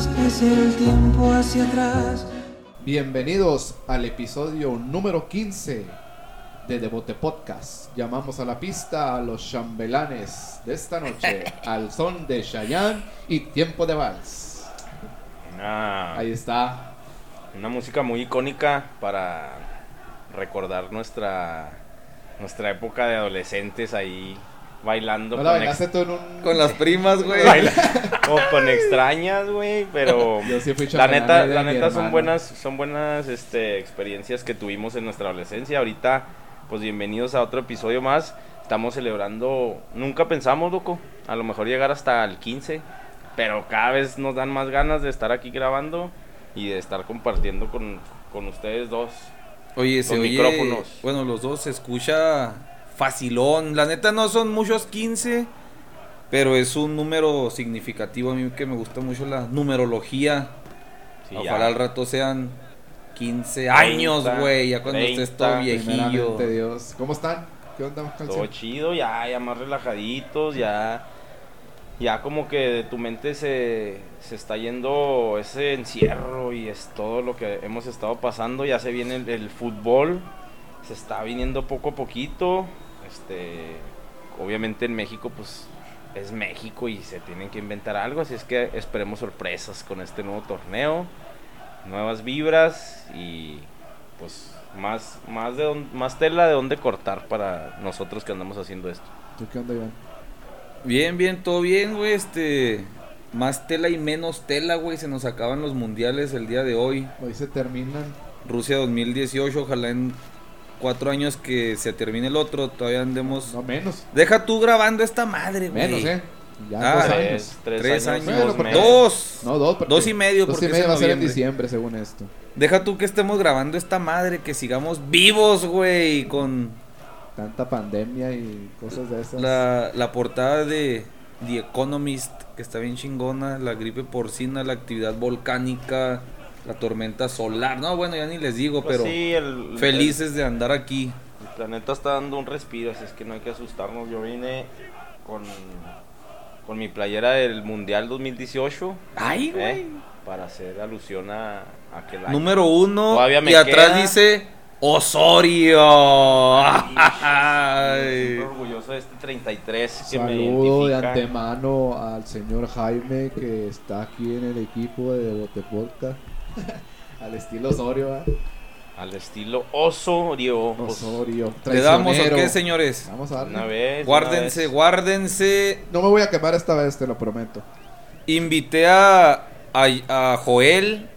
busques el tiempo hacia atrás. Bienvenidos al episodio número 15 de Devote Podcast. Llamamos a la pista a los chambelanes de esta noche al son de Chayanne y Tiempo de Vals. Una, Ahí está. una música muy icónica para recordar nuestra nuestra época de adolescentes ahí bailando ¿No la con, bailaste ex- tú en un... Con las primas, güey. baila- o con extrañas, güey, pero Yo sí fui la neta, la neta son hermano. buenas, son buenas este, experiencias que tuvimos en nuestra adolescencia. Ahorita, pues bienvenidos a otro episodio más. Estamos celebrando, nunca pensamos, loco, a lo mejor llegar hasta el 15, pero cada vez nos dan más ganas de estar aquí grabando y de estar compartiendo con, con ustedes dos. Oye, se Con oye. micrófonos. Bueno, los dos se escucha facilón. La neta no son muchos 15, pero es un número significativo. A mí que me gusta mucho la numerología. Sí, Ojalá ya. al rato sean 15 años, 30, güey. Ya cuando estés todo 30, viejillo. Dios. ¿Cómo están? ¿Qué onda, Todo chido, ya, ya más relajaditos, ya, ya como que de tu mente se, se está yendo ese encierro y es todo lo que hemos estado pasando, ya se viene el, el fútbol, se está viniendo poco a poquito, este, obviamente en México pues es México y se tienen que inventar algo, así es que esperemos sorpresas con este nuevo torneo, nuevas vibras y pues más, más, de más tela de dónde cortar para nosotros que andamos haciendo esto. ¿Tú qué onda, Iván? Bien, bien, todo bien, güey. Este. Más tela y menos tela, güey. Se nos acaban los mundiales el día de hoy. Hoy se terminan. Rusia 2018, ojalá en cuatro años que se termine el otro, todavía andemos... No, menos. Deja tú grabando esta madre, güey. Menos, ¿eh? Ya Ah, dos tres, años. tres, Tres años, años. Bueno, dos. No, dos. Dos y medio, Dos y medio va a ser en diciembre, según esto. Deja tú que estemos grabando esta madre, que sigamos vivos, güey, con Tanta pandemia y cosas de esas. la, la portada de The Economist, que está bien chingona, la gripe porcina, la actividad volcánica, la tormenta solar. No, bueno, ya ni les digo, Pues pero sí, el, felices de andar aquí. El, el planeta está dando un respiro, así es que no hay que asustarnos. Yo vine con, con mi playera del Mundial 2018. Ay, ¿eh? güey. Para hacer alusión a, a aquel año. Número uno. Todavía me y atrás queda. dice Osorio. Ay, Ay. Siempre orgulloso de este 33 que me Saludo de identifica. antemano al señor Jaime que está aquí en el equipo de Bote Podcast. al estilo Osorio, ¿eh? Al estilo Osorio. pues, Osorio. ¿Le damos o qué, señores? Vamos a darle. Una vez. Guárdense, una vez. guárdense. No me voy a quemar esta vez, te lo prometo. Invité a, a, a Joel,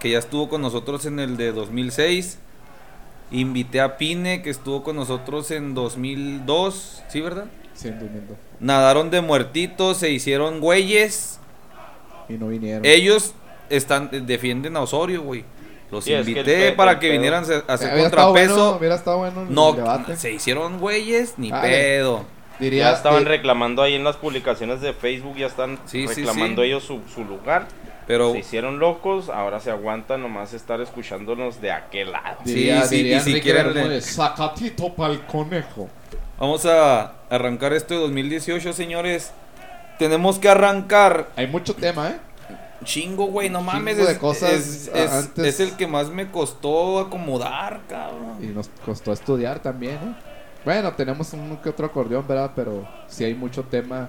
que ya estuvo con nosotros en el de 2006. Invité a Pine, que estuvo con nosotros en 2002. ¿Sí, verdad? Siendo humilde. Nadaron de muertitos, se hicieron güeyes. Y no vinieron. Ellos están defienden a Osorio, güey. Los Sí, es que el invité para el que pedo- vinieran a hacer contrapeso. bueno, hubiera estado bueno el no, debate. se hicieron güeyes, ni pedo. Diría, Ya estaban eh, reclamando ahí en las publicaciones de Facebook, ya están Sí, sí, reclamando sí. ellos su, su lugar. Pero Se hicieron locos, ahora se aguantan nomás estar escuchándonos de aquel lado. diría, sí, diría y si quieren le- Bermúdez, Sacatito pa'l conejo. vamos a arrancar esto de 2018, señores. Tenemos que arrancar Hay mucho tema, ¿eh? Chingo, güey, no mames. de es, cosas es, es- antes. es el que más me costó acomodar, cabrón. Y nos costó estudiar también, ¿eh? Bueno, tenemos un que otro acordeón, ¿verdad? Pero sí hay mucho tema,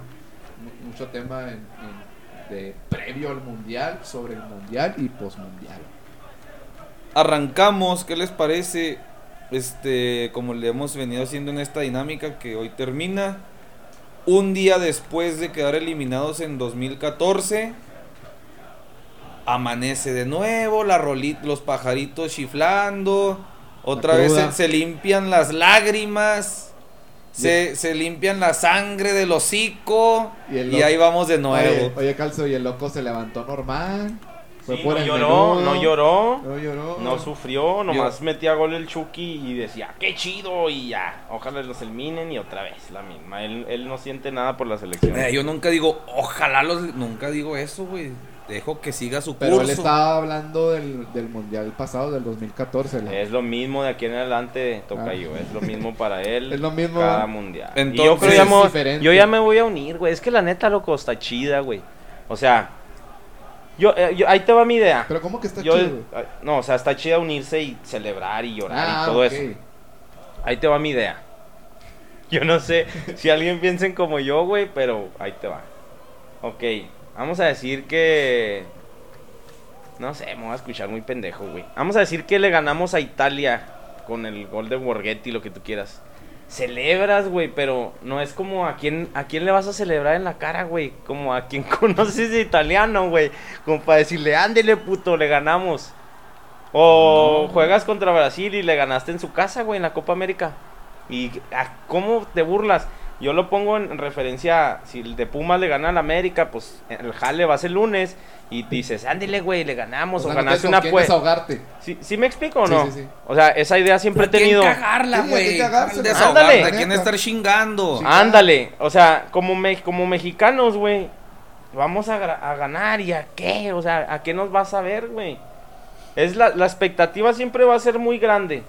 mu- mucho tema en- en- de previo al mundial, sobre el mundial y posmundial. Arrancamos, ¿qué les parece? Este, como le hemos venido haciendo en esta dinámica que hoy termina. Un día después de quedar eliminados en 2014. Amanece de nuevo, la rolita, los pajaritos chiflando. Otra vez se, se limpian las lágrimas. Se, se limpian la sangre del hocico. Y ahí vamos de nuevo. Oye, oye, Calzo, y el loco se levantó normal. Fue Sí, no lloró, no lloró, No lloró. no sufrió, nomás metía gol el Chucky y decía, qué chido, y ya, ojalá los eliminen y otra vez la misma. Él, él no siente nada por la selección. Eh, yo nunca digo, ojalá los. Nunca digo eso, güey. Dejo que siga su Pero él curso. estaba hablando del, del mundial pasado, del 2014. la- Es lo mismo de aquí en adelante, Tocayo. Es lo mismo para él. Ah. Es lo mismo. Cada mundial. y Entonces, yo creo ya es me- diferente. yo ya me voy a unir, güey. Es que la neta, loco, está chida, güey. O sea, Yo, eh, yo- ahí te va mi idea. Pero ¿cómo que está Yo- chido? no, o sea, está chida unirse y celebrar y llorar Ah, y todo ok. eso. Ahí te va mi idea. Yo no sé si alguien piensen como yo, güey, pero ahí te va. Ok, vamos a decir que... No sé, me voy a escuchar muy pendejo, güey. Vamos a decir que le ganamos a Italia con el gol de Borghetti, lo que tú quieras. Celebras, güey, pero no es como a quién, a quién le vas a celebrar en la cara, güey. Como a quien conoces de italiano, güey. Como para decirle, ándele, puto, le ganamos. O juegas contra Brasil y le ganaste en su casa, güey, en la Copa América. ¿Y a- cómo te burlas? Yo lo pongo en referencia, si el de Pumas le gana al América, pues el jale va a ser lunes y dices, ándele, güey, le ganamos. O, sea, no ganaste una apuesta. desahogarte. ¿Sí, sí me explico o no? sí, sí. O sea, esa idea siempre he ¿Por qué tenido. cagarla, Sí, hay que güey? Ándale. ¿a quién estar chingando? Ándale, o sea, como, me, como mexicanos, güey, vamos a, a ganar y a qué, o sea, ¿a qué nos vas a ver, güey? Es la, la expectativa siempre va a ser muy grande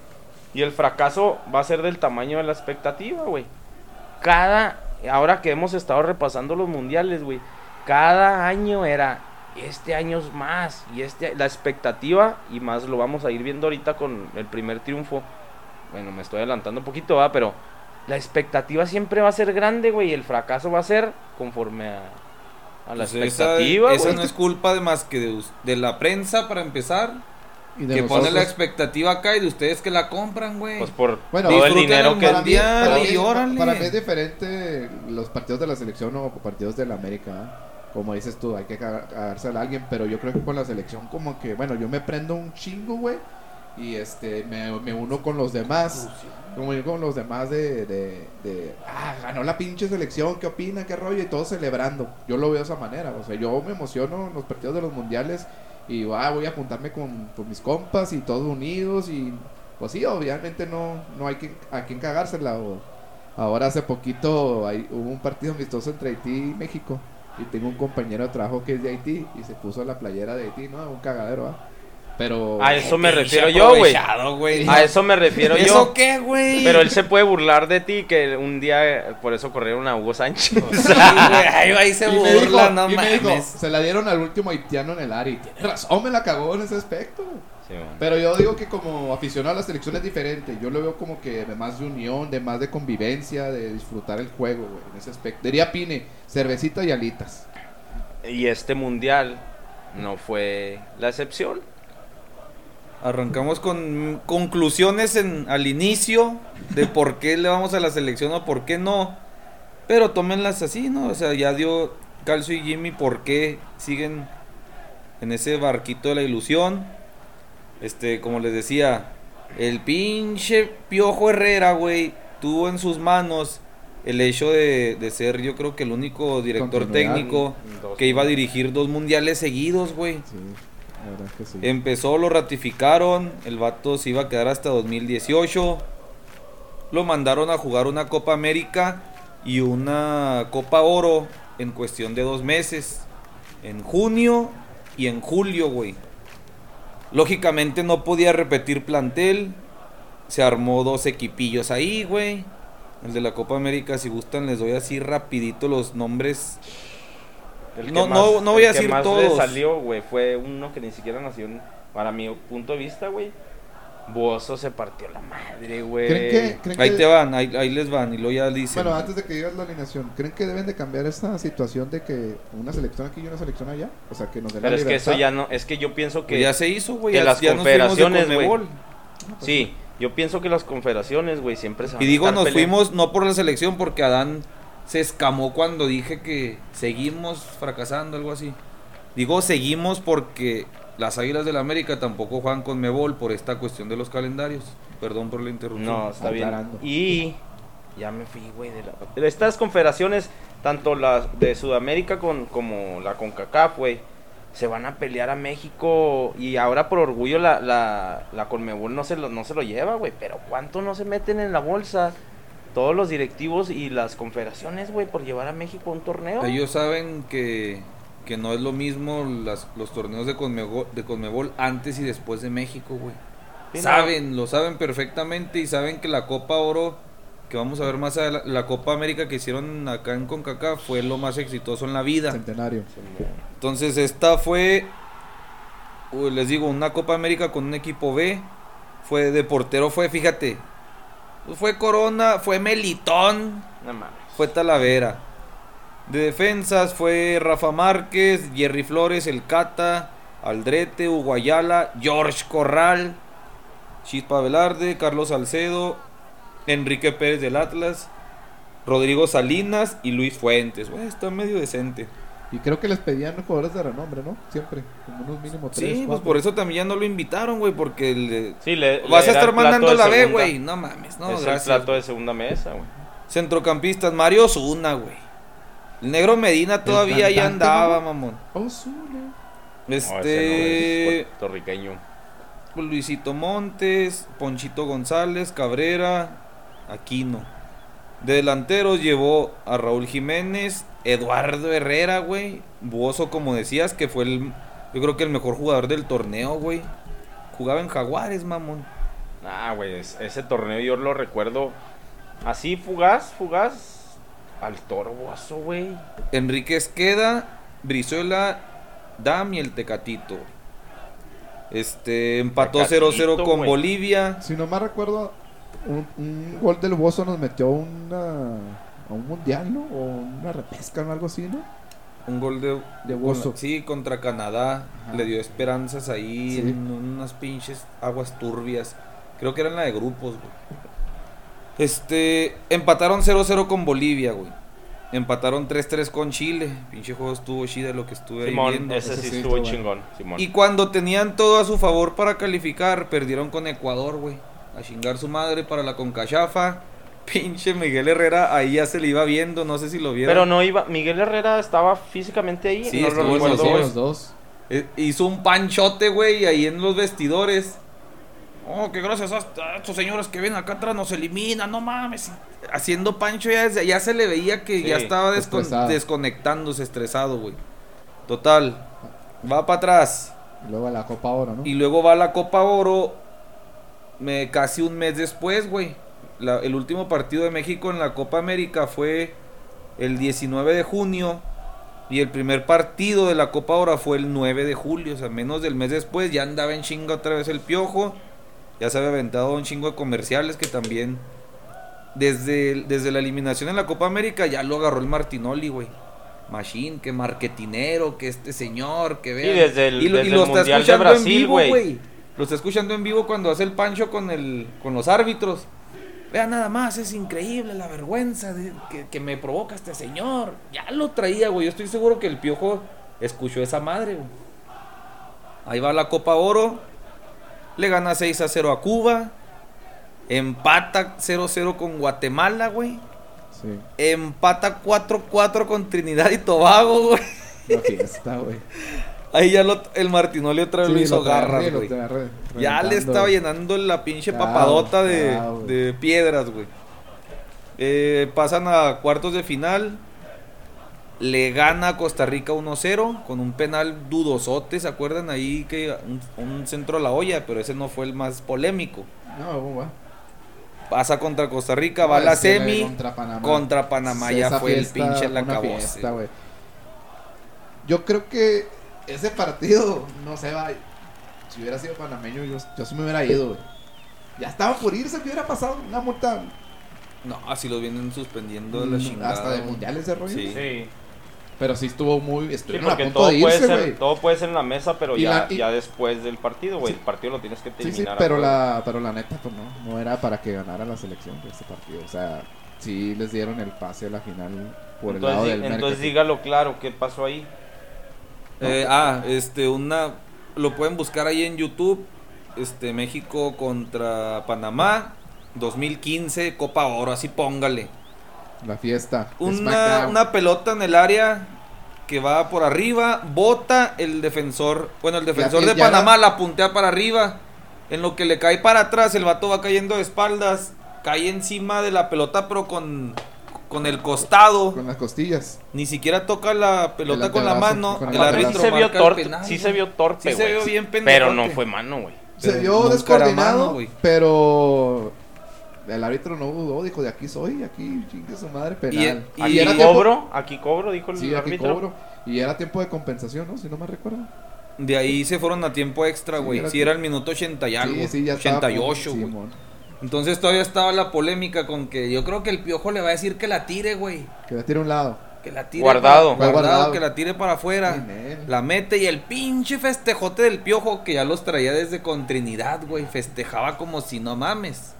y el fracaso va a ser del tamaño de la expectativa, güey. Cada, ahora que hemos estado repasando los mundiales, güey, cada año era, este año es más y este, la expectativa y más lo vamos a ir viendo ahorita con el primer triunfo. Bueno, me estoy adelantando un poquito, va, pero la expectativa siempre va a ser grande, güey, y el fracaso va a ser conforme a, a la Pues expectativa, esa no es culpa de más que de, de la prensa para empezar, Y de que pone la expectativa acá y de ustedes que la compran, güey. Pues por Bueno, todo el dinero que... para mí, Mundial para, y mí, órale. para mí es diferente los partidos de la selección o partidos de la América. ¿eh? Como dices tú, hay que cagársela a alguien, pero yo creo que con la selección como que, bueno, yo me prendo un chingo, güey, y este, me, me uno con los demás, como yo con los demás de, de, de, ah, ganó la pinche selección, ¿qué opina? ¿Qué rollo? Y todos celebrando. Yo lo veo de esa manera, o sea, yo me emociono en los partidos de los mundiales y ah, voy a juntarme con, con mis compas y todos unidos y pues sí, obviamente no, no hay que, a quien cagársela. o- ahora hace poquito hay, hubo un partido amistoso entre Haití y México y tengo un compañero de trabajo que es de Haití y se puso la playera de Haití, ¿no? Un cagadero, ¿ah? Pero... A eso me refiero yo, güey. A eso me refiero ¿Eso yo. qué, güey? Pero él se puede burlar de ti que un día por eso corrieron a Hugo Sánchez. Sí, güey, ahí, ahí se y me dijo, burla, no y me dijo, se la dieron al último haitiano en el área y tiene razón, me la cagó en ese aspecto. Sí. Pero yo digo que como aficionado a la selección es diferente. Yo lo veo como que de más de unión, de más de convivencia, de disfrutar el juego, güey, en ese aspecto. Diría Pine, cervecita y alitas. Y este mundial no fue la excepción. Arrancamos con conclusiones en, al inicio de por qué le vamos a la selección o por qué no. Pero tómenlas así, ¿no? O sea, ya dio Calcio y Jimmy por qué siguen en ese barquito de la ilusión. Este, como les decía, el pinche Piojo Herrera, güey, tuvo en sus manos el hecho de, de ser, yo creo que el único director técnico Dos. que iba a dirigir dos mundiales seguidos, güey. Sí, Empezó, lo ratificaron, el vato se iba a quedar hasta 2018. Lo mandaron a jugar una Copa América y una Copa Oro en cuestión de dos meses. En junio y en julio, güey. Lógicamente no podía repetir plantel. Se armó dos equipillos ahí, güey. El de la Copa América, si gustan, les doy así rapidito los nombres. El que No- no- no voy el a que decir más le todos. salió, güey, fue uno que ni siquiera nació, en- para mi punto de vista, güey. Bozo se partió la madre, güey. ¿Creen que, creen Ahí que- te van, ahí, ahí les van y luego ya dicen. Bueno, antes de que digas la alineación, ¿creen que deben de cambiar esta situación de que una selección aquí y una selección allá? O sea, que nos den Pero la es que eso ya no, es que yo pienso que... Pues ya se hizo, güey. que Ya, las ya confederaciones, güey. Conmebol. Sí, yo pienso que las confederaciones, güey, siempre se van Y a digo, estar nos peleando. fuimos no por la selección, porque Adán se escamó cuando dije que seguimos fracasando, algo así. Digo, seguimos porque las Águilas del América tampoco juegan con Mebol por esta cuestión de los calendarios. Perdón por la interrupción. No, está bien. Y ya me fui, güey, de la... Estas confederaciones, tanto las de Sudamérica con, como la CONCACAF, güey, se van a pelear a México y ahora por orgullo la, la, la Conmebol no se, lo, no se lo lleva, güey, pero ¿cuánto no se meten en la bolsa todos los directivos y las confederaciones, güey, por llevar a México a un torneo? Ellos saben que, que no es lo mismo las, los torneos de Conmebol, de Conmebol antes y después de México, güey. Sí, no. Saben, lo saben perfectamente y saben que la Copa Oro que vamos a ver más a la, Copa América que hicieron acá en CONCACAF fue lo más exitoso en la vida. Centenario. Entonces esta fue, les digo, una Copa América con un equipo B. Fue de portero, fue, fíjate, pues fue Corona, fue Melitón, No mames. fue Talavera. De defensas fue Rafa Márquez, Jerry Flores, El Cata, Aldrete, Uguayala, George Corral, Chispa Velarde, Carlos Salcedo, Enrique Pérez del Atlas, Rodrigo Salinas y Luis Fuentes. Güey, está medio decente. Y creo que les pedían jugadores de renombre, ¿no? Siempre. Como unos mínimo tres. Sí, pues por eso también ya no lo invitaron, güey, porque le- Sí, le, vas le a estar mandando la B, güey. No mames, no, es el plato de segunda mesa, güey. Centrocampistas, Mario Zuna, güey. El negro Medina todavía ahí andaba, ¿no? mamón. No, ese no Este. es puertorriqueño. Luisito Montes, Ponchito González, Cabrera, Aquino. De delanteros llevó a Raúl Jiménez, Eduardo Herrera, güey. Buoso, como decías, que fue el. Yo creo que el mejor jugador del torneo, güey. Jugaba en Jaguares, mamón. Ah, güey, es- ese torneo yo lo recuerdo así, fugaz, fugaz. Al toro Boazo, güey. Enrique Esqueda, Brizuela, Dam y el Tecatito. Este empató Tecatito, 0-0 con. Bolivia. Si no me recuerdo, un, un gol del Bozo nos metió una, a un mundial, ¿no? O una repesca o algo así, ¿no? Un gol de, De Bozo. Sí, contra Canadá. Ajá. Le dio esperanzas ahí Sí. en unas pinches aguas turbias. Creo que eran la de grupos, güey. Este, empataron 0-0 con Bolivia, güey. Empataron 3-3 con Chile. Pinche juego estuvo chida lo que estuve ahí Simón, viendo. ese Ese sí estuvo estuvo chingón, Simón. Y cuando tenían todo a su favor para calificar, perdieron con Ecuador, güey. A chingar su madre para la Concachafa. Pinche Miguel Herrera ahí ya se le iba viendo, no sé si lo vieron. Pero no iba, Miguel Herrera estaba físicamente ahí, Sí, no estuvo lo los los dos. Eh, hizo un panchote, güey, ahí en los vestidores. Oh, que gracias a a estos señores que ven acá atrás nos eliminan, no mames. Haciendo pancho ya, ya se le veía que ya estaba descon- estresado. desconectándose, estresado, güey. Total, va para atrás. Y luego a la Copa Oro, ¿no? Y luego va la Copa Oro me, casi un mes después, güey. La- el último partido de México en la Copa América fue el 19 de junio. Y el primer partido de la Copa Oro fue el 9 de julio. O sea, menos del mes después ya andaba en chinga otra vez el piojo. Ya se había aventado un chingo de comerciales que también... Desde, desde la eliminación en la Copa América ya lo agarró el Martinoli, güey. Machine, que marketinero, que este señor, que vea. desde el- y lo, y desde lo el está Mundial de escuchando en Brasil, vivo, güey. güey. Lo está escuchando en vivo cuando hace el pancho con el con los árbitros. Vean nada más, es increíble la vergüenza de- que, que me provoca este señor. Ya lo traía, güey. Yo estoy seguro que el piojo escuchó esa madre, güey. Ahí va la Copa Oro. Le gana 6 a 0 a Cuba. Empata 0-0 con Guatemala, güey. Sí. Empata 4-4 con Trinidad y Tobago, güey. La fiesta, güey. Ahí ya lo- el Martinoli otra vez Sí, lo hizo garras, güey. Ya le estaba llenando la pinche Claro, papadota de, claro, güey. de piedras, güey. Eh, pasan a cuartos de final. Le gana a Costa Rica 1-0 con un penal dudosote. ¿Se acuerdan ahí que un, un centro a la olla? Pero ese no fue el más polémico. No, ¿cómo va? Pasa contra Costa Rica, va a la semi. Contra Panamá. Contra Panamá ya fue fiesta, el pinche la. Yo creo que ese partido, no sé, va, si hubiera sido panameño, yo, yo sí me hubiera ido, güey. Ya estaba por irse, ¿qué hubiera pasado? Una multa No, así los vienen suspendiendo de la mm, chingada. hasta de mundiales de rollo. Sí. Sí, Pero sí estuvo muy. sí, Estuvieron a porque punto todo de puede, ser, todo puede ser en la mesa, pero Y ya, la- y- ya después del partido, güey. Sí. El partido lo tienes que Sí, terminar. sí, a pero la, pero la neta, pues no, no era para que ganara la selección de este partido. O sea, sí les dieron el pase a la final por el lado del entonces dígalo claro, ¿qué pasó ahí? Eh, ah, este, una. Lo pueden buscar ahí en YouTube. Este, México contra Panamá. 2015, Copa Oro, así póngale. La fiesta. Una, una pelota en el área que va por arriba. Bota el defensor. Bueno, el defensor de Panamá era- la puntea para arriba. En lo que le cae para atrás, el vato va cayendo de espaldas. Cae encima de la pelota, pero con, con el costado. Con las costillas. Ni siquiera toca la pelota El con la mano. con el árbitro sí se vio torpe, penal, sí se vio torpe, Sí se vio bien Pero no fue mano, güey. Se vio descoordinado, mano, güey. pero el árbitro no dudó, dijo, de aquí soy, aquí chingue su madre, Y- penal. y- Aquí era tiempo- cobro, aquí cobro, dijo el Sí, aquí árbitro. cobro. Y era tiempo de compensación, ¿no? Si no me recuerdo. De ahí se fueron a tiempo extra, Sí, güey. Sí, era el minuto 80 y algo. Sí, sí, ya estaba 88, con- güey. Entonces todavía estaba la polémica con que yo creo que el piojo le va a decir que la tire, güey. Que la tire a un lado. Que la tire Guardado. para- Fue guardado. que la tire para afuera. La mete y el pinche festejote del piojo que ya los traía desde con Trinidad, güey. Festejaba como si no mames.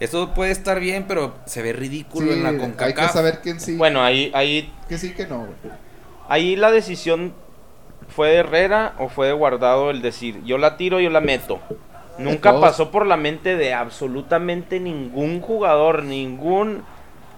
Eso puede estar bien, pero se ve ridículo Sí, en la hay que CONCACAF. saber quién sí, Bueno, ahí, ahí, que sí, que no, güey. ahí la decisión fue de Herrera o fue de Guardado el decir, yo la tiro, yo la meto. Nunca todos. pasó por la mente de absolutamente ningún jugador, ningún,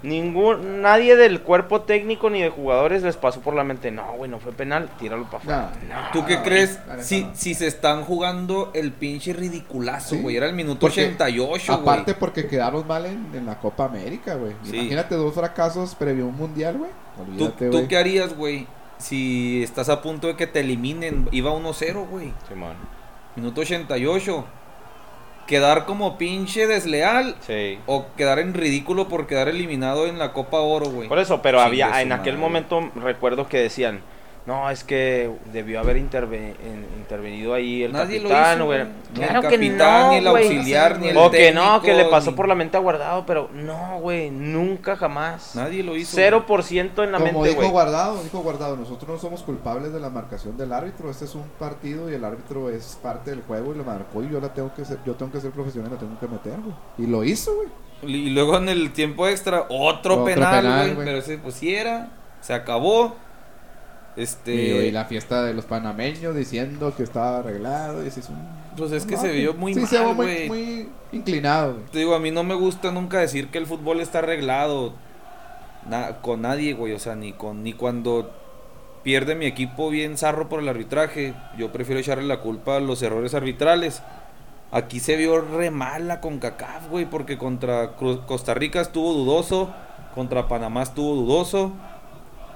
ningún, nadie del cuerpo técnico ni de jugadores les pasó por la mente, no, güey, no fue penal, tíralo para afuera. No. ¿Tú qué crees si, no. si se están jugando el pinche ridiculazo, Sí, güey? Era el minuto porque 88, güey. Aparte porque quedaron mal en, en la Copa América, güey. Sí. Imagínate dos fracasos previo a un mundial, güey. ¿Tú, Olvídate, tú güey. qué harías, güey? Si estás a punto de que te eliminen, iba 1-0, güey. Simón. Minuto 88. ¿Quedar como pinche desleal Sí. o quedar en ridículo por quedar eliminado en la Copa Oro, güey? Por eso, pero Chingue había, en aquel madre. momento recuerdo que decían, no, es que debió haber interve- en- intervenido ahí el Nadie capitán, güey. güey. Ni Claro el que capitán, no, ni el güey. auxiliar, ni el O que no, que le pasó ni- por la mente a Guardado, pero no, güey, nunca jamás. Nadie lo hizo. Cero güey. por ciento en la Como mente, dijo güey. Guardado, dijo Guardado, nosotros no somos culpables de la marcación del árbitro, este es un partido y el árbitro es parte del juego y lo marcó y yo la tengo que ser, yo tengo que ser profesional, la tengo que meter, güey. Y lo hizo, güey. Y luego en el tiempo extra, otro, Otro penal, güey. güey. Pero ese, pues sí era. Se acabó. Este. Y, y la fiesta de los panameños diciendo que estaba arreglado y un... Pues es que No, se vio muy sí, se vio mal, muy, güey. muy inclinado. Te digo, a mí no me gusta nunca decir que el fútbol está arreglado na- con nadie, güey. O sea, ni con ni cuando pierde mi equipo bien zarro por el arbitraje. Yo prefiero echarle la culpa a los errores arbitrales. Aquí se vio re mal la CONCACAF, güey, porque contra Costa Rica estuvo dudoso, contra Panamá estuvo dudoso.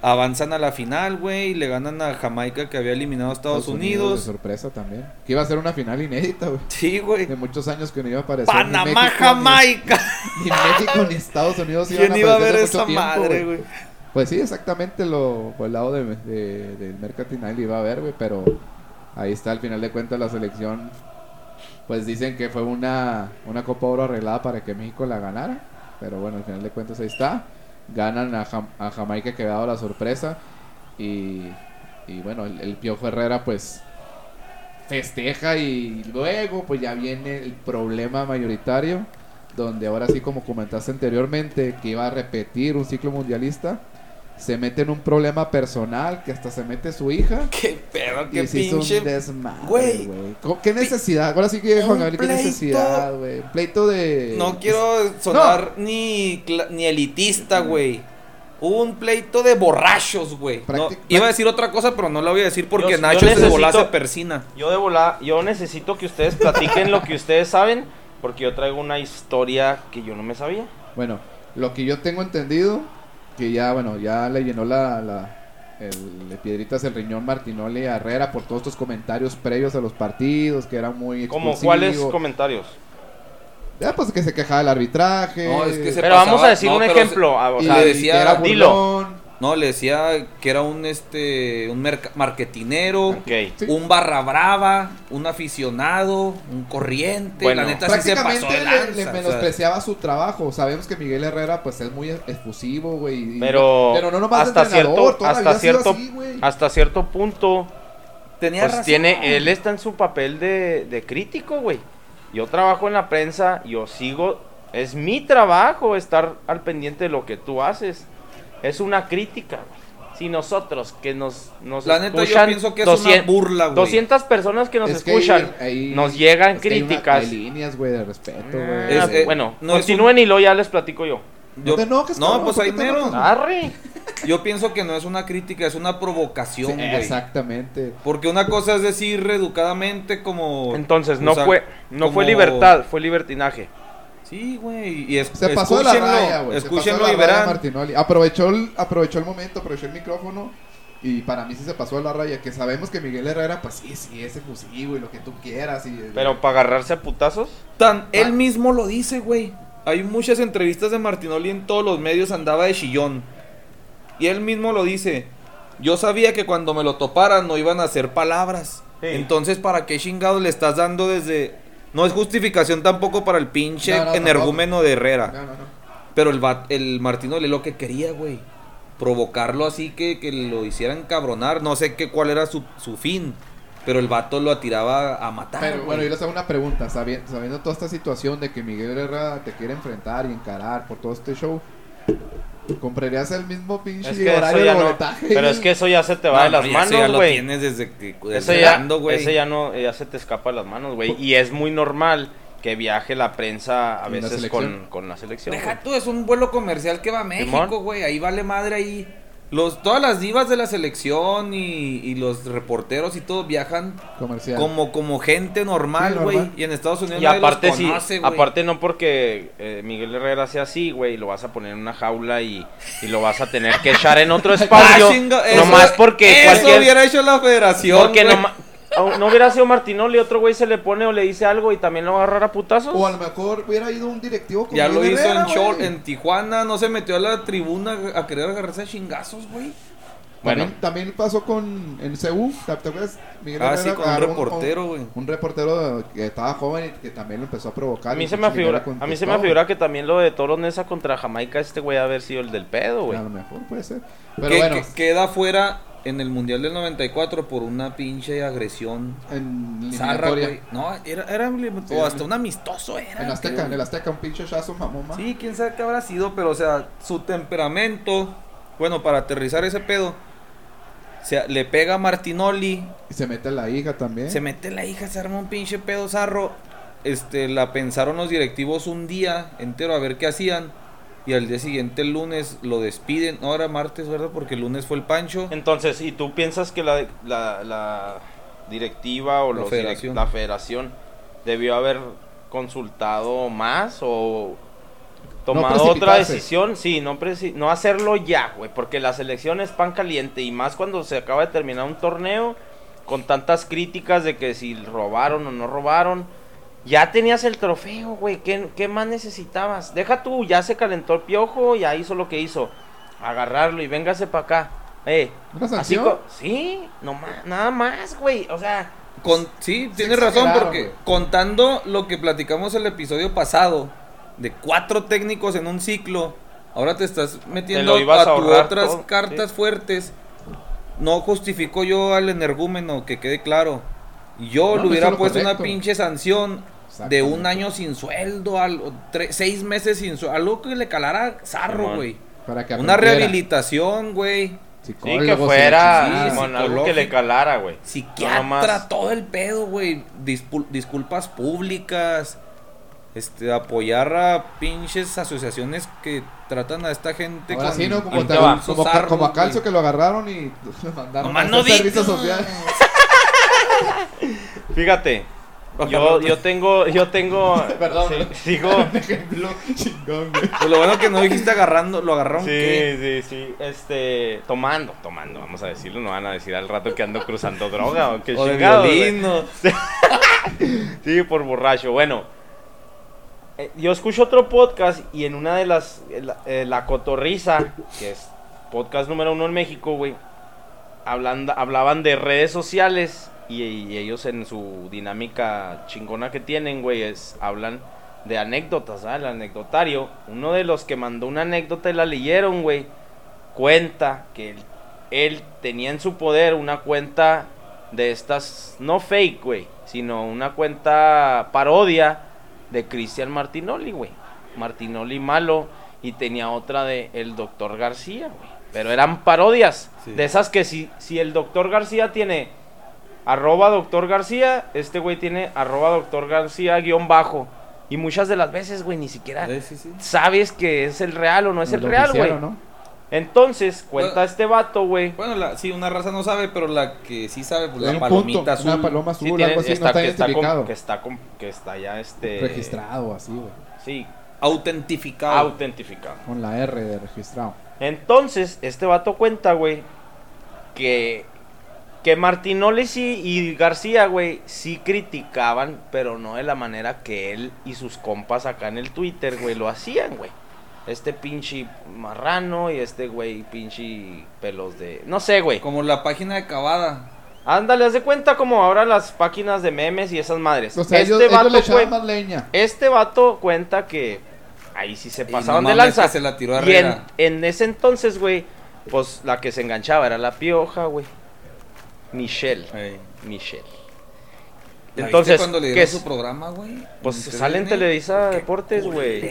Avanzan a la final, güey, y le ganan a Jamaica que había eliminado a Estados, De Unidos. sorpresa también. Que iba a ser una final inédita, güey. Sí, güey. De muchos años que no iba a aparecer. ni Panamá, México, Jamaica. Ni, México ni Estados Unidos iban ¿Quién iba a ver esa tiempo, madre, güey? Pues sí, exactamente lo por el lado de, de, del Mercantinal iba a ver, güey, pero ahí está al final de cuentas la selección. Pues dicen que fue una, una Copa Oro arreglada para que México la ganara, pero bueno, al final de cuentas ahí está. Ganan a, Jam- Jamaica que la sorpresa. Y, y bueno, el, el Piojo Herrera pues festeja y luego pues ya viene el problema mayoritario donde ahora sí como comentaste anteriormente que iba a repetir un ciclo mundialista se mete en un problema personal que hasta se mete su hija Qué pedo, qué y se hizo pinche. un desmadre Güey. güey ¿Cómo- qué necesidad ahora sí que Juan Gabriel qué necesidad güey Un pleito de No quiero sonar ni, ni elitista, güey. Hubo un pleito de borrachos, güey. No, iba a decir otra cosa, pero no la voy a decir porque Yo- yo Nacho se necesito- volá se persina. Yo de volar, yo necesito que ustedes platiquen lo que ustedes saben, porque yo traigo una historia que yo no me sabía. Bueno, lo que yo tengo entendido, que ya, bueno, ya le llenó la, la el, de piedritas el riñón Martinoli a Herrera por todos estos comentarios previos a los partidos, que era muy ¿Cómo cuáles comentarios? Ya, pues que se quejaba del arbitraje. No, es que se Pero pasaba- vamos a decir no, un ejemplo. ah, o y sea, le decía, era dilo. No, le decía que era un este un marketinero. Sí. un barra brava, un aficionado, un corriente. Bueno, la neta sí se Prácticamente pasó de le- o sea. menospreciaba su trabajo. Sabemos que Miguel Herrera pues es muy efusivo, güey. Pero, pero no nomás hasta cierto, hasta cierto, así, güey. hasta cierto punto, Tenía pues razón. tiene, él está en su papel de, de crítico, güey. Yo trabajo en la prensa, yo sigo, es mi trabajo estar al pendiente de lo que tú haces. Es una crítica, güey. Si nosotros que nos, nos La neta, yo escuchan pienso que es 200 una burla, güey. 200 personas que nos Es que escuchan, ahí- ahí- nos llegan es que hay una- críticas. Hay, líneas, güey, de respeto, güey. Ah, Es- eh, bueno, no continúen y luego ya les platico yo. No te enojes, no, cabrón, pues ¿por ahí mero. Arre. Yo pienso que no es una crítica, es una provocación, Sí, güey. exactamente. Porque una cosa es decir educadamente como... Entonces, o no sea, fue no fue libertad, fue libertinaje. Sí, güey. Y es, Se pasó de la raya, güey. Escúchenlo y verán. Martinoli. Aprovechó el, aprovechó el momento, aprovechó el micrófono. Y para mí sí se pasó de la raya. Que sabemos que Miguel Herrera, pues sí, sí, es efusivo y lo que tú quieras. Y, Pero para agarrarse a putazos, Tan, él mismo lo dice, güey. hay muchas entrevistas de Martinoli en todos los medios, andaba de chillón. Y él mismo lo dice. Yo sabía que cuando me lo toparan no iban a hacer palabras. Sí. Entonces, ¿para qué chingado le estás dando desde... No es justificación tampoco para el pinche No, no, energúmeno de Herrera. No, no, no. Pero el, el Martinoli lo que quería, güey. Provocarlo así que, que lo hicieran cabronar. No sé qué cuál era su, su fin. Pero el vato lo atiraba a matar. Pero güey. bueno, yo les hago una pregunta. Sabiendo, sabiendo toda esta situación de que Miguel Herrera te quiere enfrentar y encarar por todo este show, ¿comprarías el mismo pinche Es que eso horario de no. boletaje? Pero es que eso ya se te va No, de las pero ya eso ya manos, lo güey. tienes desde que desde Ese ya, güey. ese ya no, ya se te escapa de las manos, güey. Y es muy normal que viaje la prensa a ¿En la veces selección? con, con la selección. Deja güey. tú, es un vuelo comercial que va a México, güey. Ahí vale madre ahí. Los, todas las divas de la selección y, y los reporteros y todo viajan Comercial. como, como gente normal, Sí, güey. y en Estados Unidos Y nadie los aparte, sí, conoce, güey. aparte no porque eh, Miguel Herrera sea así, güey, lo vas a poner en una jaula y, y lo vas a tener que echar en otro espacio. Ah, chinga, eso- nomás porque Eso cualquier... hubiera hecho la federación, Porque. No, hubiera sido Martinoli, otro güey se le pone o le dice algo y también lo va a agarrar a putazos. O a lo mejor hubiera ido un directivo con Ya lo hizo Herrera, en, Chol- en Tijuana, no se metió a la tribuna a querer agarrarse a chingazos, güey. Bueno. También, también pasó con en CU, ¿te acuerdas? Miguel Ah, Herrera sí, con un reportero, güey. Un, reportero que estaba joven y que también lo empezó a provocar. A mí se me le a mí se me afigura que también lo de Toro Nesa contra Jamaica este güey haber sido el del pedo, güey. A lo mejor puede ser. Pero que, bueno, que- queda fuera en el Mundial del 94 por una pinche agresión en zarra, güey. No, era, era o hasta un amistoso era. En Azteca, en el Azteca, un pinche chazo mamón. Sí, quién sabe qué habrá sido, pero o sea, su temperamento, bueno, para aterrizar ese pedo, o sea, le pega a Martinoli, Y se mete la hija también. se mete la hija, se arma un pinche pedo zarro. Este, la pensaron los directivos un día entero a ver qué hacían. Y al día siguiente, el lunes, lo despiden. No, era martes, ¿verdad? Porque el lunes fue el Pancho. Entonces, ¿y tú piensas que la, la, la directiva o La los federación. la federación debió haber consultado más o tomado otra decisión? Sí, no, no hacerlo ya, güey, porque la selección es pan caliente y más cuando se acaba de terminar un torneo con tantas críticas de que si robaron o no robaron. Ya tenías el trofeo, güey. ¿Qué, qué más necesitabas? Deja tú, ya se calentó el piojo, ya hizo lo que hizo. Agarrarlo y véngase para acá. Eh, ¿Una así sí, no ma- nada más, güey. O sea, Con, sí, tienes razón, porque contando lo que platicamos el episodio pasado, de cuatro técnicos en un ciclo, ahora te estás metiendo ibas a, a tu ahorrar otras todo, cartas sí. fuertes. No justifico yo al energúmeno, que quede claro. Yo No, le hubiera eso es lo puesto una pinche sanción de un año sin sueldo, al, o tre- seis meses sin sueldo, algo que le calara zarro, güey. Para que Una rehabilitación, güey. sí, que fuera sí, algo que le calara, güey. No Psiquiatra, nomás- todo el pedo, güey. Disculpas públicas. Este, apoyar a pinches asociaciones que tratan a esta gente Ahora con sí, ¿no? Como, como, como a Calcio que lo agarraron y lo mandaron Nomás a no servicio social. Fíjate, yo, yo tengo, yo tengo, Perdón. sí, sigo. Pues lo bueno que no dijiste agarrando, lo agarraron. sí, ¿qué? sí, sí, este, tomando, tomando, vamos a decirlo, no van a decir al rato que ando cruzando droga o qué O de chingados, güey. violín, ¿no? Sí, por borracho. Bueno, eh, yo escucho otro podcast y en una de las, eh, la, eh, La Cotorriza, que es podcast número uno en México, güey, hablan, hablaban de redes sociales y, y ellos en su dinámica chingona que tienen, güey, es, hablan de anécdotas, ¿ah? El anecdotario. Uno de los que mandó una anécdota y la leyeron, güey, cuenta que él, él tenía en su poder una cuenta de estas, no fake, güey, sino una cuenta parodia de Cristian Martinoli, güey. Martinoli malo y tenía otra de el doctor García, güey. Pero eran parodias, Sí. de esas que si, si el doctor García tiene arroba doctor García, este güey tiene arroba doctor García guion bajo. Y muchas de las veces, güey, ni siquiera Sí, sí, sí. sabes que es el real o no es el real, güey. Entonces, cuenta Bueno. este vato, güey. Bueno, la, sí, una raza no sabe, pero la que sí sabe, pues la palomita punto, azul. Una paloma azul, Sí, tiene- algo así, está, no está que, está que está con- que está ya este Registrado así, güey. Sí, Autentificado. autentificado. Con la R de registrado. Entonces, este vato cuenta, güey, que Que Martinoles y, y García, güey, sí criticaban, pero no de la manera que él y sus compas acá en el Twitter, güey, lo hacían, güey. Este pinche marrano y este güey pinche pelos de... No sé, güey. Como la página de Cavada. Ándale, haz de cuenta como ahora las páginas de memes y esas madres. O sea, este, ellos, ellos vato más leña. este vato cuenta que ahí sí se Y pasaban no de lanza. se la tiró y en, en ese entonces, güey, pues la que se enganchaba era la pioja, güey. Michelle. Michelle. ¿La Entonces, cuando le ¿qué dieron es? su programa, güey? Pues En sale en? Televisa Qué Deportes, güey.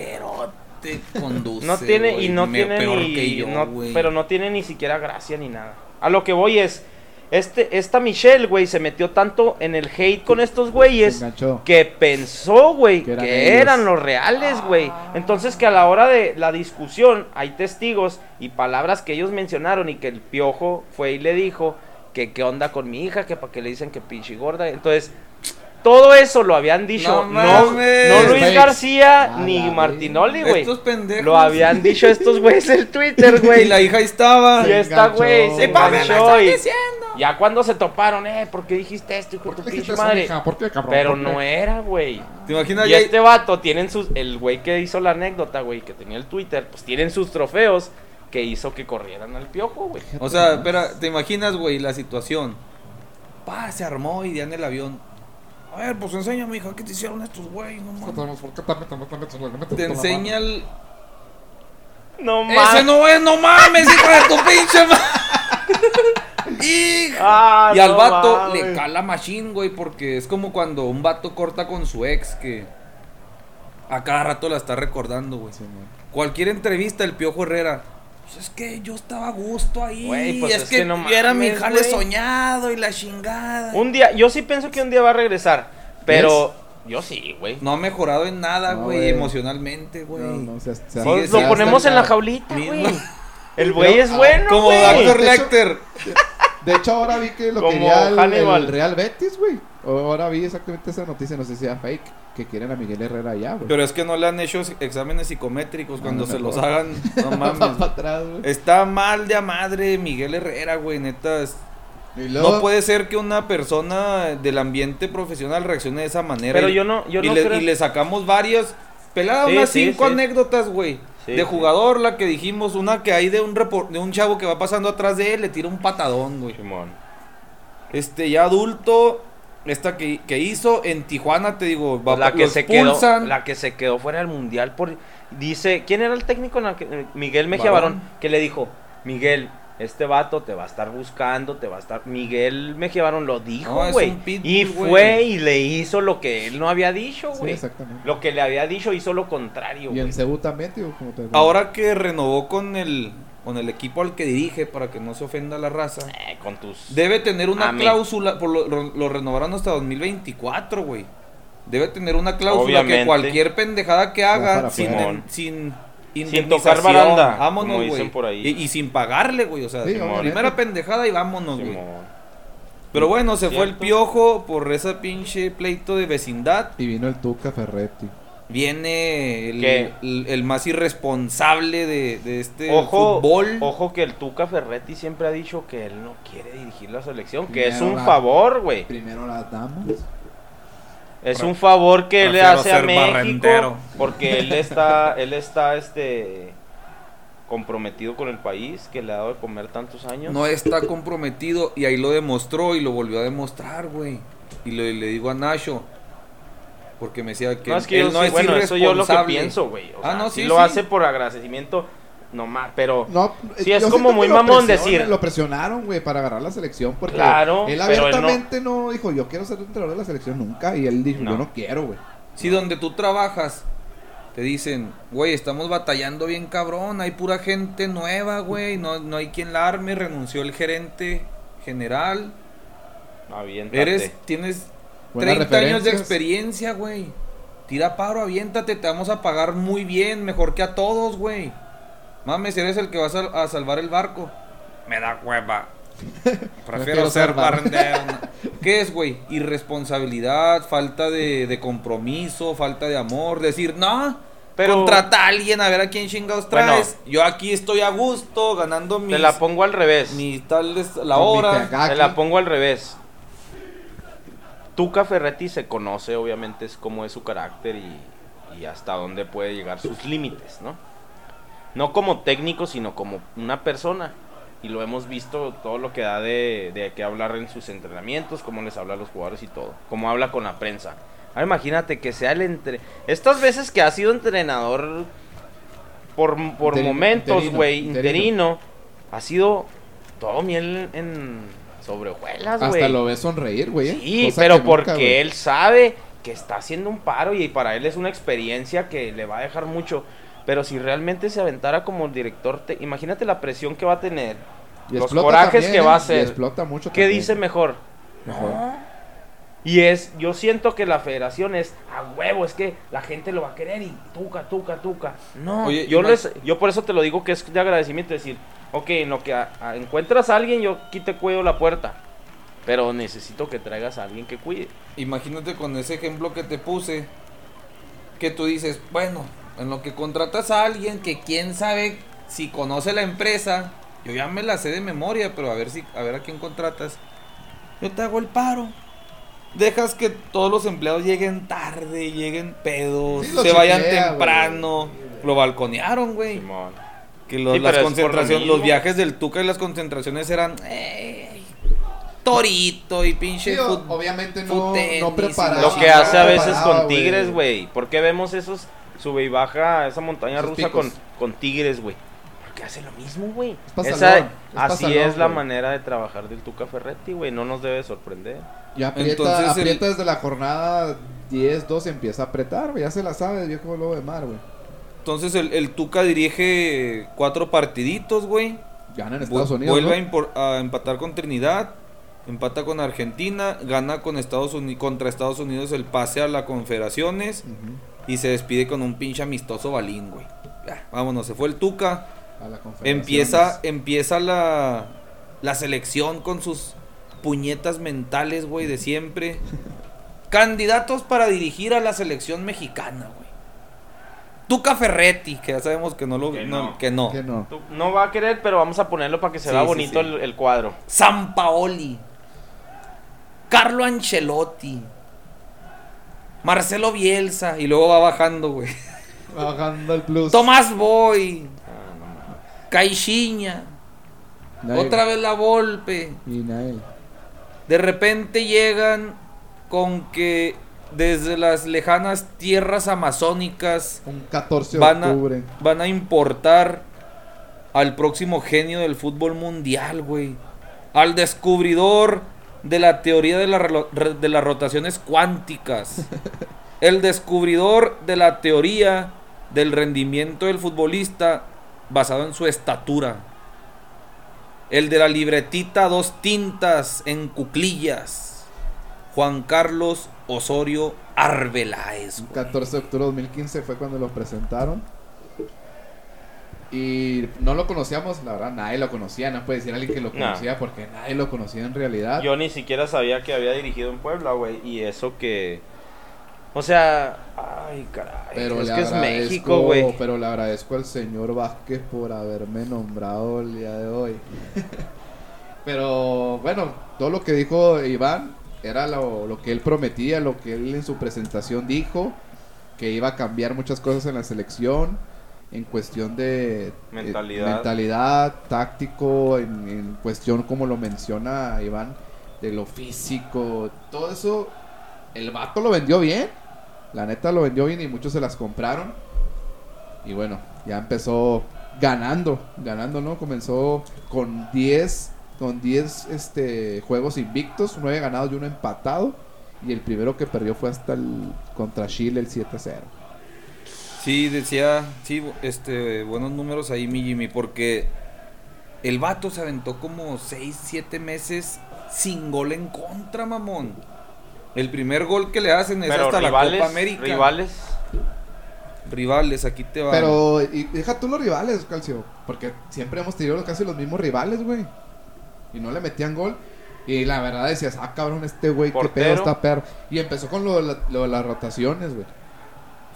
conduce, No tiene, y no tiene peor ni. que yo, no- pero no tiene ni siquiera gracia ni nada. A lo que voy es. Este, esta Michelle, güey, se metió tanto en el hate con estos güeyes que pensó, güey, Que que, eran los reales, güey. Entonces que a la hora de la discusión hay testigos y palabras que ellos mencionaron y que el piojo fue y le dijo que qué onda con mi hija, que para que le dicen que pinche gorda. Entonces, todo eso lo habían dicho. No No, no Luis. García ni Martinoli, güey. Estos pendejos. Lo habían dicho estos güeyes en Twitter, güey. Y la hija ahí estaba. Y esta güey se enganchó y diciendo. ya cuando se toparon, eh, ¿por qué dijiste esto, hijo de tu pinche madre? ¿Por qué, cabrón? Pero ¿Por qué? no era, güey. ¿Te imaginas? Y este vato tienen sus el güey que hizo la anécdota, güey, que tenía el Twitter, pues tienen sus trofeos que hizo que corrieran al piojo, güey. O sea, espera, ¿te imaginas, güey, la situación? Pa, se armó y ya en el avión. A ver, pues enséñame, hija, ¿qué te hicieron estos güeyes? No mames. ¿Por qué también, también, también, también, también, Te enseña el. No Ese mames. no es, no mames, hija de tu pinche. Ah, Y al no vato mames. le cala machine, güey, porque es como cuando un vato corta con su ex que a cada rato la está recordando, güey. Sí. Cualquier entrevista, el Piojo Herrera. Pues es que yo estaba a gusto ahí. Güey, pues es, es que, que no yo era mi jale güey. soñado y la chingada. Un día, yo sí pienso que un día va a regresar, pero yo sí, güey. No ha mejorado en nada, güey, emocionalmente, güey. No, no, se- se- Pues se lo ponemos en la jaulita, güey. El güey es ah, bueno, Como. Dr. De hecho- Lecter. De hecho, ahora vi que lo Como quería el, el Real Betis, güey. Ahora vi exactamente esa noticia, no sé si era fake, que quieren a Miguel Herrera allá, güey. Pero es que no le han hecho exámenes psicométricos. Cuando no, se los hagan, no Va mames. para atrás, güey. Está mal de a madre Miguel Herrera, güey, neta. es- Y luego, No puede ser que una persona del ambiente profesional reaccione de esa manera. Pero y, yo no, yo y no le, creo. y le sacamos varias. Pelada, Sí, unas sí, cinco sí. anécdotas, güey. Sí, de sí. jugador, la que dijimos, una que hay de un repor- de un chavo que va pasando atrás de él, le tira un patadón, güey. Simón. Este, ya adulto, esta que, que hizo en Tijuana, te digo, va, la que se quedó, la que se quedó fuera del mundial por dice, ¿quién era el técnico? en la que- eh, Miguel Mejía Barón. Barón, que le dijo, "Miguel, este vato te va a estar buscando, te va a estar Miguel Mejía Barón lo dijo, güey. y fue y le hizo lo que él no había dicho, Sí, güey. exactamente. lo que le había dicho hizo lo contrario, Y güey. en Cebu también, tío, como te Ahora que renovó con el, con el equipo al que dirige, para que no se ofenda la raza. Eh, con tus Debe tener una Amén. cláusula, por lo, lo- lo renovaron hasta 2024, güey. Debe tener una cláusula Obviamente. que cualquier pendejada que haga sin, afuera. sin, sin tocar baranda, vámonos, güey. por ahí. Y, y sin pagarle, güey, o sea, Sí, primera pendejada y vámonos, güey. Pero bueno, se fue el piojo por esa pinche pleito de vecindad. Y vino el Tuca Ferretti. Viene el, el- el más irresponsable de, de este Ojo, fútbol. ojo que el Tuca Ferretti siempre ha dicho que él no quiere dirigir la selección, que es un la- favor, güey. Primero las damas. Es Pre- un favor que él le hace a México barrendero. porque él está él está este comprometido con el país que le ha dado de comer tantos años. No está comprometido y ahí lo demostró y lo volvió a demostrar, güey. Y le, le digo a Nacho, porque me decía que, No, es que él yo no sí- es bueno, eso yo lo que pienso, güey. O Ah, no, sí sí, lo hace por agradecimiento nomás, pero No, Sí, es como muy mamón decir- Lo presionaron, güey, para agarrar la selección. Porque Claro, él no- abiertamente no... dijo, yo quiero ser entrenador de la selección nunca. Y él dijo, No. yo no quiero, güey. Si donde tú trabajas te dicen, güey, estamos batallando bien cabrón, hay pura gente nueva, güey, no, no hay quien la arme, renunció el gerente general, aviéntate. eres, tienes Buenas 30 años de experiencia, güey. Tira paro, aviéntate, te vamos a pagar muy bien, mejor que a todos, güey. Mames, eres el que vas a, a salvar el barco. Me da hueva. Prefiero ser ser bar- barrendero. ¿Qué es, güey? Irresponsabilidad, falta de, de compromiso, falta de amor. Decir, no, Pero- contrata a alguien a ver a quién chingados Bueno. traes. Yo aquí estoy a gusto, ganando mis, Te la pongo al revés. mis tales la mi hora. Te la pongo al revés. Tuca Ferretti se conoce, obviamente, es cómo es su carácter y, y hasta dónde puede llegar sus límites, ¿no? No como técnico, sino como una persona. Y lo hemos visto todo lo que da de, de que hablar en sus entrenamientos, cómo les habla a los jugadores y todo. Cómo habla con la prensa. Ahora imagínate que sea el entre... Estas veces que ha sido entrenador por, por Interino, momentos, güey, interino. interino, ha sido todo miel en sobre hojuelas, güey. Hasta lo ves sonreír, güey. ¿eh? Sí, Cosa pero nunca, porque él sabe que está haciendo un paro y para él es una experiencia que le va a dejar mucho. Pero si realmente se aventara como el director, te- imagínate la presión que va a tener, Y los corajes también, que va a ¿eh? Y hacer. explota mucho ¿Qué también. dice mejor? Mejor. Y es, yo siento que la federación es a huevo, es que la gente lo va a querer y tuca, tuca, tuca. No, Oye, yo, les, yo por eso te lo digo que es de agradecimiento, decir, ok, en lo que a- a- encuentras a alguien, yo aquí te cuido la puerta. Pero necesito que traigas a alguien que cuide. Imagínate con ese ejemplo que te puse, que tú dices, bueno, en lo que contratas a alguien que quién sabe si conoce la empresa, yo ya me la sé de memoria, pero a ver si a ver a quién contratas. Yo te hago el paro. Dejas que todos los empleados lleguen tarde, lleguen pedos, Sí, se vayan temprano. Lo balconearon, güey. Que los, Sí, las es lo concentraciones, los viajes del Tuca y las concentraciones eran "Ey, torito y pinche Sí, o- fut- obviamente no, no preparado. Lo que hace a veces con Tigres, güey. ¿Por qué vemos esos sube y baja esa montaña Esos rusa picos. con, con Tigres, güey? Porque hace lo mismo, güey. Es es así salón, es la manera de trabajar del Tuca Ferretti, güey. No nos debe sorprender. Y aprieta, Entonces, el- aprieta desde la jornada 10, 12, empieza a apretar, güey. Ya se la sabe, viejo lobo de mar, güey. Entonces el, el Tuca dirige cuatro partiditos, güey. Gana en Estados Unidos. Vuelve ¿no? a, empatar con Trinidad. Empata con Argentina. Gana con Estados Unidos, contra Estados Unidos el pase a las confederaciones. Y se despide con un pinche amistoso balín, güey. Ya, vámonos, se fue el Tuca. A la. Empieza, empieza la, la selección con sus puñetas mentales, güey, de siempre. Candidatos para dirigir a la selección mexicana, güey. Tuca Ferretti, que ya sabemos que no lo Que no, no. que no. Que no. Tú- No va a querer, pero vamos a ponerlo para que se Sí, vea sí, bonito sí. El, el cuadro. San Paoli. Carlo Ancelotti. Marcelo Bielsa. Y luego va bajando, güey. Bajando el plus. Tomás Boy. Ah. Caixinha. Otra vez la Volpe. Y Nael. De repente llegan con que desde las lejanas tierras amazónicas Un 14 de van a, octubre. van a importar al próximo genio del fútbol mundial, güey. Al descubridor de la teoría de, la de las rotaciones cuánticas. El descubridor de la teoría del rendimiento del futbolista basado en su estatura. El de la libretita a dos tintas en cuclillas. Juan Carlos Osorio Arbeláez. Un güey. 14 de octubre de 2015 fue cuando lo presentaron. Y no lo conocíamos, la verdad, nadie lo conocía. No puede decir alguien que lo No. conocía porque nadie lo conocía en realidad. Yo ni siquiera sabía que había dirigido en Puebla, güey. Y eso que. O sea. Ay, caray. pero es le que es agradezco- México, güey. Pero le agradezco al señor Vázquez por haberme nombrado el día de hoy. pero bueno, todo lo que dijo Iván era lo, lo que él prometía, lo que él en su presentación dijo, que iba a cambiar muchas cosas en la selección, en cuestión de eh, Mentalidad. mentalidad, táctico, en, en cuestión como lo menciona Iván, de lo físico, todo eso, el vato lo vendió bien. La neta lo vendió bien y muchos se las compraron. Y bueno, ya empezó ganando, ganando, ¿no? Comenzó con 10 con 10 este juegos invictos, 9 ganados y uno empatado y el primero que perdió fue hasta el contra Chile el 7-0. Sí, decía, sí, este, buenos números ahí, mi Jimmy, porque el vato se aventó como 6, 7 meses sin gol en contra, mamón. El primer gol que le hacen es Pero hasta rivales. la Copa América. Rivales. Rivales, aquí te va. Pero y deja tú los rivales, Calcio, porque siempre hemos tenido casi los mismos rivales, güey. Y no le metían gol. Y la verdad decías, ah, cabrón, este güey, qué pedo está perro. Y empezó con lo de, la- lo de las rotaciones, güey.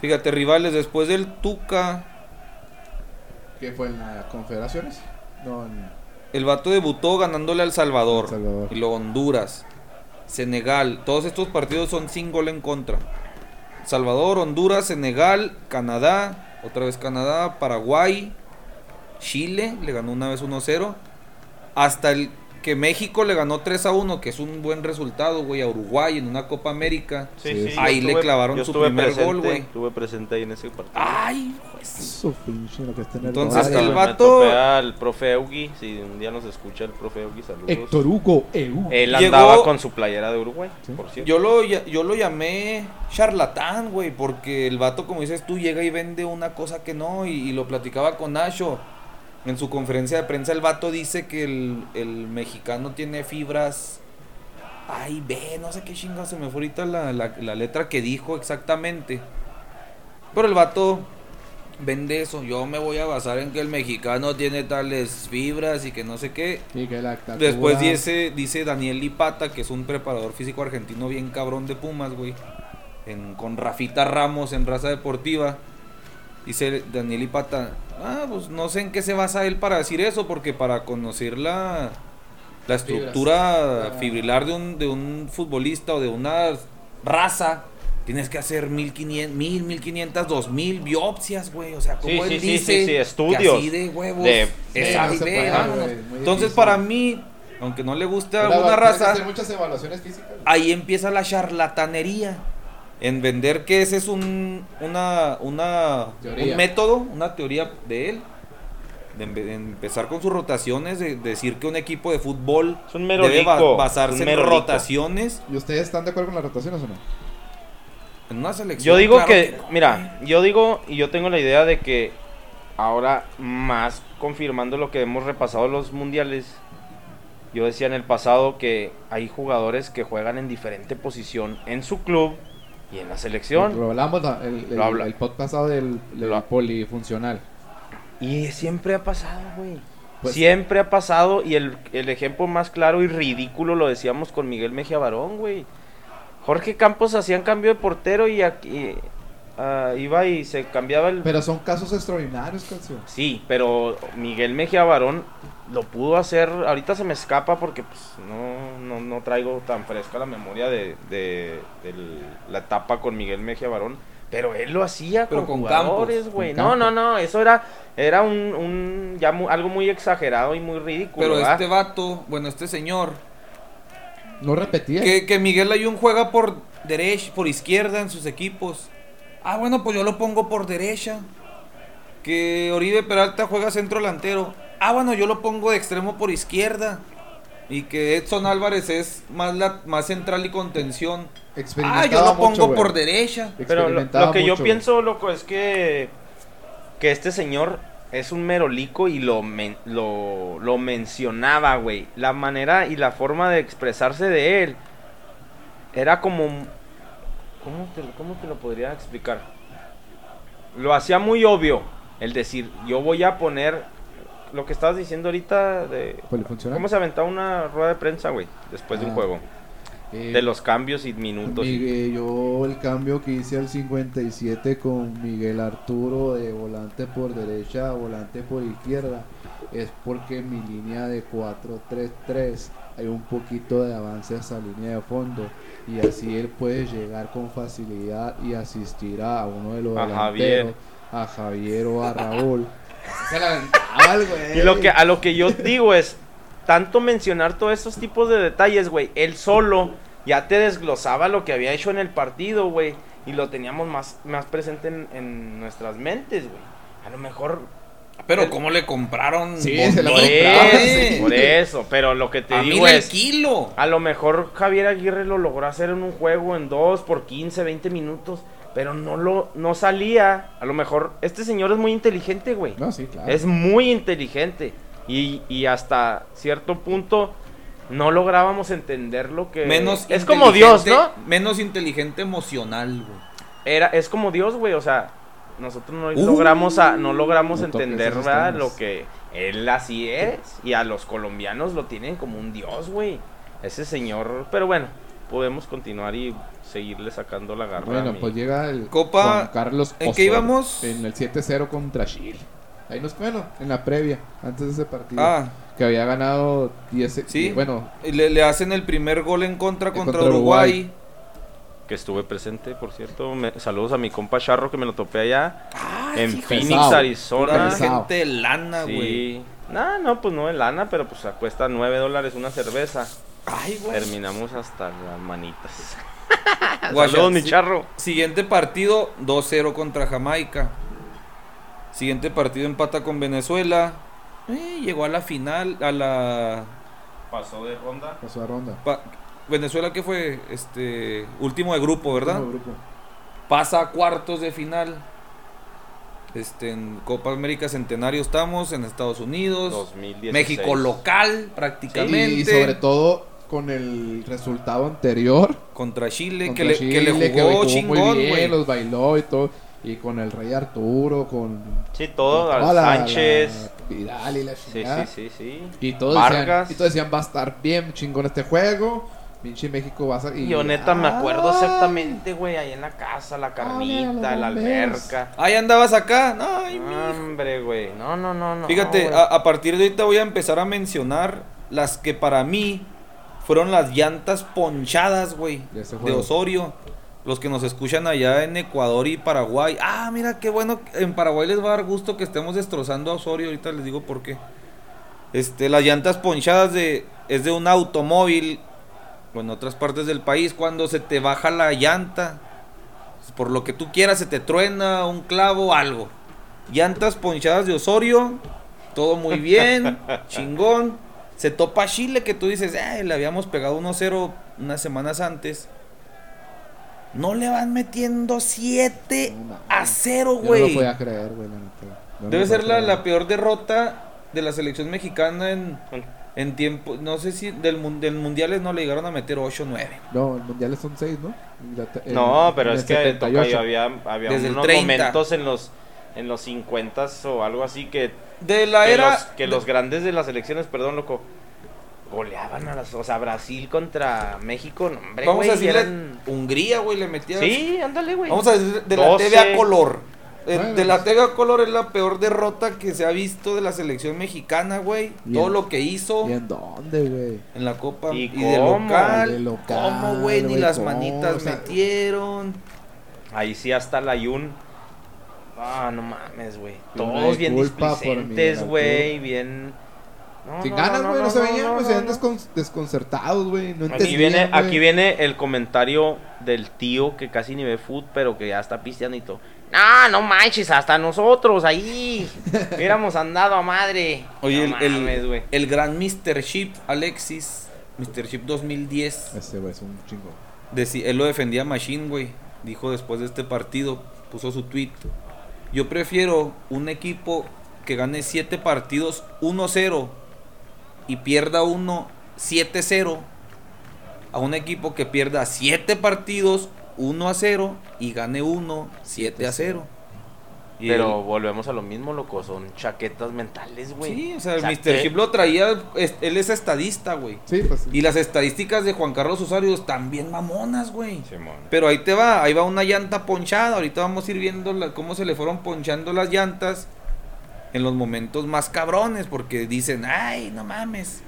Fíjate, rivales, después del Tuca, ¿Qué fue en las confederaciones? No, en- el vato debutó ganándole al Salvador. El Salvador. Y luego Honduras, Senegal. Todos estos partidos son sin gol en contra. Salvador, Honduras, Senegal, Canadá, otra vez Canadá, Paraguay, Chile, le ganó una vez 1-0. Hasta el que México le ganó 3 a 1, que es un buen resultado, güey, a Uruguay en una Copa América. Sí, ahí le clavaron su primer presente, gol, güey. Estuve presente ahí en ese partido. Ay, pues. Su pinche, lo que está en el Entonces, el vato- al profe Eugi, si un día nos escucha el profe Eugi, saludos. Héctor Hugo EU. Él Llegó- andaba con su playera de Uruguay, Sí. por cierto. Yo lo, yo lo llamé charlatán, güey, porque el vato, como dices tú, llega y vende una cosa que no, y, y lo platicaba con Nacho. En su conferencia de prensa, el vato dice que el, el mexicano tiene fibras. Ay, ve, no sé qué chingo, se me fue ahorita la, la- la letra que dijo exactamente. Pero el vato vende eso. Yo me voy a basar en que el mexicano tiene tales fibras y que no sé qué. Sí, que la estatura- Después dice, dice Daniel Lipata, que es un preparador físico argentino bien cabrón de Pumas, güey. En, con Rafita Ramos en raza deportiva. Dice Daniel Lipata, ah, pues no sé en qué se basa él para decir eso, porque para conocer la, la estructura Ah. fibrilar de un, de un futbolista o de una raza, tienes que hacer 1500, 1000, 1500, 2000 biopsias, güey. O sea, como Sí, él sí, sí, dice sí, sí, estudios así de huevos. de- es no puede, muy Entonces, para mí, aunque no le guste a Pero alguna raza, hacer muchas evaluaciones físicas. ahí empieza la charlatanería. En vender que ese es un, una, una, un método, una teoría de él. De, empe- de empezar con sus rotaciones, de, decir que un equipo de fútbol Es un mero debe rico, basarse un en rico. rotaciones. ¿Y ustedes están de acuerdo con las rotaciones o no? En una selección. Yo digo claro que, no, mira, yo digo y yo tengo la idea de que ahora más confirmando lo que hemos repasado los mundiales, yo decía en el pasado que hay jugadores que juegan en diferente posición en su club y en la selección. Lo hablamos la- el, el, Lo habla- el podcast pasado del, del Lo- polifuncional. Y siempre ha pasado, güey. Pues- siempre ha pasado y el, el ejemplo más claro y ridículo lo decíamos con Miguel Mejía Barón, güey. Jorge Campos hacían cambio de portero y aquí ah, iba y se cambiaba el... Pero son casos extraordinarios, canción. Sí, pero Miguel Mejía Barón lo pudo hacer. Ahorita se me escapa porque pues, no, no, no traigo tan fresca la memoria de, de- la etapa con Miguel Mejía Barón. Pero él lo hacía Pero con, con jugadores, güey. No, no, no. Eso era, era un, un ya mu- algo muy exagerado y muy ridículo. Pero ¿verdad? este vato, bueno, este señor, No repetía. que, que Miguel Ayun juega por derecha, por izquierda en sus equipos. Ah, bueno, pues yo lo pongo por derecha. Que Oribe Peralta juega centro delantero. Ah, bueno, yo lo pongo de extremo por izquierda. Y que Edson Álvarez es más, la, más central y contención. Ah, yo lo pongo mucho, por derecha. Pero lo, que yo pienso, loco, es que, que este señor es un merolico y lo, men- lo, lo mencionaba, güey. La manera y la forma de expresarse de él era como... ¿Cómo te, cómo te lo podría explicar? Lo hacía muy obvio. El decir, yo voy a poner lo que estabas diciendo ahorita de... Polifuncional. ¿Cómo se aventaba una rueda de prensa, güey? Después de un Ah, juego. Eh, De los cambios y minutos. Miguel- yo el cambio que hice al 57 con Miguel Arturo de volante por derecha a volante por izquierda es porque mi línea de 4-3-3 hay un poquito de avance a esa línea de fondo y así él puede llegar con facilidad y asistir a uno de los A Javier. a Javier o a Raúl. Güey. Y lo que, a lo que yo digo es, tanto mencionar todos esos tipos de detalles, güey, él solo ya te desglosaba lo que había hecho en el partido, güey, y lo teníamos más, más presente en, en nuestras mentes, güey. A lo mejor... Pero ¿cómo le compraron? Sí, se la Por compraron, eso, güey? por eso, pero lo que te A digo es... kilo. A lo mejor Javier Aguirre lo logró hacer en un juego en 2 por 15, 20 minutos, pero no lo no salía. A lo mejor este señor es muy inteligente, güey. No, sí, claro. Es muy inteligente. Y, y hasta cierto punto no lográbamos entender lo que. Menos es como Dios, ¿no? Menos inteligente emocional, güey. Era, es como Dios, güey. O sea, nosotros no Uh, logramos, a, no logramos no toques entender lo que él así es. Y a los colombianos lo tienen como un Dios, güey. Ese señor. Pero bueno, podemos continuar y seguirle sacando la garra. Bueno, pues llega el Copa- Juan Carlos ¿en qué íbamos? En el 7-0 contra Chile. Ahí nos, bueno, en la previa, antes de ese partido. Ah, Que había ganado 10. Sí. Bueno, le, le hacen el primer gol en contra contra, contra Uruguay. Uruguay. Que estuve presente, por cierto. Me- saludos a mi compa Charro que me lo topé allá en Phoenix, pesado. Arizona. Pesado. gente de lana, güey. Sí. No, no, pues no de lana, pero pues cuesta 9 dólares una cerveza. Ay, güey. Terminamos hasta las manitas. Saludos, mi charro. Siguiente partido, 2-0 contra Jamaica. Siguiente partido empata con Venezuela. Eh, llegó a la final, a la... Pasó de ronda. pasó a ronda. pa- Venezuela que fue este último de grupo, ¿verdad? Último grupo. Pasa a cuartos de final. Este, en Copa América Centenario estamos, en Estados Unidos. 2016. México local, prácticamente. Y sobre todo con el resultado anterior. contra Chile, contra que, le, que le Chile, jugó, jugó chingón, muy bien, güey. los bailó y todo. Y con el Rey Arturo, con. Sí, todo. con al toda la- Sánchez. la Vidal y la Sí, chingada. sí, sí, sí. Y todos, decían, Vargas. y todos decían, va a estar bien chingón este juego. Pinche México va a ser. y- Yo neta me acuerdo exactamente, güey, ahí en la casa, la carnita, la alberca. Ahí andabas acá. No, ay. Hombre, güey. No, no, no, no. Fíjate, a, a partir de ahorita voy a empezar a mencionar las que para mí fueron las llantas ponchadas, güey, De. Osorio. Los que nos escuchan allá en Ecuador y Paraguay. Ah, mira, qué bueno. En Paraguay les va a dar gusto que estemos destrozando a Osorio. Ahorita les digo por qué. Este, las llantas ponchadas de, es de un automóvil. O en otras partes del país, cuando se te baja la llanta. Por lo que tú quieras, se te truena un clavo, algo. Llantas ponchadas de Osorio. Todo muy bien, chingón. Se topa Chile que tú dices, "Ay, le habíamos pegado 1-0 unas semanas antes. No le van metiendo 7 No a 0, Yo no lo güey. podía creer, güey, la neta. Yo no Debe ser la, la peor derrota de la selección mexicana en, en tiempo. No sé si del, del mundiales no le llegaron a meter 8 o 9. No, el mundial son 6, ¿no? Inglater- No, pero es el que 78. tocayo, había, había Desde el unos 30. momentos en los en los 50 o algo así que, De la que era. los, que los grandes de las elecciones, perdón, loco, goleaban a las, o sea, Brasil contra México, no, hombre, Vamos güey, a decirle. eran- Hungría, güey, le metía. Sí, ándale, güey. Vamos a decir de la 12. TV a color. De, Bueno, de la pues. TV a color es la peor derrota que se ha visto de la selección mexicana, güey. Todo lo que hizo ¿Y en dónde, güey? en la Copa ¿Y y, de cómo? local. De local, ¿Cómo, güey? Ni las ¿cómo? manitas O sea, metieron. Ahí sí hasta la Yun. Ah, no mames, güey. Todos bien displicentes, güey, bien No, Sin no, ganas, güey, no, no, se veían, no, güey, se veían descon- desconcertados, güey. No Aquí viene, aquí viene el comentario del tío que casi ni ve food, pero que ya está pisteando y todo. No, no manches, hasta nosotros ahí hubiéramos andado a madre. Oye, no el, el- mames, el gran Mr. Chip, Alexis, Mr. Chip 2010, Ese, güey, es un chingo. deci- él lo defendía a Machine, güey. Dijo después de este partido, puso su tweet. Yo prefiero un equipo que gane 7 partidos 1-0 y pierda uno 7-0 a un equipo que pierda 7 partidos 1-0 y gane uno 7-0. Y Pero él- volvemos a lo mismo, loco. Son chaquetas mentales, güey. Sí, o sea, el Mr. que- Chip lo traía, es- él es estadista, güey. Sí, pues. sí. Y las estadísticas de Juan Carlos Osorio también mamonas, güey. Simón. Pero ahí te va, ahí va una llanta ponchada. Ahorita vamos a ir viendo la- cómo se le fueron ponchando las llantas en los momentos más cabrones, porque dicen, ay, no mames.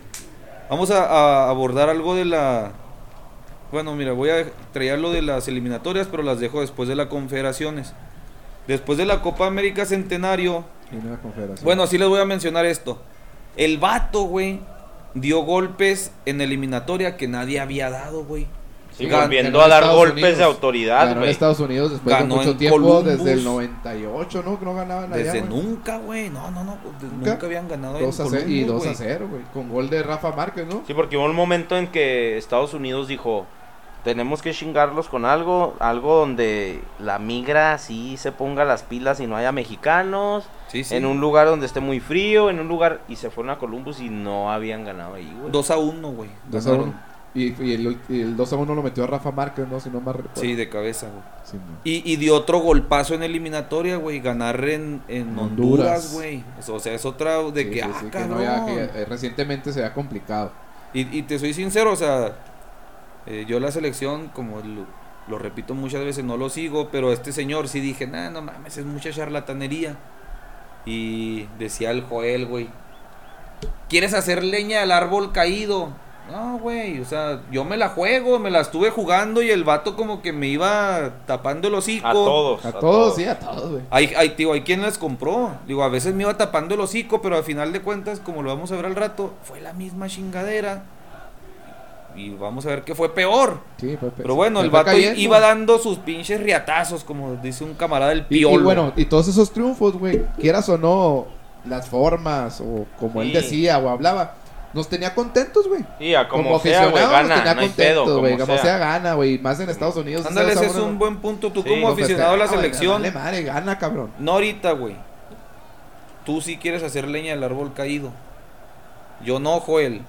Vamos a, a abordar algo de la... Bueno, mira, voy a traer lo de las eliminatorias, pero las dejo después de las confederaciones. Después de la Copa América Centenario, bueno, así les voy a mencionar esto. El vato, güey, dio golpes en eliminatoria que nadie había dado, güey. Sí, Gan- volviendo a dar Estados golpes Unidos. de autoridad, Ganó en güey. Estados Unidos después Ganó de mucho en tiempo, Columbus. desde el 98, ¿no? Que no ganaban allá, Desde güey. nunca, güey. No, no, no. de- ¿Nunca? Nunca, habían ganado 2 a en 0, y Columbus, 2 a güey. 0, güey. Con gol de Rafa Márquez, ¿no? Sí, porque hubo un momento en que Estados Unidos dijo, tenemos que chingarlos con algo, algo donde la migra sí se ponga las pilas y no haya mexicanos, Sí, sí. en un lugar donde esté muy frío, en un lugar, y se fueron a Columbus y no habían ganado ahí, güey. 2 a 1, güey. 2 a Ganaron. 1. Y, y el, el 2 a 1 lo metió Rafa Márquez, ¿no? Si no más recuerdo. Sí, de cabeza, güey. Sí, no. Y, y dio otro golpazo en eliminatoria, güey. Ganar en, en Honduras. Güey. O sea, es otra de Sí, que, sí, ah, que no que, eh, recientemente se había complicado. Y, y te soy sincero, o sea, Eh, yo la selección, como lo, lo repito muchas veces, no lo sigo, pero este señor sí dije, nah, no mames, es mucha charlatanería. Y decía el Joel, güey, ¿quieres hacer leña del árbol caído? No, güey, o sea, yo me la juego, me la estuve jugando y el vato como que me iba tapando el hocico. A todos. A todos, sí, a todos, güey. Hay, hay, digo, hay quien las compró. Digo, a veces me iba tapando el hocico, pero al final de cuentas, como lo vamos a ver al rato, fue la misma chingadera. Y vamos a ver qué fue peor. Sí, fue- Pero bueno, el vato cayendo. iba dando sus pinches riatazos, como dice un camarada del Y, y bueno, y todos esos triunfos, güey, quieras o no, las formas, o como él decía o hablaba, nos tenía contentos, güey. Y a como, sea, güey, aficionados gana, nos tenía no contentos, güey. como Como sea. sea. gana, güey. Más en Estados Unidos. Ándale, ese es un buen punto. Tú Sí. como uno aficionado a la selección, Dale madre, gana, cabrón. no ahorita, güey. Tú sí quieres hacer leña del árbol caído. Yo no, Joel.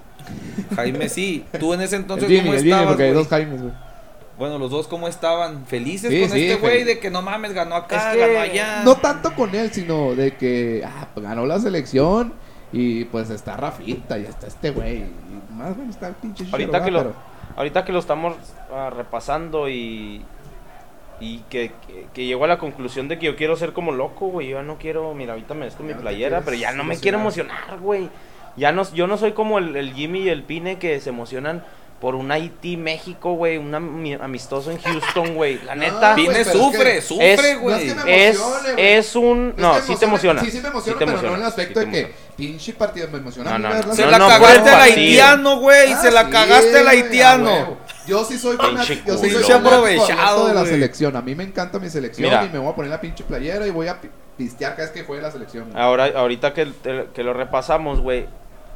Jaime sí. Tú en ese entonces, Jimmy, ¿cómo Jimmy, estabas, porque hay güey? dos Jaimes, güey. Bueno, los dos, ¿cómo estaban? ¿Felices Sí, con sí, este güey? De que no mames, ganó acá, Es que ganó allá. No tanto con él, sino de que ah, pues, ganó la selección y pues está Rafita y está este güey. Y más, bueno, está el pinche Ahorita que lo, pero- ahorita que lo estamos ah, repasando y y que, que, que llegó a la conclusión de que yo quiero ser como loco, güey. Yo ya no quiero, mira, ahorita me con mi playera, pero ya no me emocionar. quiero emocionar, güey. Ya no, yo no soy como el, el Jimmy y el Pine que se emocionan por un Haití México, güey, un ami- amistoso en Houston, güey. La neta, Pine pero es sufre, que- sufre, es- güey. no es es, un... Es No, sí te emociona. Sí, sí me emociona, Sí te pero no en el aspecto sí de que pinche partido me emociona. No. Se la no, cagaste al haitiano, güey. Ah, se la sí, cagaste al haitiano. Yo sí soy Pinche fanático. Yo sí soy aprovechado, de la selección. A mí me encanta mi selección Mira. y me voy a poner la pinche playera y voy a pi- pistear cada vez que juegue la selección. Ahora, ahorita que, que lo repasamos, güey,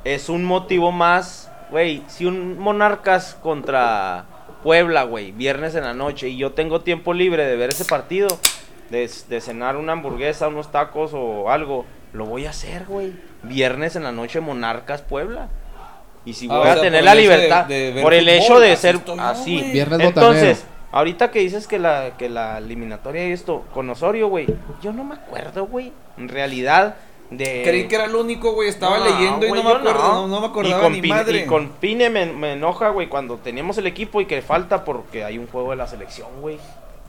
es un motivo más, güey, si un Monarcas contra Puebla, güey, viernes en la noche, y yo tengo tiempo libre de ver ese partido, de, de cenar una hamburguesa, unos tacos o algo, lo voy a hacer, güey. Viernes en la noche, Monarcas, Puebla. Y si Ah, voy o a sea, tener la de- libertad, de por el fútbol, hecho de ser estoy así. Viernes Entonces, botanero. ahorita que dices que la, que la eliminatoria y esto, con Osorio, güey, yo no me acuerdo, güey. En realidad, de. Creí que era el único, güey. Estaba No, leyendo y no me acuerdo, no, no me acordaba y con ni Pine, madre. Y con Pine me, me enoja, güey, cuando teníamos el equipo y que falta porque hay un juego de la selección, güey.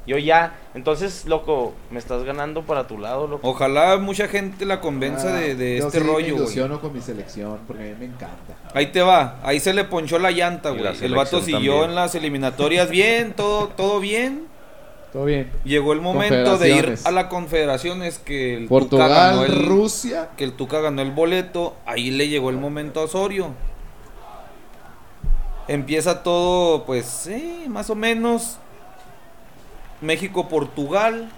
Yo ya, entonces, loco, me estás ganando para tu lado, loco. Ojalá mucha gente la convenza Ah, de, de yo este sí me rollo, güey. ilusiono con mi selección porque a mí me encanta. Ahí te va, ahí se le ponchó la llanta, güey. El vato siguió también. en las eliminatorias bien, todo, todo bien. Todo bien. Llegó el momento de ir a la confederaciones que el Tuca Portugal, ganó el, Rusia. que el Tuca ganó el boleto, ahí le llegó el momento a Osorio. Empieza todo, pues, sí, más o menos. México-Portugal.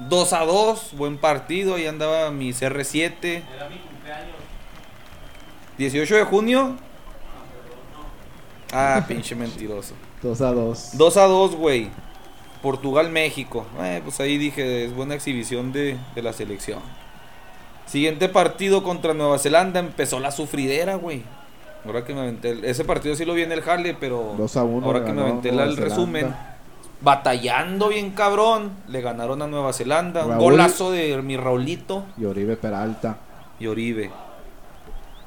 2 a 2, buen partido, ahí andaba mi CR7. 18 de junio. Ah, pinche mentiroso. 2 a 2. 2 a 2, güey. Portugal-México. Eh, pues ahí dije, es buena exhibición de, de la selección. Siguiente partido contra Nueva Zelanda. Empezó la sufridera, güey. Ahora que me aventé. el- ese partido sí lo vi en el jale, pero. 2 a 1. Ahora que me aventé la- el resumen. Batallando bien cabrón. Le ganaron a Nueva Zelanda. Un golazo de mi Raulito Y Oribe Peralta. y Oribe.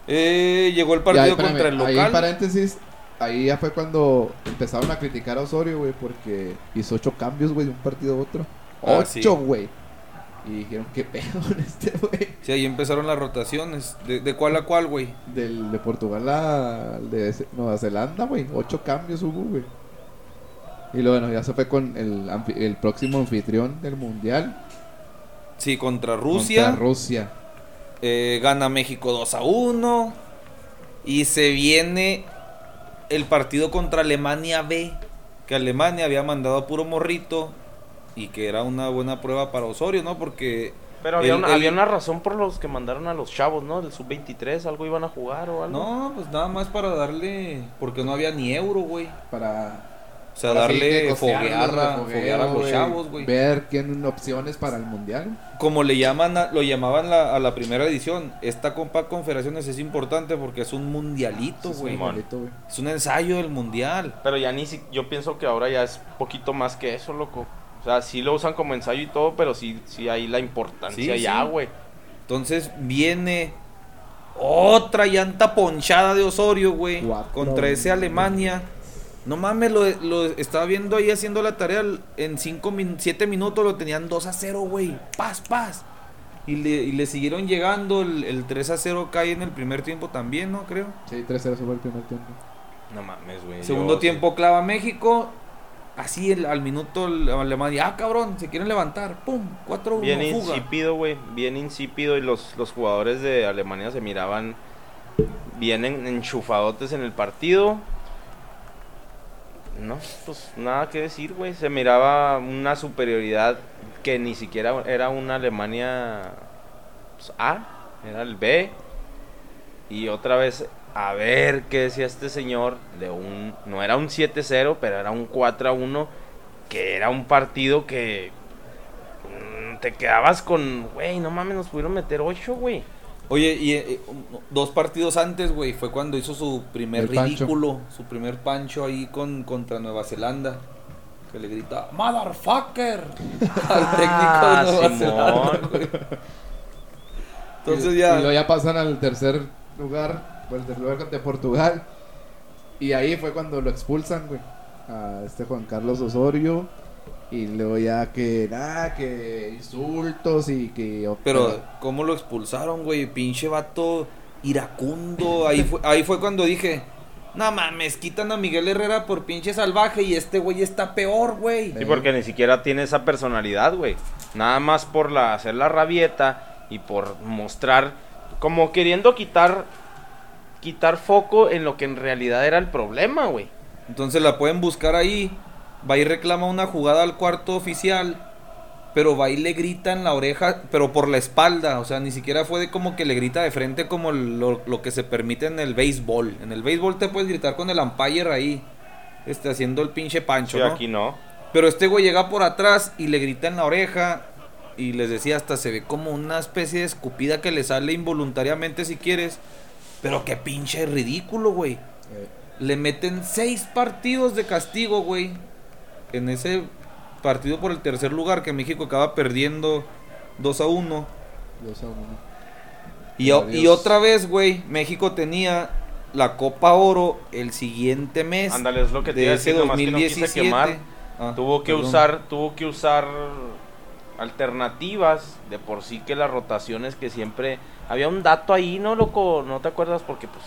Eh, llegó el ahí, partido espérame, contra el Ahí en local. paréntesis, ahí ya fue cuando empezaron a criticar a Osorio, güey, porque hizo 8 cambios, güey, de un partido a otro. Ah, 8, sí. güey. Y dijeron, ¿qué pedo con este, güey? Sí, ahí empezaron las rotaciones. ¿De, de cuál a cuál, güey? Del, de Portugal a al de Nueva Zelanda, güey. 8 cambios hubo, güey. Y luego, bueno, ya se fue con el, el próximo anfitrión del mundial. Sí, contra Rusia. Contra Rusia. Eh, gana México 2 a 1. Y se viene el partido contra Alemania B. Que Alemania había mandado a puro morrito. Y que era una buena prueba para Osorio, ¿no? Porque. Pero había, el- una, el- había una razón por los que mandaron a los chavos, ¿no? Del sub-23, algo iban a jugar o algo. No, pues nada más para darle. Porque no había ni euro, güey. Para. O sea, darle foguear, a- fogueo, foguear a los chavos, güey. Ver quién opciones para el mundial. Como le llaman, a- lo llamaban la- a la primera edición. Esta Copa Confederaciones es importante porque es un mundialito, güey. sí, malito, güey. Es un ensayo del mundial. Pero ya ni si, yo pienso que ahora ya es poquito más que eso, loco. O sea, sí lo usan como ensayo y todo, pero sí, sí hay la importancia Sí, ya, sí. güey. Entonces viene otra llanta ponchada de Osorio, güey. Cuatro. Contra ese Alemania. No mames, lo, lo estaba viendo ahí haciendo la tarea. En 5 7 minutos lo tenían 2 a 0, güey. Paz, paz. Y le, y le siguieron llegando. El, el 3 a 0 cae en el primer tiempo también, ¿no? Creo. Sí, 3-0 fue el primer tiempo. No mames, güey. Segundo yo- tiempo clava México. Así el- al minuto el- Alemania. Ah, cabrón, se quieren levantar. Pum, 4-1. Bien fuga. insípido, güey. Bien insípido. Y los, los jugadores de Alemania se miraban bien en- enchufadotes en el partido. No, pues nada que decir, güey. Se miraba una superioridad que ni siquiera era una Alemania pues, A, era el B. Y otra vez, a ver qué decía este señor de un. No era un 7-0, pero era un 4-1. Que era un partido que Mm, te quedabas con, güey, no mames, nos pudieron meter 8, güey. Oye, y eh, dos partidos antes, güey, fue cuando hizo su primer El pancho. ridículo, su primer pancho ahí con contra Nueva Zelanda. Que le grita, ¡Motherfucker! al técnico de Nueva Simón. Zelanda, güey. Entonces y, ya. y luego ya pasan al tercer lugar, pues, el tercer lugar de Portugal. Y ahí fue cuando lo expulsan, güey. A este Juan Carlos Osorio. Y luego ya que, nada, que insultos y que... Pero, ¿cómo lo expulsaron, güey? Pinche vato iracundo. Ahí fue, ahí fue cuando dije, no mames, quitan a Miguel Herrera por pinche salvaje y este güey está peor, güey. Sí, porque ni siquiera tiene esa personalidad, güey. Nada más por la, hacer la rabieta y por mostrar, como queriendo quitar, quitar foco en lo que en realidad era el problema, güey. Entonces la pueden buscar ahí. Va y reclama una jugada al cuarto oficial. Pero va y le grita en la oreja, pero por la espalda. O sea, ni siquiera fue de como que le grita de frente como lo, lo que se permite en el béisbol. En el béisbol te puedes gritar con el umpire ahí. Este, haciendo el pinche pancho, Sí, ¿no? aquí no. Pero este güey llega por atrás y le grita en la oreja. Y les decía, hasta se ve como una especie de escupida que le sale involuntariamente si quieres. Pero qué pinche ridículo, güey. Eh, Le meten seis partidos de castigo, güey. En ese partido por el tercer lugar que México acaba perdiendo 2 a 1. dos a uno. Y, o- Adiós. y otra vez, güey, México tenía la Copa Oro el siguiente mes. Ándale, es lo que te de iba a ese decir, nomás que no quise 2017. quemar. Ah, tuvo que perdón. usar, tuvo que usar alternativas de por sí que las rotaciones que siempre había un dato ahí, no loco, no te acuerdas porque pues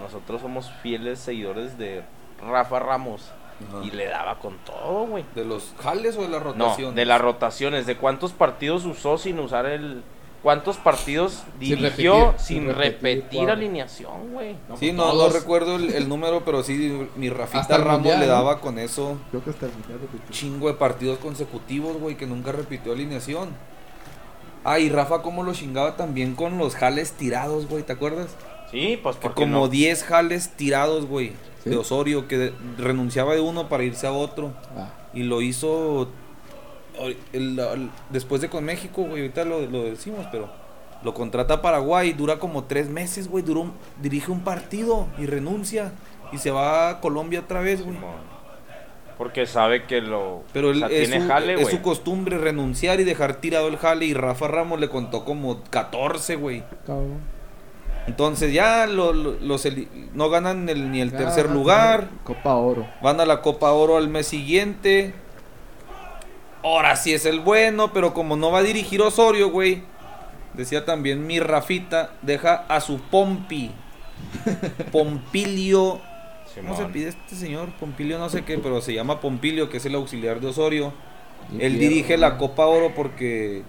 nosotros somos fieles seguidores de Rafa Ramos Ajá. y le daba con todo, güey. ¿De los jales o de las No, rotaciones? de las rotaciones, de cuántos partidos usó sin usar el cuántos partidos Sin dirigió repetir, sin, repetir, alineación, güey. Sí, no, Todos. no recuerdo el, el número, pero sí, mi Rafita Hasta Ramos Mundial, le ¿no? daba con eso Creo que hasta el mundial repitió. chingo de partidos consecutivos, güey, que nunca repitió alineación. Ah, y Rafa cómo lo chingaba también con los jales tirados, güey, ¿te acuerdas? Sí, pues Que porque como no. 10 jales tirados, güey, ¿Sí? de Osorio, que de- renunciaba de uno para irse a otro. Ah, Y lo hizo el- el- después de con México, güey, ahorita lo, lo decimos, pero lo contrata a Paraguay, dura como tres meses, güey, duró un- dirige un partido y renuncia y se va a Colombia otra vez, güey. Porque sabe que lo Pero o él, sea, es, tiene su, jale, es su costumbre renunciar y dejar tirado el jale y Rafa Ramos le contó como 14, güey. cabrón. Entonces ya lo- lo- los no ganan el- ni el Ya, tercer lugar. Copa Oro. Van a la Copa Oro al mes siguiente. Ahora sí es el bueno, pero como no va a dirigir Osorio, güey. Decía también mi Rafita, deja a su Pompi. Pompilio. ¿Cómo se pide este señor? Pompilio no sé qué, pero se llama Pompilio, que es el auxiliar de Osorio. Y Él dirige la. Copa Oro porque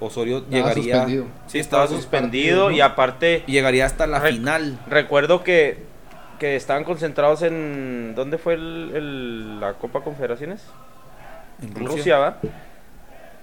Osorio Estaba llegaría. suspendido. Sí, Estaba estaba suspendido partidos, ¿no? y aparte Y llegaría hasta la Re- final. recuerdo que que estaban concentrados en ¿dónde fue el, el- la Copa Confederaciones? En En Rusia, ¿va?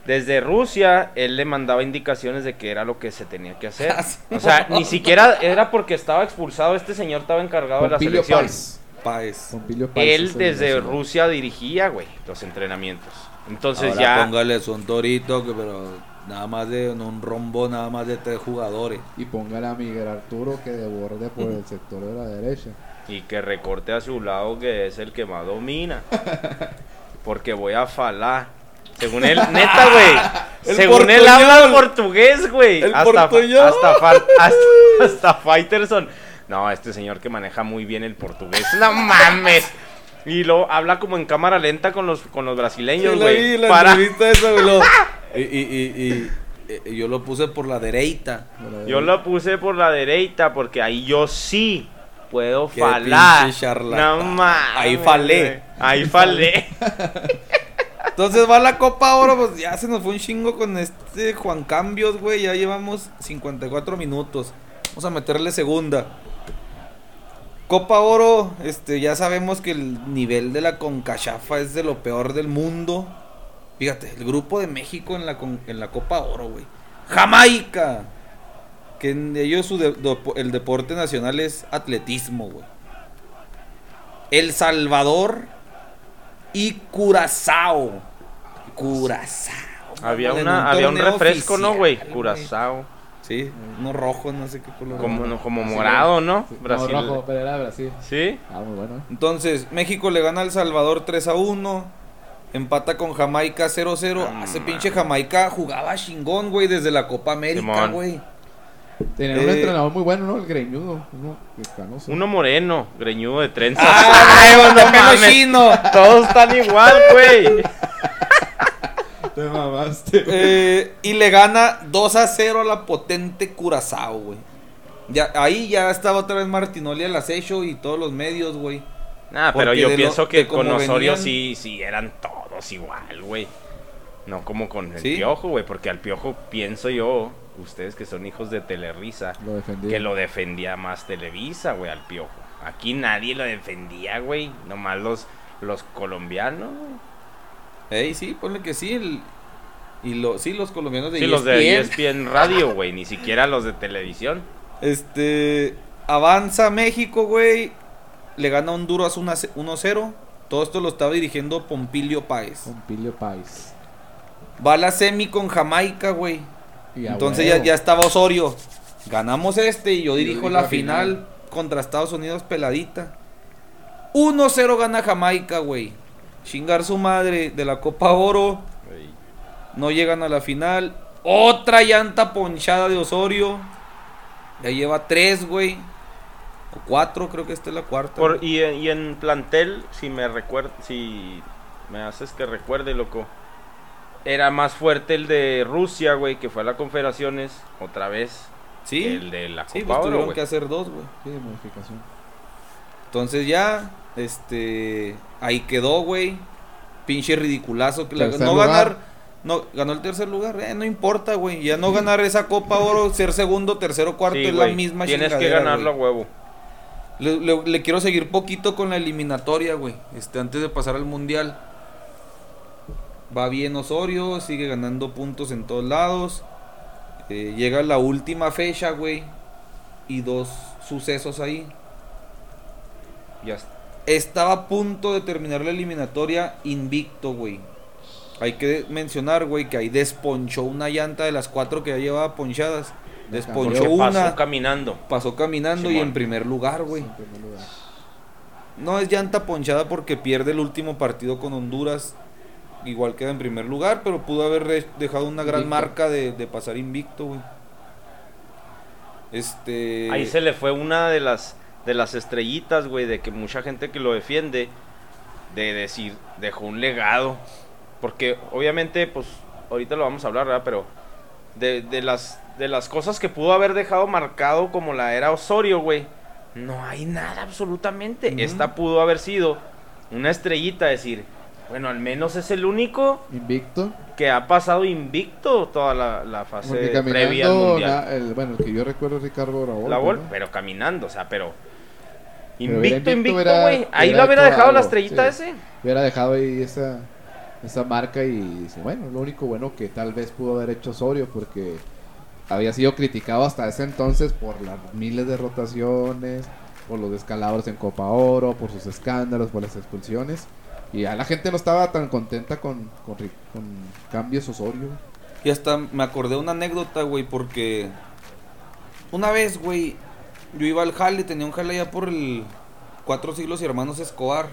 Desde Rusia, él le mandaba indicaciones de que era lo que se tenía que hacer. Ah. O sea, ni siquiera era porque estaba expulsado, este señor estaba encargado de la selección. Páez. Páez. Pompilio Páez Él desde. Rusia dirigía, güey, los entrenamientos. Entonces Ahora ya póngale son torito, que- pero nada más de en un rombo, nada más de tres jugadores. Y póngale a Miguel Arturo que deborde por el sector de la derecha. y que recorte a su lado que es el que más domina. Porque voy a falar. Según él, neta, güey. El Según él habla portugués, güey. El Hasta, hasta, hasta, hasta Fighterson. No, este señor que maneja muy bien el portugués. No mames. Y lo habla como en cámara lenta con los, con los brasileños, Sí, güey. la para- entrevista esa, güey, lo- y, y, y- y- y yo lo puse por la derecha. Yo lo puse por la derecha porque ahí yo sí puedo Qué falar. No mames, Ahí falé. Ahí falé. Entonces va la Copa Oro, pues ya se nos fue un chingo con este Juan Cambios, güey. Ya llevamos 54 minutos. Vamos a meterle segunda. Copa Oro, este, ya sabemos que el nivel de la Concachafa es de lo peor del mundo. Fíjate, el grupo de México en la, con- en la Copa Oro, güey. Jamaica. Que en ellos su de- do- el deporte nacional es atletismo, güey. El Salvador y Curazao. Curazao. había, una, había un refresco, ¿no, güey? Curazao. Sí, uno rojo, no sé qué color. Como, no, como Brasil. morado, ¿no? Sí, Brasil. No, rojo, pero era Brasil. ¿Sí? Ah, muy bueno. Entonces, México le gana al Salvador 3 a 1. Empata con Jamaica 0-0. Ah, Ese man. pinche Jamaica jugaba chingón, güey, desde la Copa América, Simón. güey. Tenía un Eh, entrenador muy bueno, ¿no? El greñudo. Uno canoso. Uno moreno, greñudo de trenzas. ¡Ay, no no mames. chino! Todos están igual, güey. Te mamaste. Eh, y le gana 2 a 0 a la potente Curazao, güey. Ya, ahí ya estaba otra vez Martinoli al acecho y todos los medios, güey. Nah, pero yo lo- pienso que con Osorio venían- sí, sí eran todos igual, güey. No como con el ¿Sí? piojo, güey, porque al piojo pienso yo, ustedes que son hijos de Telerisa, Lo que lo defendía más Televisa, güey, al piojo. Aquí nadie lo defendía, güey, nomás los, los colombianos. Ey, sí, ponle que sí. el- y lo, sí, los colombianos de E Sí, los de E ESPN. ESPN Radio, güey, ni siquiera los de televisión. Este. Avanza México, güey. Le gana a Honduras 1 a ce- 1-0. Todo esto lo estaba dirigiendo Pompilio Páez. Pompilio Pais. Va a la semi con Jamaica, güey. Entonces ya, ya estaba Osorio. Ganamos este y yo dirijo dirijo la la final, final. contra Estados Unidos peladita. 1-0 gana Jamaica, güey. Chingar su madre de la Copa Oro. No llegan a la final. Otra llanta ponchada de Osorio. Ya lleva tres, güey. O cuatro, creo que esta es la cuarta. Por, y, en- y en plantel, si me recuerda, si me haces que recuerde, loco, era más fuerte el de Rusia, güey, que fue a las confederaciones, otra vez, sí, que el de la sí, Copa pues Oro, tuvieron güey. que hacer dos, güey. Sí, de modificación. Entonces ya, este, ahí quedó, güey. Pinche ridiculazo. Que la- no lugar. ganar, no, ganó el tercer lugar, eh, no importa, güey. Ya no ganar esa Copa Oro, ser segundo, tercero, cuarto, Sí, es la misma Tienes que chingadera, ganarlo a güey. huevo. Le, le- le quiero seguir poquito con la eliminatoria, güey. Este, antes de pasar al mundial. Va bien Osorio, sigue ganando puntos en todos lados. Eh, llega la última fecha, güey. Y dos sucesos ahí. Ya está. Estaba a punto de terminar la eliminatoria invicto, güey. Hay que mencionar, güey, que ahí desponchó una llanta de las cuatro que ya llevaba ponchadas. Desponchó Porque pasó una, caminando. pasó caminando y en primer lugar, güey. En primer lugar. No es llanta ponchada porque pierde el último partido con Honduras. Igual queda en primer lugar, pero pudo haber dejado una gran Invicto. marca de, de pasar invicto, güey. Este. Ahí se le fue una de las de las estrellitas, güey, de que mucha gente que lo defiende, de decir, dejó un legado. Porque obviamente, pues, ahorita lo vamos a hablar, ¿verdad? Pero de, de las, de las cosas que pudo haber dejado marcado como la era Osorio, güey, no hay nada absolutamente. Esta pudo haber sido una estrellita, decir, bueno, al menos es el único Invicto. que ha pasado invicto toda la, la fase previa al mundial. el, bueno, el que yo recuerdo es Ricardo Raúl. La Vol, pero caminando, o sea, pero. Invicto, invicto, güey. Ahí lo hubiera dejado la algo, estrellita sí. ese. Hubiera dejado ahí esa, esa marca y dice, bueno, lo único bueno que tal vez pudo haber hecho Osorio porque había sido criticado hasta ese entonces por las miles de rotaciones, por los descalabros en Copa Oro, por sus escándalos, por las expulsiones. Y ya la gente no estaba tan contenta con, con cambios Osorio. Y hasta me acordé una anécdota, güey, porque una vez, güey, yo iba al jale, tenía un jale allá por el Cuatro Siglos y Hermanos Escobar.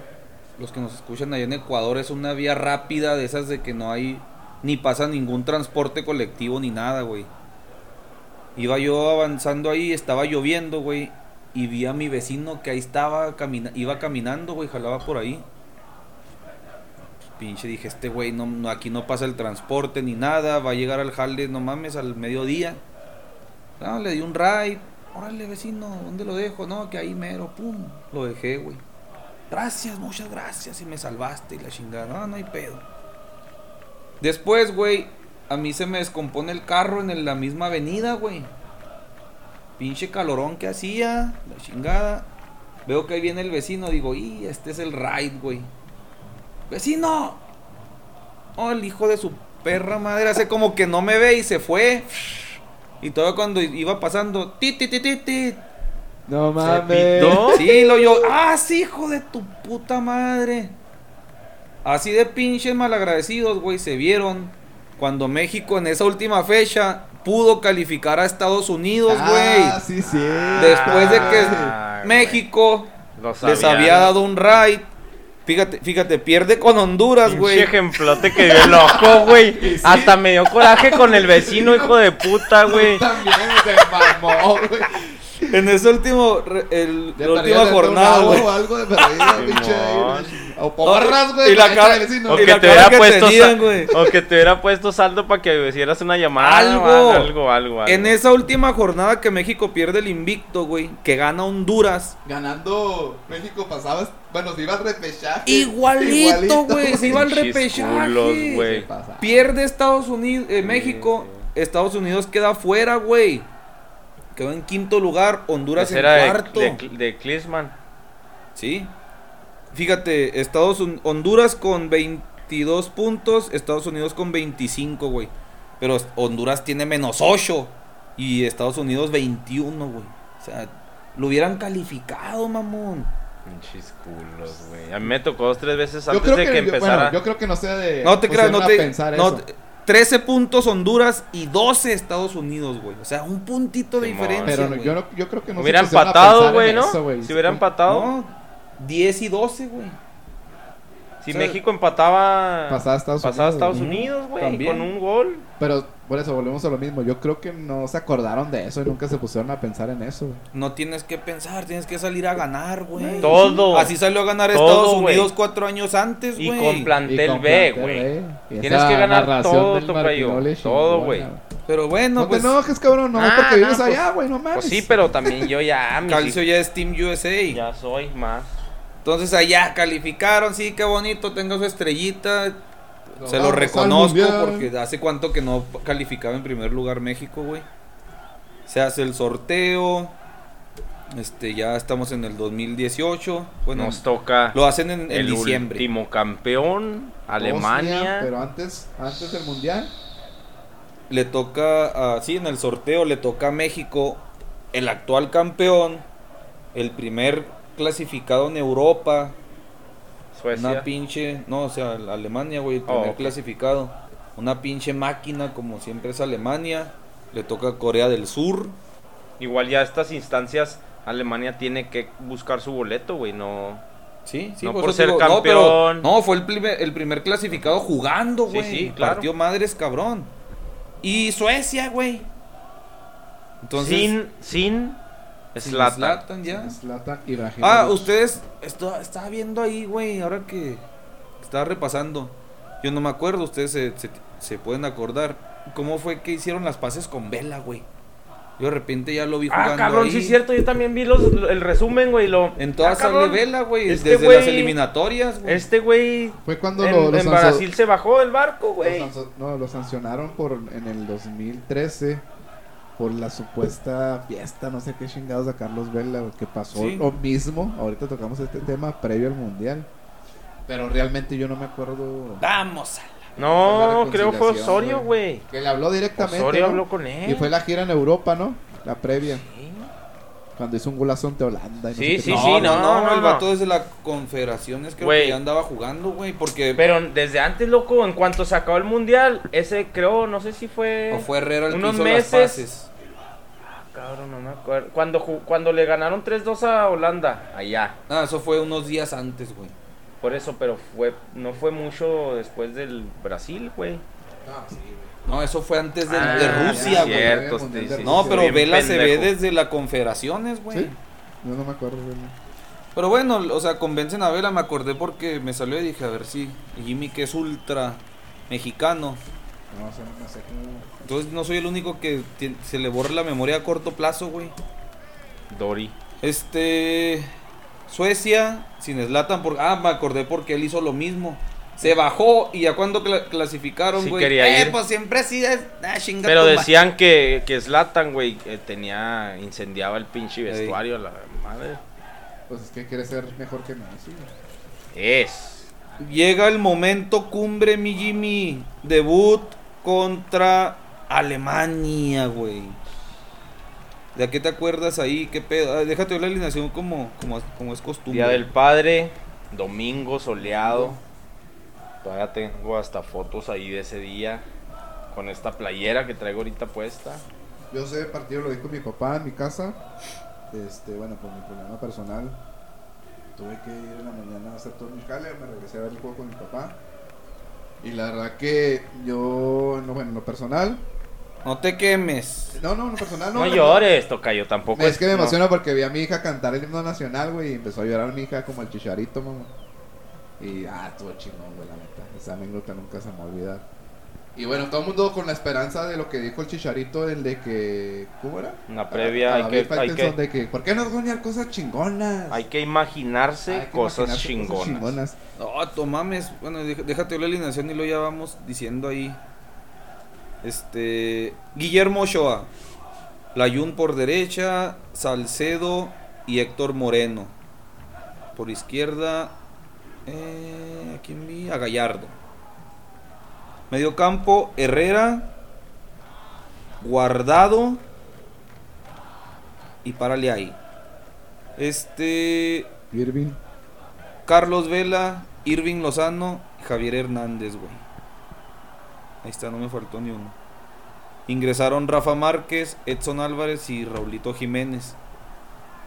Los que nos escuchan allá en Ecuador es una vía rápida de esas de que no hay ni pasa ningún transporte colectivo ni nada, güey. Iba yo avanzando ahí, estaba lloviendo, güey, y vi a mi vecino que ahí estaba, camina iba caminando, güey, jalaba por ahí. pinche dije, este güey, no, no, aquí no pasa el transporte ni nada, va a llegar al jale, no mames, al mediodía. No, le di un ride. Órale, vecino, ¿dónde lo dejo? No, que ahí mero, pum, lo dejé, güey. Gracias, muchas gracias, y me salvaste y la chingada. No, no hay pedo. Después, güey, a mí se me descompone el carro en la misma avenida, güey. Pinche calorón que hacía, la chingada. Veo que ahí viene el vecino, digo, y este es el ride, güey. ¡Vecino! Oh, el hijo de su perra madre, hace como que no me ve y se fue. Y todo cuando iba pasando, ti, ti, ti, ti, ti. No mames. Sí, lo yo, ah, sí, hijo de tu puta madre. Así de pinches malagradecidos, güey, se vieron cuando México en esa última fecha pudo calificar a Estados Unidos, güey. Ah, sí, sí. Después de que Ah. México les había dado un ride. Fíjate, fíjate, pierde con Honduras, güey. Pinche ejemplote que dio loco, güey. Hasta me dio coraje con el vecino, hijo de puta, güey. También se mamó, güey. En ese último, el, la última jornada, güey. algo de perdida, pinche. O porras, güey. Y la cara- vecino. O que, te hubiera puesto o que te hubiera puesto saldo para que hicieras una llamada. Algo. Algo, algo, algo. En esa última jornada que México pierde el invicto, güey, que gana Honduras. Ganando México pasabas. Bueno, se iba al repechaje. Igualito, güey, se iba al repechaje. Pierde Estados Unidos, eh, México, Estados Unidos queda fuera, güey. Quedó en quinto lugar, Honduras Ese en cuarto. de, de. Sí. Fíjate, Estados Un- Honduras con 22 puntos, Estados Unidos con 25, güey. Pero Honduras tiene menos 8 y Estados Unidos 21, güey. O sea, lo hubieran calificado, mamón. Pinches culos, güey. A mí me tocó dos, tres veces Yo antes creo de que, que yo- empezara. bueno, yo creo que no sea de. No te creas, no te. pensar no eso. te- 13 puntos Honduras y 12 Estados Unidos, güey. O sea, un puntito de Simón. diferencia. Pero no- yo, no, yo creo que no se hubiera empatado, güey, ¿no? eso, si hubiera empatado. No, 10 y 12, güey. si o sea, México empataba. Pasaba a Estados pasaba Unidos, Estados güey. Unidos, güey. Con un gol. Pero por eso volvemos a lo mismo. Yo creo que no se acordaron de eso y nunca se pusieron a pensar en eso. güey. No tienes que pensar, tienes que salir a ganar, güey. Todo. Así salió a ganar Todo, Estados güey. Unidos cuatro años antes, Y güey. con Y plantel con B, plantel güey. B. Y Tienes que ganar todo, tocayo. Todo, güey. Pero bueno, No pues te enojes, cabrón. No, Ah, porque vives no, pues- allá, güey. No mames. Pues sí, pero también yo ya. Calcio ya es Team USA. Ya soy más. Entonces allá calificaron, sí, qué bonito, tenga su estrellita. Se lo reconozco porque hace cuánto que no calificaba en primer lugar México, güey. Se hace el sorteo. Este, ya estamos en el 2018. Bueno, Nos toca lo hacen en, en el diciembre. último campeón, Bosnia, Alemania. pero antes, antes del mundial. Le toca, sí, en el sorteo le toca a México, el actual campeón, el primer clasificado en Europa, Suecia. Una pinche, no, o sea, Alemania, güey, el Oh, primer ok. clasificado. Una pinche máquina, como siempre es Alemania. Le toca a Corea del Sur. Igual ya estas instancias, Alemania tiene que buscar su boleto, güey. No. Sí, sí, No por por ser digo, no, pero- campeón. No, fue el primer, el primer clasificado jugando, Sí, güey. sí, claro. Partió madres, cabrón. Y Suecia, güey. Entonces, sin, sin Zlatan ya. Ah, ustedes, esto, estaba viendo ahí, güey, ahora que estaba repasando. Yo no me acuerdo, ustedes se, se- se pueden acordar. ¿Cómo fue que hicieron las pases con Vela, güey? Yo de repente ya lo vi jugando Ah, cabrón, ahí. sí es cierto. Yo también vi los, el resumen, güey. Lo... En todas Ah, sale Vela, güey, este desde güey- las eliminatorias, güey. Este güey Fue cuando en, lo, en Brasil se bajó del barco, güey. no, lo sancionaron por en el 2013 por la supuesta fiesta, no sé qué chingados a Carlos Vela, que pasó Sí. lo mismo. Ahorita tocamos este tema previo al mundial. Pero realmente yo no me acuerdo Vamos a la- No, la creo fue Osorio, güey. güey. que le habló directamente. Osorio ¿no? habló con él. Y fue la gira en Europa, ¿no? La previa, Sí. Cuando hizo un golazo ante Holanda. y no Sí, sé qué sí, no, tal. sí, no, no, no, el vato desde la confederaciones creo Güey. que ya andaba jugando, güey, porque Pero desde antes, loco, en cuanto se acabó el mundial, ese creo, no sé si fue. o fue Herrera el que unos hizo meses. las pases. Ah, cabrón, no me acuerdo. Cuando, cuando le ganaron 3-2 a Holanda, allá. Ah, eso fue unos días antes, güey. Por eso, pero fue no fue mucho después del Brasil, güey. No, eso fue antes Ah, de ya, Rusia, güey. cierto, sí, sí, No, sí, pero Vela se ve desde la confederaciones, güey. Sí. Yo no me acuerdo. güey. Pero bueno, o sea, convencen a Vela, me acordé porque me salió y dije, a ver si Jimmy que es ultra mexicano. No sé, no sé cómo. Entonces no soy el único que se le borra la memoria a corto plazo, güey. Dori. Este. Suecia, sin Slatan, por... ah, me acordé porque él hizo lo mismo. Se bajó y ya cuando cla- clasificaron, Sí güey. eh, ir. pues siempre así es. Ah, Pero decían que, que Zlatan, güey, eh, tenía, incendiaba el pinche Ey. vestuario, la madre. Pues es que quiere ser mejor que Messi. Es. Llega el momento cumbre, mi Jimmy. Debut contra Alemania, güey. ¿De qué te acuerdas ahí? ¿Qué pedo? Ah, déjate ver la alineación como, como, como es costumbre. Día del Padre, domingo soleado. Todavía tengo hasta fotos ahí de ese día. Con esta playera que traigo ahorita puesta. Yo sé, partido lo vi con mi papá en mi casa. Este, bueno, por mi problema personal. Tuve que ir en la mañana a hacer todo mi jale, me regresé a ver el juego con mi papá. Y la verdad que yo, no, bueno, en lo personal. No te quemes. No, no, en lo personal no. No, no, llores, tocayo, tampoco. Es que me no. emociona porque vi a mi hija cantar el himno nacional, güey, y empezó a llorar mi hija como el chicharito, mamá. Y, ah, estuvo chingón, güey, la neta. Esa anécdota nunca se me va a olvidar. Y bueno, todo el mundo con la esperanza de lo que dijo el chicharito, el de que, ¿cómo era? Una previa, A- a hay que- hay que- de que, ¿por qué no soñar cosas chingonas? Hay que imaginarse Hay que cosas, imaginarse chingonas. chingonas. No, to mames. Bueno, déjate la alineación y lo ya vamos diciendo ahí. Este. Guillermo Ochoa. Layun por derecha. Salcedo y Héctor Moreno. Por izquierda. Eh, ¿A quién vi? A Gallardo. Medio campo, Herrera. Guardado. Y párale ahí. Este. Irving. Carlos Vela, Irving Lozano y Javier Hernández, güey. Ahí está, no me faltó ni uno. Ingresaron Rafa Márquez, Edson Álvarez y Raulito Jiménez.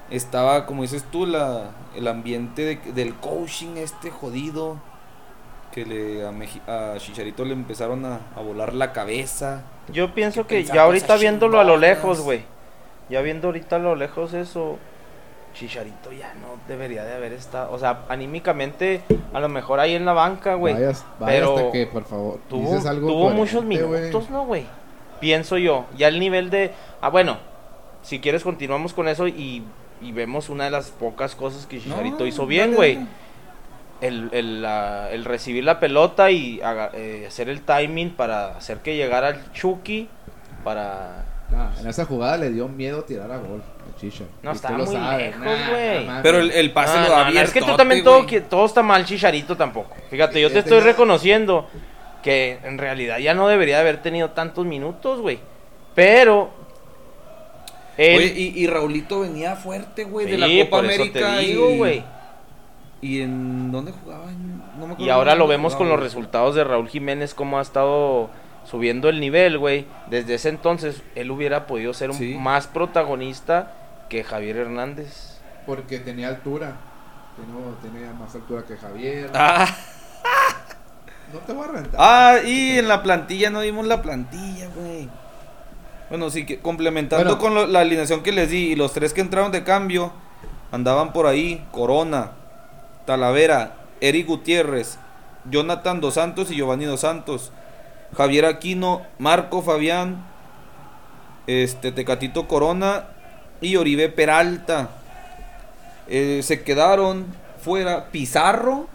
Estaba, como dices tú, la, el ambiente de- del coaching este jodido. Que le, a, Meji- a Chicharito le empezaron a, a volar la cabeza. Yo pienso Que ya ahorita viéndolo a lo lejos, güey. Ya viendo ahorita a lo lejos eso, Chicharito ya no debería de haber estado. O sea, anímicamente, a lo mejor ahí en la banca, güey. Pero hasta que, por favor, Tuvo, dices algo tuvo coherente, muchos minutos, ¿no, güey? Pienso yo. Ya el nivel de. Ah, bueno, si quieres, continuamos con eso y, y vemos una de las pocas cosas que Chicharito No, hizo bien, güey. El, el, la- el recibir la pelota y haga- eh, hacer el timing para hacer que llegara el Chucky. Para. Ah, en esa jugada le dio miedo tirar a gol Chicha. No, Y estaba muy sabes. lejos, Nah, güey. Pero el, el pase No, lo da no, es que tú también todo, que- todo está mal, Chicharito tampoco. Fíjate, yo te Eh, estoy reconociendo que en realidad ya no debería de haber tenido tantos minutos, güey. Pero. Oye, y, y Raulito venía fuerte, güey, de la Copa por eso América. te digo, y- güey. ¿Y en dónde jugaba? No me acuerdo Y ahora lo vemos con los güey. resultados de Raúl Jiménez, cómo ha estado subiendo el nivel, güey. Desde ese entonces, él hubiera podido ser un Sí. más protagonista que Javier Hernández. Porque tenía altura. Tenía, tenía más altura que Javier. Ah, No te voy a rentar. ah, y en la plantilla no dimos la plantilla, güey. Bueno, sí, que complementando Bueno. con lo- la alineación que les di y los tres que entraron de cambio, andaban por ahí, Corona, Talavera, Eric Gutiérrez, Jonathan Dos Santos y Giovanni Dos Santos, Javier Aquino, Marco Fabián, este Tecatito Corona y Oribe Peralta. Eh, se quedaron fuera Pizarro,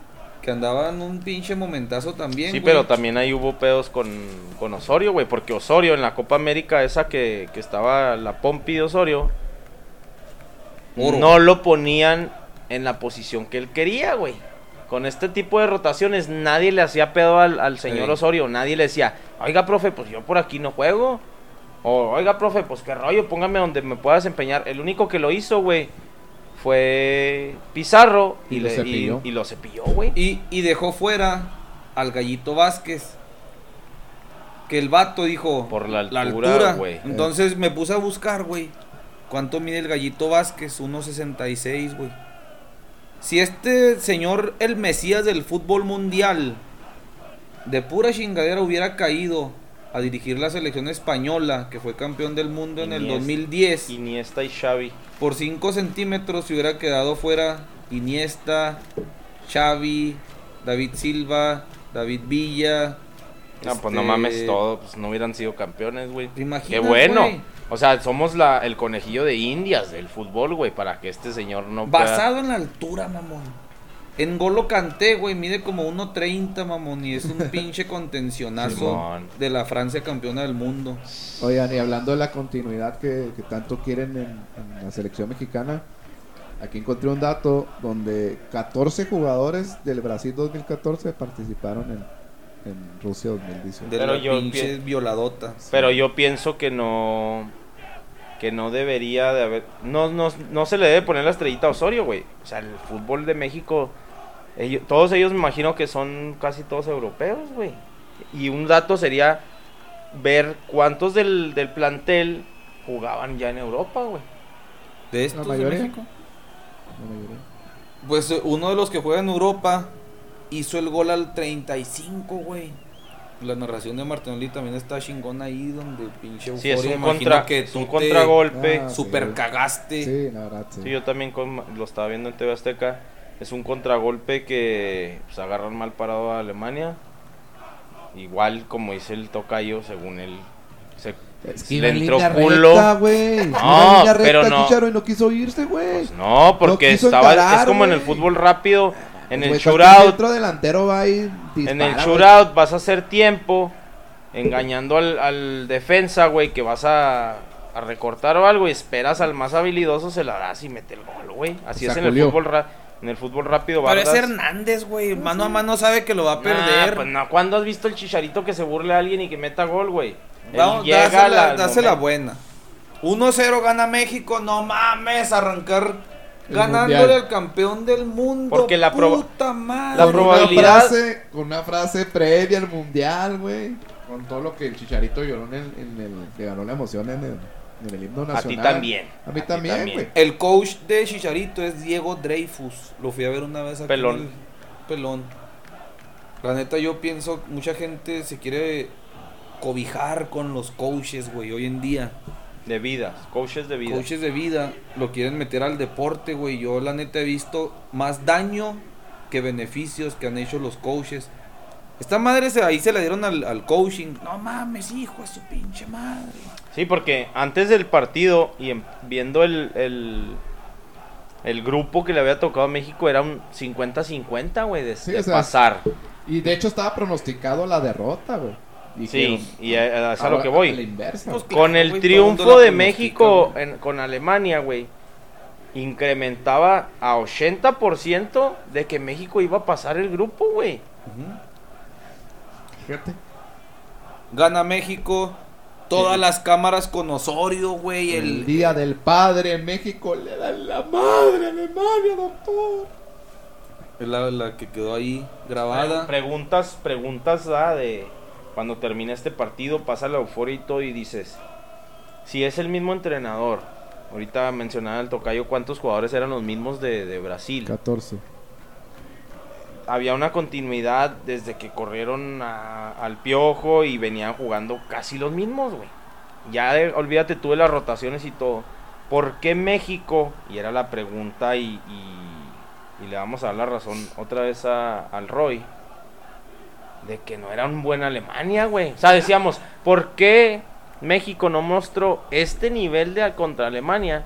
que andaba en un pinche momentazo también. Sí, pero también ahí hubo pedos con, con Osorio, güey. Porque Osorio en la Copa América, esa que, que estaba la Pompi de Osorio, Oro. no lo ponían en la posición que él quería, güey. Con este tipo de rotaciones, nadie le hacía pedo al, al señor Sí. Osorio. Nadie le decía, oiga, profe, pues yo por aquí no juego. O, oiga, profe, pues qué rollo, póngame donde me pueda desempeñar. El único que lo hizo, güey, fue Pizarro y, Y lo le- y- cepilló. y lo cepilló, güey. Y, y dejó fuera al Gallito Vázquez. Que el vato dijo. Por la altura, güey. Entonces me puse a buscar, güey. ¿Cuánto mide el Gallito Vázquez? 1.66, güey. Si este señor, el Mesías del fútbol mundial, de pura chingadera hubiera caído a dirigir la selección española, que fue campeón del mundo en el Iniesta. 2010, Iniesta y Xavi. por 5 centímetros se hubiera quedado fuera Iniesta, Xavi, David Silva, David Villa. No, pues no este, mames todo, pues no hubieran sido campeones, güey. ¿Te imaginas, Qué bueno. O sea, somos la, el conejillo de indias del fútbol, güey, para que este señor no pueda- Basado en la altura, mamón. En Golo Canté, güey, mide como 1.30, mamón, y es un pinche contencionazo de la Francia campeona del mundo. Oigan, y hablando de la continuidad que, que tanto quieren en, en la selección mexicana, aquí encontré un dato donde 14 jugadores del Brasil 2014 participaron en, en Rusia 2018. De Pero la yo pinche pi- violadota. Pero yo pienso que no que no debería de haber no, no, no se le debe poner la estrellita a Osorio, güey. O sea, el fútbol de México ellos- todos ellos me imagino que son casi todos europeos, güey. Y un dato sería ver cuántos del, del plantel jugaban ya en Europa, güey. ¿De estos de mayoría? México? La mayoría. Pues eh, uno de los que juega en Europa hizo el gol al 35, güey. La narración de Martinelli también está chingona ahí donde pinche Sí, es un, imagino contra, que tú un te contragolpe. Ah, super sí. cagaste. Sí, la verdad, sí. Sí, yo también con- lo estaba viendo en TV Azteca. Es un contragolpe que pues, agarran mal parado a Alemania. Igual como dice el tocayo, según él. Se, Es que le en entró culo. recta, No, en pero no. Chicharo, y no quiso irse, güey. Pues no, porque estaba. encarar, es como en el fútbol rápido. En el shootout. centro delantero va y En dispara, el güey. shootout vas a hacer tiempo. Engañando al, al defensa, güey, que vas a, a recortar o algo. Y esperas al más habilidoso, se la das y mete el gol, güey. Así es en el fútbol ra- En el fútbol rápido, Pero es Vargas- Hernández, güey. Mano a mano sabe que lo va a Nah, perder. pues no, ¿cuándo has visto el chicharito que se burle a alguien y que meta gol, güey? Llega dásela, buena. 1-0 gana México, no mames, arrancar El ganándole al campeón del mundo. Porque la proba- puta madre. la Con probabilidad- Una frase, con una frase previa al mundial, güey. Con todo lo que el Chicharito lloró en el, en el que ganó la emoción en el, en el himno A ti también. A mí también, güey. El coach de Chicharito es Diego Dreyfus. Lo fui a ver una vez aquí. Pelón. el- Pelón. La neta, yo pienso, mucha gente se quiere cobijar con los coaches, güey, hoy en día. De vida, coaches de vida. Coaches de vida lo quieren meter al deporte, güey. Yo, la neta, he visto más daño que beneficios que han hecho los coaches. Esta madre se, ahí se la dieron al, al coaching. No mames, hijo de su pinche madre. Sí, porque antes del partido y en- viendo el, el, el grupo que le había tocado a México era un 50-50, güey, de, Sí, de o sea, pasar. Y de hecho estaba pronosticado la derrota, güey. Dijeron, Sí, y a- es a lo que a voy. la inversa. Pues, Con el triunfo de México en- con Alemania, güey, incrementaba a 80% de que México iba a pasar el grupo, güey. Fíjate. Gana México. Todas las cámaras con Osorio, güey. El, El, día del padre en México le dan la madre a Alemania, doctor. es la, la que quedó ahí grabada. Preguntas, preguntas ¿verdad? de cuando termina este partido, pasa la euforia y todo y dices, si es el mismo entrenador, ahorita mencionaba el tocayo cuántos jugadores eran los mismos de, de Brasil. 14. Había una continuidad desde que corrieron al piojo y venían jugando casi los mismos, güey. Ya de- olvídate tú de las rotaciones y todo. ¿Por qué México? Y era la pregunta y, y- y le vamos a dar la razón otra vez a- al Roy. De que no era un buen Alemania, güey. O sea, decíamos, ¿por qué México no mostró este nivel de contra Alemania?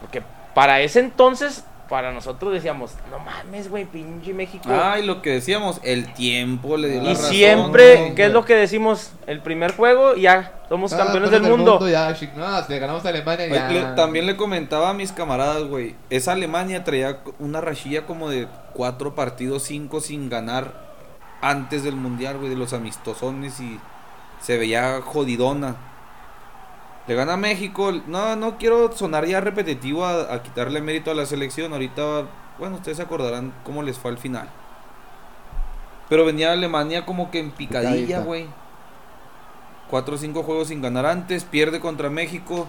Porque para ese entonces, para nosotros decíamos, no mames, güey, pinche México. Ay, lo que decíamos, el tiempo le dio la y siempre. ¿qué es lo que decimos? El primer juego, ya, somos Ah, campeones pero del el mundo. ya, no, si le ganamos a Alemania Oye, ya. le- también le comentaba a mis camaradas, güey. Esa Alemania traía una rachilla como de cuatro partidos, cinco sin ganar antes del mundial, güey, de los amistosones y se veía jodidona. Le gana a México. No, no quiero sonar ya repetitivo a, a quitarle mérito a la selección. Ahorita, bueno, ustedes se acordarán cómo les fue al final. Pero venía Alemania como que en picadilla, güey. Cuatro o cinco juegos sin ganar antes. Pierde contra México.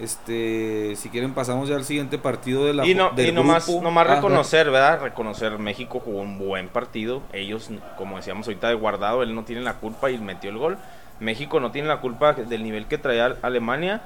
Este, si quieren pasamos ya al siguiente partido de la y no, del y nomás, grupo. nomás Ah, reconocer, ¿verdad? Reconocer, México jugó un buen partido. Ellos, como decíamos ahorita de guardado, él no tiene la culpa y metió el gol. México no tiene la culpa del nivel que traía Alemania.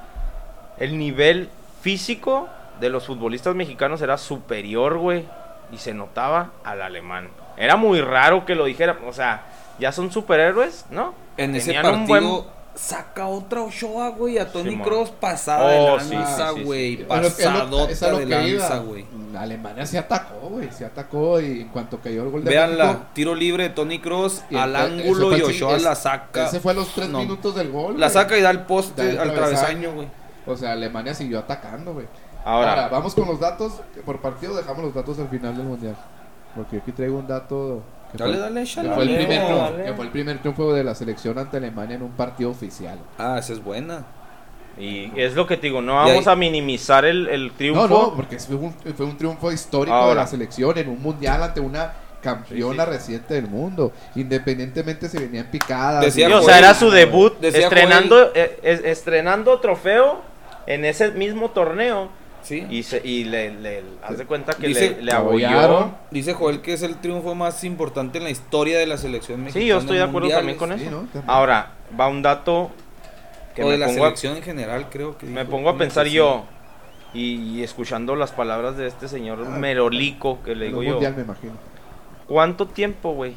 El nivel físico de los futbolistas mexicanos era superior, güey. y se notaba al alemán. Era muy raro que lo dijera, o sea, ya son superhéroes, ¿no? En ese Tenían un partido buen- saca otra Ochoa, güey, a Tony. Cross pasada Oh, de sí, lanza, sí, sí, güey. sí. Lo- lo de lanza, güey. Alemania se atacó, güey. Se atacó y en cuanto cayó el gol de Véanla, México, tiro libre de Tony Cross al ángulo y Ochoa es- la saca. Ese fue a los tres No. minutos del gol. La saca y da el poste Da el al travesaño. travesaño, güey. O sea, Alemania siguió atacando, güey. Ahora, Ahora, vamos con los datos. Por partido dejamos los datos al final del mundial. Porque aquí traigo un dato. Dale, fue, dale, que fue el Dale, primer triunfo, que fue el primer triunfo de la selección ante Alemania en un partido oficial. Ah, esa es buena. y es lo que te digo, no vamos ahí- a minimizar el, el triunfo. No, no, porque fue un, fue un triunfo histórico de Ahora. la selección en un mundial ante una campeona Sí, sí. reciente del mundo. Independientemente se venían picadas. Decía y- o Joel- sea, era su debut estrenando, eh, es- estrenando trofeo en ese mismo torneo. Sí. Y, se, y le, le- haz de cuenta que Dice- le, le Apoyaron. abolló. Dice Joel que es el triunfo más importante en la historia de la selección mexicana. Sí, yo estoy de acuerdo mundiales. también con Sí, eso. Ahora, va un dato que o de me la pongo, a, selección en general, creo que me dijo. pongo a pensar yo. Y, y escuchando las palabras de este señor Ah, Merolico, que le digo yo. mundial, me imagino. ¿Cuánto tiempo, güey?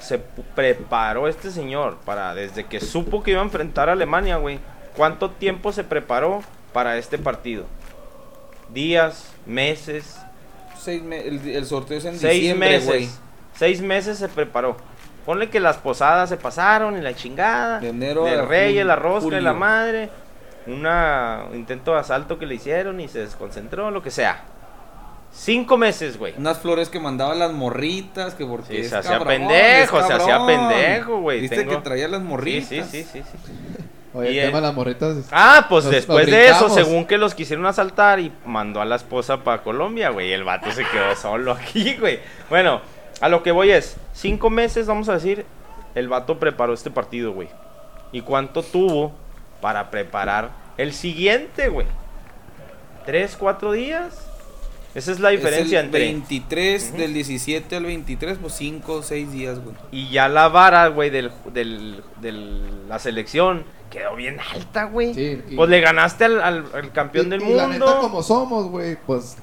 Se preparó este señor para, desde que supo que iba a enfrentar a Alemania, güey. ¿Cuánto tiempo se preparó para este partido? Días, meses, Seis me- el, el sorteo es en seis diciembre, meses. Seis meses se preparó. Ponle que las posadas se pasaron y la chingada. De enero del a rey, jul- la rosca y la madre. Una intento de asalto que le hicieron y se desconcentró, lo que sea. Cinco meses, güey. Unas flores que mandaban las morritas, que porque Sí, se hacía pendejo, se hacía pendejo, güey, Viste tengo- que traía las Sí, morritas. sí, sí, sí, sí. Oye, Y el tema el- de las morritas. Ah, pues Nos- después nos de eso, según que los quisieron asaltar y mandó a la esposa para Colombia, güey. El vato se quedó solo aquí, güey. Bueno, a lo que voy es, cinco meses, vamos a decir, el vato preparó este partido, güey. ¿Y cuánto tuvo para preparar el siguiente, güey? ¿Tres, cuatro días? Esa es la diferencia es el entre... 23 Ujú. del 17 al 23, pues 5 o 6 días, güey. Y ya la vara, güey, del, del, del- la selección quedó bien alta, güey. Sí, y- Pues le ganaste al, al- al campeón Y- del y La neta, mundo. como somos, güey, pues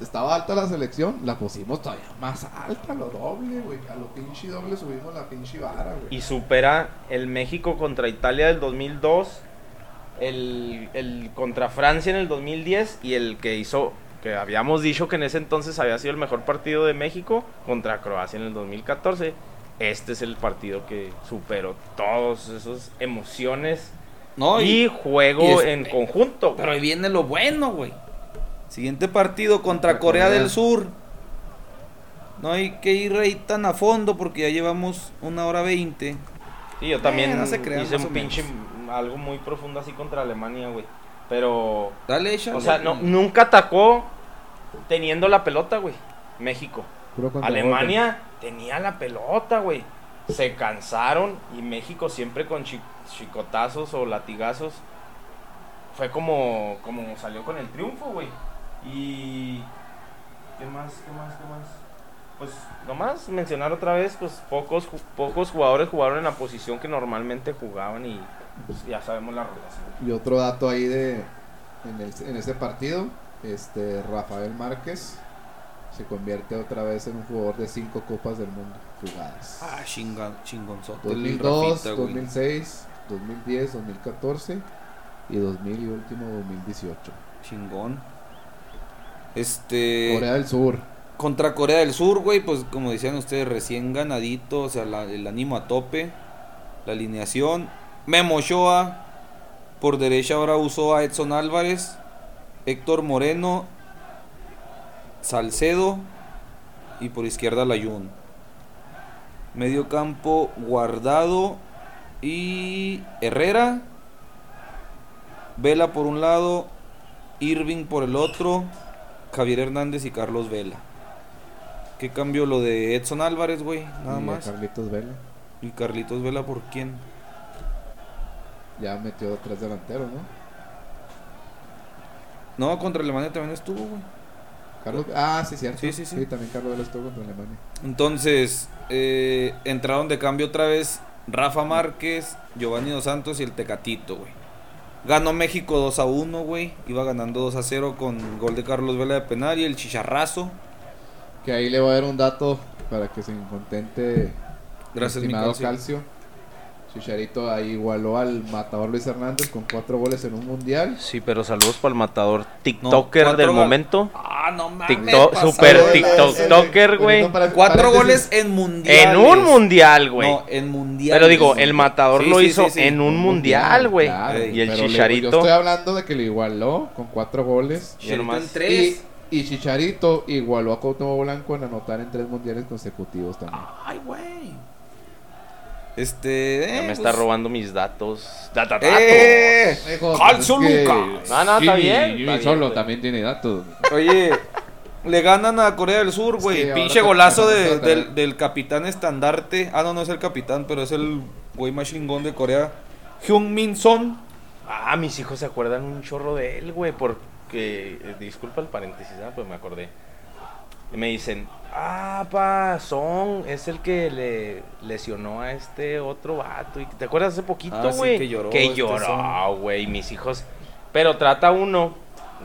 estaba alta la selección, la pusimos todavía más alta, lo doble, güey. A lo pinche doble subimos la pinche vara, güey. Y supera el México contra Italia del 2002, el, el contra Francia en el 2010 y el que hizo, que habíamos dicho que en ese entonces había sido el mejor partido de México contra Croacia en el 2014. Este es el partido que superó todas esas emociones No, y, y, juego y es- en conjunto. pero ahí viene lo bueno, güey. Siguiente partido contra Corea, Corea. del Sur. No hay que ir ahí tan a fondo porque ya llevamos una hora veinte. Sí, yo también Eh, no se crean, hice un pinche algo muy profundo así contra Alemania, güey. Pero Dale. O sea, no, nunca atacó teniendo la pelota, güey. México. Alemania tenía la pelota, güey. Se cansaron y México siempre con chi- chicotazos o latigazos. Fue como, como salió con el triunfo, güey. Y... ¿Qué más? ¿Qué más? ¿Qué más? Pues nomás mencionar otra vez, pues pocos, pocos jugadores jugaron en la posición que normalmente jugaban y pues, ya sabemos la relación. Y otro dato ahí de en, el- en ese partido, este Rafael Márquez se convierte otra vez en un jugador de cinco copas del mundo jugadas. Ah, chinga, chingonzote. el 2002, Rafita, güey. 2006, 2010, 2014 y 2000 y último 2018. Chingón. Este. Corea del Sur. Contra Corea del Sur, güey, pues como decían ustedes, recién ganadito, o sea, la- el ánimo a tope, la alineación. Memo Ochoa, por derecha ahora usó a Edson Álvarez, Héctor Moreno, Salcedo y por izquierda Layún. Medio campo Guardado y Herrera. Vela por un lado, Irving por el otro, Javier Hernández y Carlos Vela. ¿Qué cambio lo de Edson Álvarez, güey? Nada y más. Carlitos Vela. ¿Y Carlitos Vela por quién? Ya metió tres delanteros, ¿no? No, contra Alemania también estuvo, güey. Carlos, ah, sí, cierto. Sí, sí, sí. también Carlos Vela estuvo contra Alemania. Entonces, eh, entraron de cambio otra vez Rafa Márquez, Giovanni Dos Santos y el Tecatito, güey. Ganó México 2 a 1, güey. Iba ganando 2 a 0 con gol de Carlos Vela de penal y el chicharrazo. Que ahí le voy a dar un dato para que se contente. Gracias, mi calcio. calcio. Chicharito ahí igualó al matador Luis Hernández con cuatro goles en un mundial. Sí, pero saludos para el matador TikToker cuatro del momento. Ah, no mames. TikTok, super TikToker, güey. Cuatro goles en mundial. En un mundial, güey. No, en mundial. Pero digo, el matador Sí, lo sí, hizo sí, sí. en un mundial, güey. Claro, y el pero le- Chicharito. Yo estoy hablando de que lo igualó con cuatro goles. Chicharito nomás. en Y, tres. y Chicharito igualó a Cuauhtémoc Blanco en anotar en tres mundiales consecutivos también. Ay, güey. Este. Ya eh, me pues, está robando mis datos. Data. ¡Eh! Hijo, Calcio pues es que Lucas. No, no, está Jimmy- bien, Jimmy está bien, solo güey. también tiene datos. Oye, le ganan a Corea del Sur, güey. ahora Pinche golazo te- de- del, del capitán estandarte. Ah, no, no es el capitán, pero es el güey más chingón de Corea. Hyun Min Son. Ah, mis hijos se acuerdan un chorro de él, güey, porque... eh, disculpa el paréntesis, ah, pues me acordé. Y me dicen, ah, pa, Son es el que le lesionó a este otro vato. Y, ¿Te acuerdas hace poquito, Ah, sí, güey? que lloró Que este lloró, güey, mis hijos. Pero trata uno,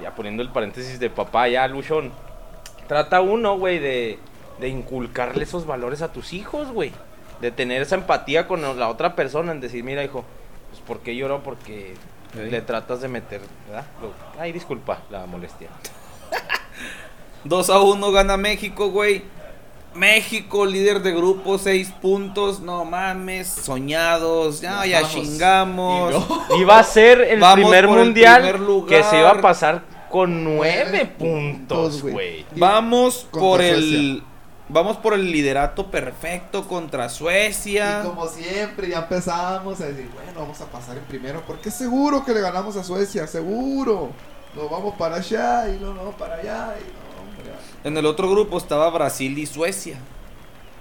ya poniendo el paréntesis de papá, ya, Luchón. Trata uno, güey, de, de inculcarle esos valores a tus hijos, güey. De tener esa empatía con la otra persona, en decir, mira, hijo, pues ¿por qué lloró? Porque Sí. le tratas de meter, ¿verdad? Ay, disculpa la molestia. 2 a 1 gana México, güey. México, líder de grupo, 6 puntos. No mames, soñados. Ya, ya Vamos. chingamos. Y no. Iba a ser el Vamos primer el mundial primer lugar. que se iba a pasar con nueve Nueve puntos, puntos, güey. Vamos por el. Vamos por el liderato perfecto contra Suecia. Y como siempre, ya empezamos a decir, bueno, vamos a pasar en primero, porque seguro que le ganamos a Suecia, seguro. Nos vamos para allá y no, no, para allá y no. En el otro grupo estaba Brasil y Suecia.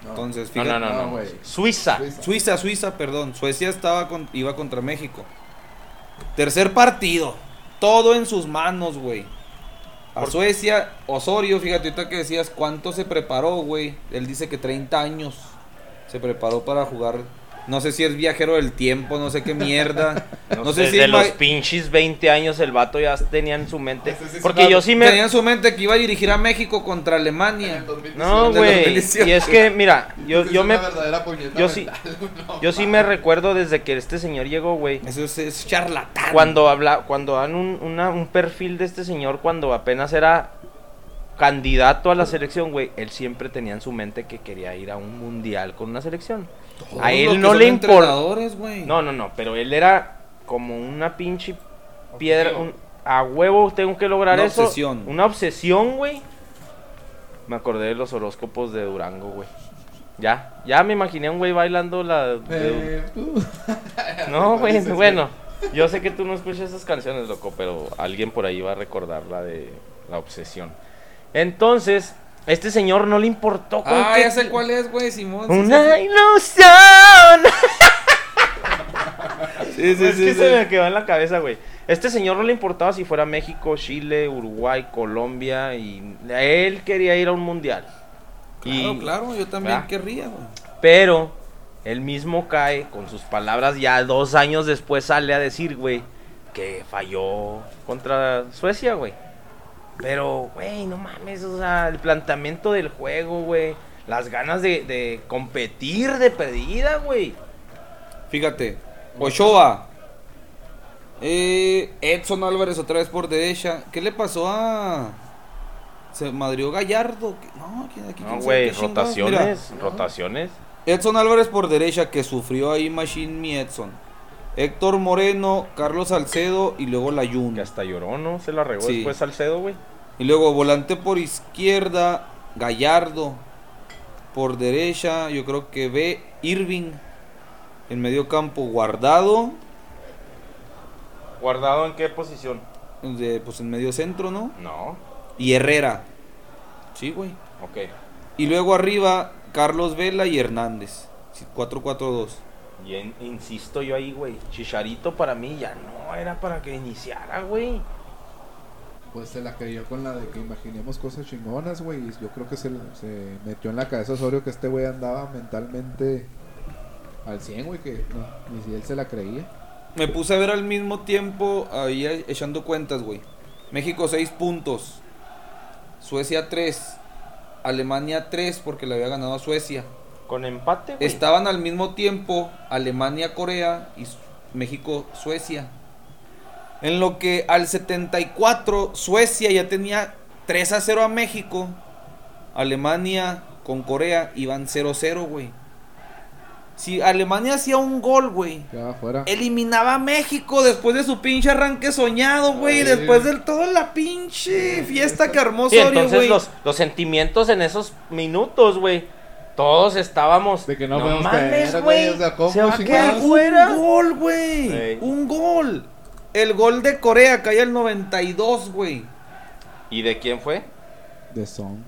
No. Entonces, No, fíjate. no, no, No, no. güey. Suiza. Suiza. Suiza, Suiza, perdón. Suecia estaba con- iba contra México. Tercer partido. Todo en sus manos, güey. A Por- Suecia, Osorio, fíjate ahorita que decías cuánto se preparó, güey. Él dice que 30 años se preparó para jugar. No sé si es viajero del tiempo, no sé qué mierda. No, sé si de los pinches 20 años el vato ya tenía en su mente. Es Porque yo sí tenía me... en su mente que iba a dirigir a México contra En Alemania. el 2018. No, güey. 2018. Y es que, mira, yo, yo es me... yo sí- no Yo sí me recuerdo desde que este señor llegó, güey. Eso es, es charlatán. Cuando habla, cuando dan un, una- un perfil de este señor cuando apenas era candidato a la selección, güey, él siempre tenía en su mente que quería ir a un mundial con una selección. A él no le importa. No, no, no, pero él era como una pinche piedra, un- a huevo tengo que lograr Una eso. obsesión. Una obsesión, güey. Me acordé de los horóscopos de Durango, güey. Ya, ya me imaginé a un güey bailando la de- Eh, no, güey, bueno. Yo sé que tú no escuchas esas canciones, loco, pero alguien por ahí va a recordar la de la obsesión. Entonces, este señor no le importó con Ah, qué- ya sé cuál es, güey, Simón. sí, Una sí, ilusión. Sí, sí, es sí, que sí. se me quedó en la cabeza, güey. Este señor no le importaba si fuera México, Chile, Uruguay, Colombia y él quería ir a un mundial. Claro, Y- claro, yo también ¿verdad? querría, güey. Pero él mismo cae con sus palabras ya dos años después sale a decir, güey, que falló contra Suecia, güey. Pero, güey, no mames, o sea, el planteamiento del juego, güey. Las ganas de, de competir de pedida, güey. Fíjate, Ochoa. Eh, Edson Álvarez otra vez por derecha. ¿Qué le pasó a... Se madrió Gallardo? ¿Qué- No, ¿quién- aquí No, güey, rotaciones, Mira. rotaciones. Edson Álvarez por derecha que sufrió ahí Machine mi Edson. Héctor Moreno, Carlos Salcedo y luego la Que hasta lloró, ¿no? Se la regó Sí. después Salcedo, güey. Y luego volante por izquierda, Gallardo. Por derecha, yo creo que ve Irving. En medio campo, guardado. ¿Guardado en qué posición? de, pues en medio centro, ¿no? No. Y Herrera. Sí, güey. Ok. Y luego arriba, Carlos Vela y Hernández. Sí, 4-4-2. Y en- insisto yo ahí, güey. Chicharito para mí ya no era para que iniciara, güey. Pues se la creyó con la de que imaginemos cosas chingonas, güey. y Yo creo que se, se metió en la cabeza Osorio que este güey andaba mentalmente al 100, güey, que no, ni si él se la creía. Me puse a ver al mismo tiempo, ahí echando cuentas, güey. México 6 puntos. Suecia 3. Alemania 3 porque le había ganado a Suecia. Con empate, güey. Estaban al mismo tiempo Alemania-Corea y Su- México-Suecia. En lo que al 74 Suecia ya tenía 3 a 0 a México. Alemania con Corea iban 0-0, güey. Si Alemania hacía un gol, güey, eliminaba a México después de su pinche arranque soñado, güey. Después de toda la pinche fiesta que armó Sí, entonces güey. los, los sentimientos en esos minutos, güey. Todos estábamos. De que no mames, caer, güey. güey, o sea, ¿cómo se va a chingados? quedar fuera. Un gol, güey. Ey. Un gol. El gol de Corea cae al 92, güey. ¿Y de quién fue? De Song.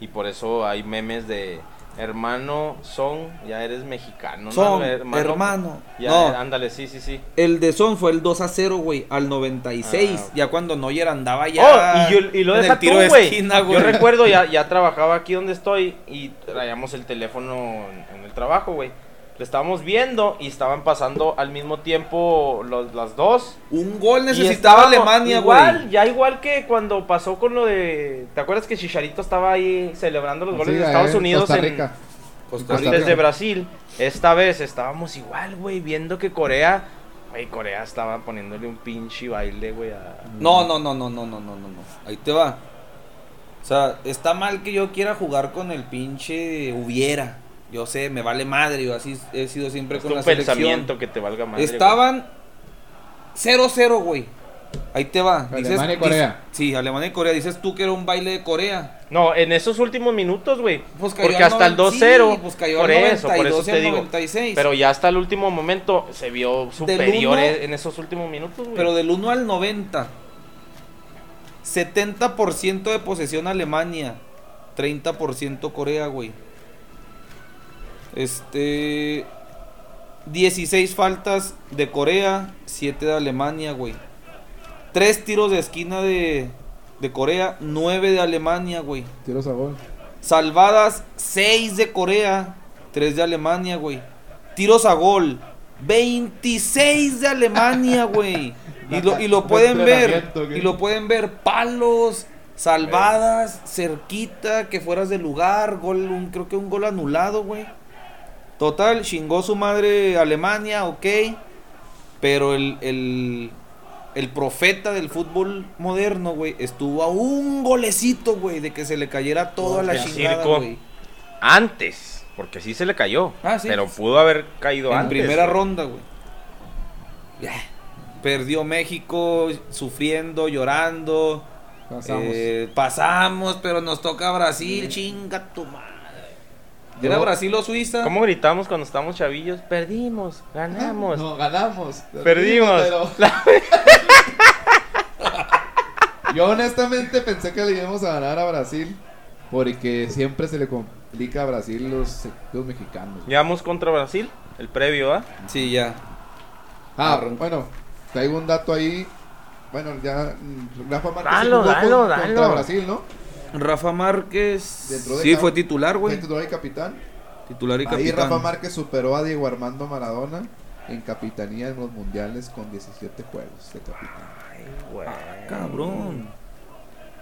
Y por eso hay memes de hermano Son, ya eres mexicano, Son, ¿no? hermano. Ya, No. ándale, sí, sí, sí. El de Son fue el 2 a 0, güey, al 96. Ah, ok. Ya cuando Neuer andaba ya. oh, y, yo, y lo en deja el tiro tú, de güey. Yo recuerdo, ya, ya trabajaba aquí donde estoy y traíamos el teléfono en, en el trabajo, güey. Le estábamos viendo y estaban pasando al mismo tiempo los, las dos. Un gol necesitaba Alemania, igual. Ya igual que cuando pasó con lo de. ¿Te acuerdas que Chicharito estaba ahí celebrando los goles de Estados Unidos Costa Rica. En, Costa Rica. desde Brasil? Esta vez estábamos igual, güey, viendo que Corea. Güey, Corea estaba poniéndole un pinche baile, güey. A... No, no, no, no, no, no, no, no. Ahí te va. O sea, está mal que yo quiera jugar con el pinche hubiera. Yo sé, me vale madre, yo así he sido siempre Es con un la selección. pensamiento que te valga madre. Estaban 0-0, güey. Ahí te va. Alemania y Corea. dices- sí, Alemania y Corea. Dices tú que era un baile de Corea. No, en esos últimos minutos, güey. Pues porque hasta el noven- 2-0. sí, pues cayó por al eso, por eso 92 te al digo. 96. Pero ya hasta el último momento se vio superior uno- en esos últimos minutos, güey. Pero del 1 al 90. 70% de posesión Alemania. 30% Corea, güey. Este. 16 faltas de Corea. 7 de Alemania, güey. 3 tiros de esquina de, de Corea. 9 de Alemania, güey. Tiros a gol. Salvadas 6 de Corea, 3 de Alemania, güey. Tiros a gol, 26 de Alemania, güey. Y lo, y lo pueden ver, y lo pueden ver, palos, salvadas, cerquita, que fueras del lugar, gol, un- creo que un gol anulado, güey. Total, chingó su madre Alemania, ok. Pero el, el, el profeta del fútbol moderno, güey, estuvo a un golecito, güey, de que se le cayera todo a la chingada, circo. güey. Antes, porque sí se le cayó. Ah, sí. Pero pudo haber caído En antes. primera güey. ronda, güey. Ya. Perdió México sufriendo, llorando. Pasamos. Eh, pasamos, pero nos toca Brasil, chinga tu madre. ¿Era Brasil o Suiza? ¿Cómo gritamos cuando estábamos chavillos? Perdimos, ganamos. No, ganamos. Perdimos. pero- Yo honestamente pensé que le íbamos a ganar a Brasil. Porque siempre se le complica a Brasil los, los mexicanos. Llevamos contra Brasil, el previo, ¿ah? Sí, ya. Ah, Arran- bueno, traigo un dato ahí. Bueno, ya mm, Rafa Márquez Dalo, jugó dalo, con- dalo. contra Brasil, ¿no? Rafa Márquez. Dentro de Sí, fue titular, güey. Titular y capitán. Titular y Ahí capitán. Rafa Márquez superó a Diego Armando Maradona en capitanía en los mundiales con 17 juegos de capitán. Cabrón.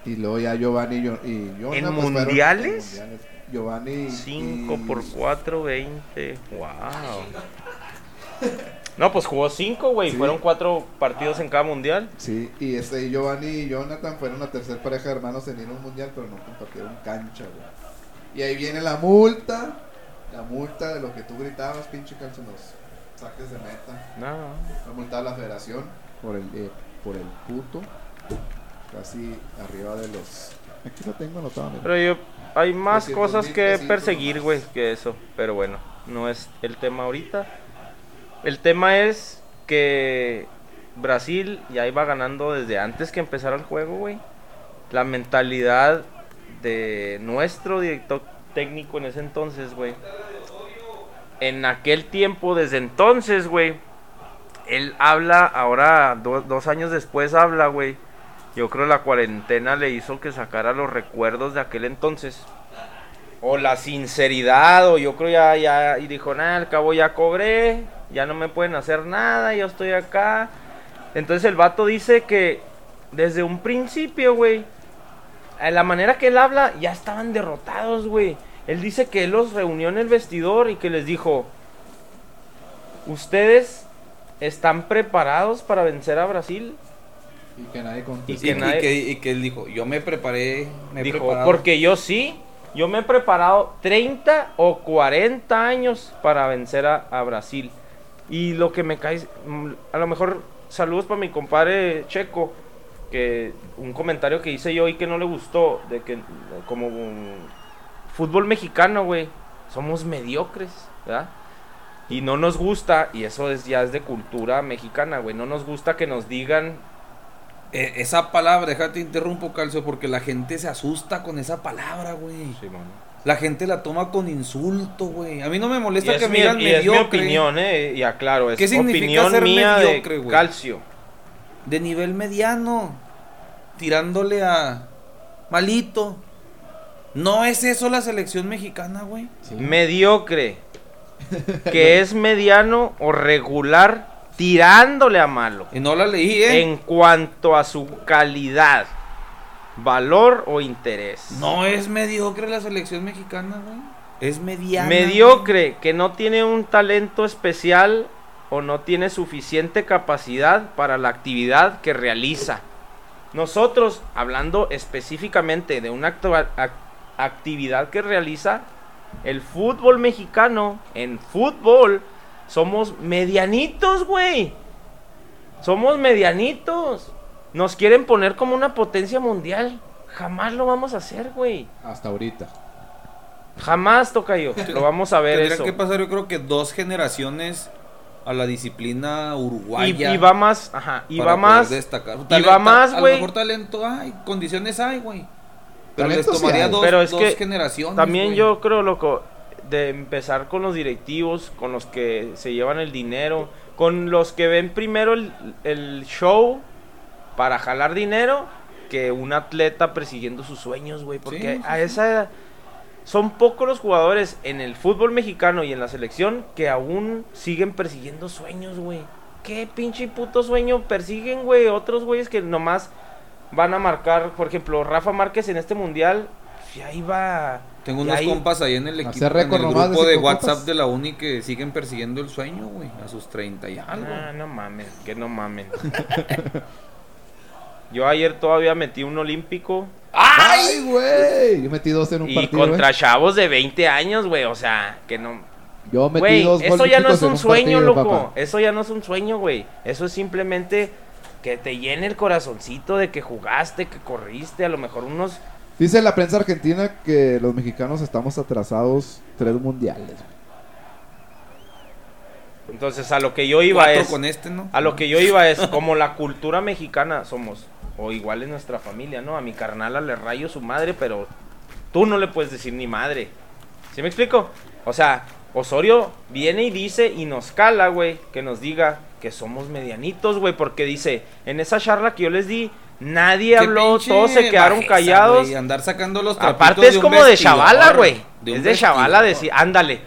Y luego ya Giovanni y Yo- y Jonah, ¿En pues, fueron mundiales? en mundiales. Giovanni 5 y- por 4, 20. Wow. No, pues jugó 5, güey. Sí. Fueron 4 partidos en cada mundial. Sí, y este Giovanni y Jonathan fueron la tercera pareja de hermanos en ir a un mundial, pero no compartieron cancha, güey. Y ahí viene la multa, la multa de lo que tú gritabas, pinche calzo, en los saques de meta. No. La multa de la federación por el, eh, por el puto, casi arriba de los... Aquí lo tengo anotado, mira. Pero yo, hay más 200 cosas que perseguir, güey, que eso. Pero bueno, no es el tema ahorita. El tema es que Brasil ya iba ganando desde antes que empezara el juego, güey. La mentalidad de nuestro director técnico en ese entonces, güey. En aquel tiempo, desde entonces, güey. Él habla, ahora do- dos años después habla, güey. Yo creo la cuarentena le hizo que sacara los recuerdos de aquel entonces. O la sinceridad, o yo creo ya, ya, y dijo, nada, al cabo ya cobré, ya no me pueden hacer nada, yo estoy acá. Entonces el vato dice que desde un principio, güey, a la manera que él habla, ya estaban derrotados, güey. Él dice que él los reunió en el vestidor y que les dijo, ¿ustedes están preparados para vencer a Brasil? Y que nadie contestó. Y Y, que y nadie- que, y que él dijo, yo me preparé, me he Dijo, preparado". porque yo sí, yo me he preparado 30 o 40 años para vencer a, Brasil. Y lo que me cae, mm, a lo mejor saludos para mi compadre Checo, que un comentario que hice yo y que no le gustó, de que como mm, fútbol mexicano, güey, somos mediocres, ¿verdad? Y no nos gusta, y eso es, ya es de cultura mexicana, güey, no nos gusta que nos digan Eh, esa palabra, déjate interrumpo, Calcio, porque la gente se asusta con esa palabra, güey. La gente la toma con insulto, güey. A mí no me molesta es, que me digan y es mi mediocre. opinión, eh, y aclaro, es ¿Qué significa opinión ser mía mediocre, de güey? calcio. De nivel mediano. Tirándole a malito. No es eso la selección mexicana, güey. Sí. Mediocre, que es mediano o regular, tirándole a malo. Y no la leí, ¿eh? En cuanto a su calidad, valor o interés. No es mediocre la selección mexicana, güey. Es mediana. Mediocre, que no tiene un talento especial o no tiene suficiente capacidad para la actividad que realiza. Nosotros, hablando específicamente de una actividad que realiza, el fútbol mexicano, en fútbol, somos medianitos, güey. Somos medianitos. Nos quieren poner como una potencia mundial. Jamás lo vamos a hacer, güey. Hasta ahorita. Jamás toca yo. Lo vamos a ver Tendría eso. que pasar, yo creo que dos generaciones a la disciplina Y, uruguaya. y va más, ajá, y va más. destacar. y va más, A lo güey. mejor talento hay, condiciones hay, güey. Pero les tomaría dos, Pero es dos que generaciones. También güey. yo creo, loco, de empezar con los directivos, con los que se llevan el dinero, con los que ven primero el, el show para jalar dinero, que un atleta persiguiendo sus sueños, güey. Porque Sí, a esa edad son pocos los jugadores en el fútbol mexicano y en la selección que aún siguen persiguiendo sueños, güey. ¿Qué pinche puto sueño persiguen, güey? Otros güeyes que nomás van a marcar, por ejemplo, Rafa Márquez en este mundial, ya iba... Tengo y unos ahí- compas ahí en el equipo, Hacer en el de grupo de WhatsApp copas. de la uni que siguen persiguiendo el sueño, güey, a sus 30 y algo. Ah, no mames, que no mames. Yo ayer todavía metí un olímpico ¡Ay, güey! Yo metí dos en un y partido. contra güey. chavos de 20 años, güey, o sea, que no... Yo metí Güey, dos eso ya no es un sueño, partido, loco. papá. Eso ya no es un sueño, güey. Eso es simplemente que te llene el corazoncito de que jugaste, que corriste, a lo mejor unos... Dice la prensa argentina que los mexicanos estamos atrasados tres mundiales. Entonces, a lo que yo iba Cuatro es... con este, ¿no? A lo que yo iba es, como la cultura mexicana somos, o igual es nuestra familia, ¿no? A mi carnala le rayo su madre, pero tú no le puedes decir ni madre. ¿Sí me explico? O sea, Osorio viene y dice y nos cala, güey, que nos diga que somos medianitos, güey, porque dice, en esa charla que yo les di, nadie habló, todos se quedaron bajeza, callados. güey, andar sacando los Aparte es un como de chavala, güey. Es de chavala decir, ándale.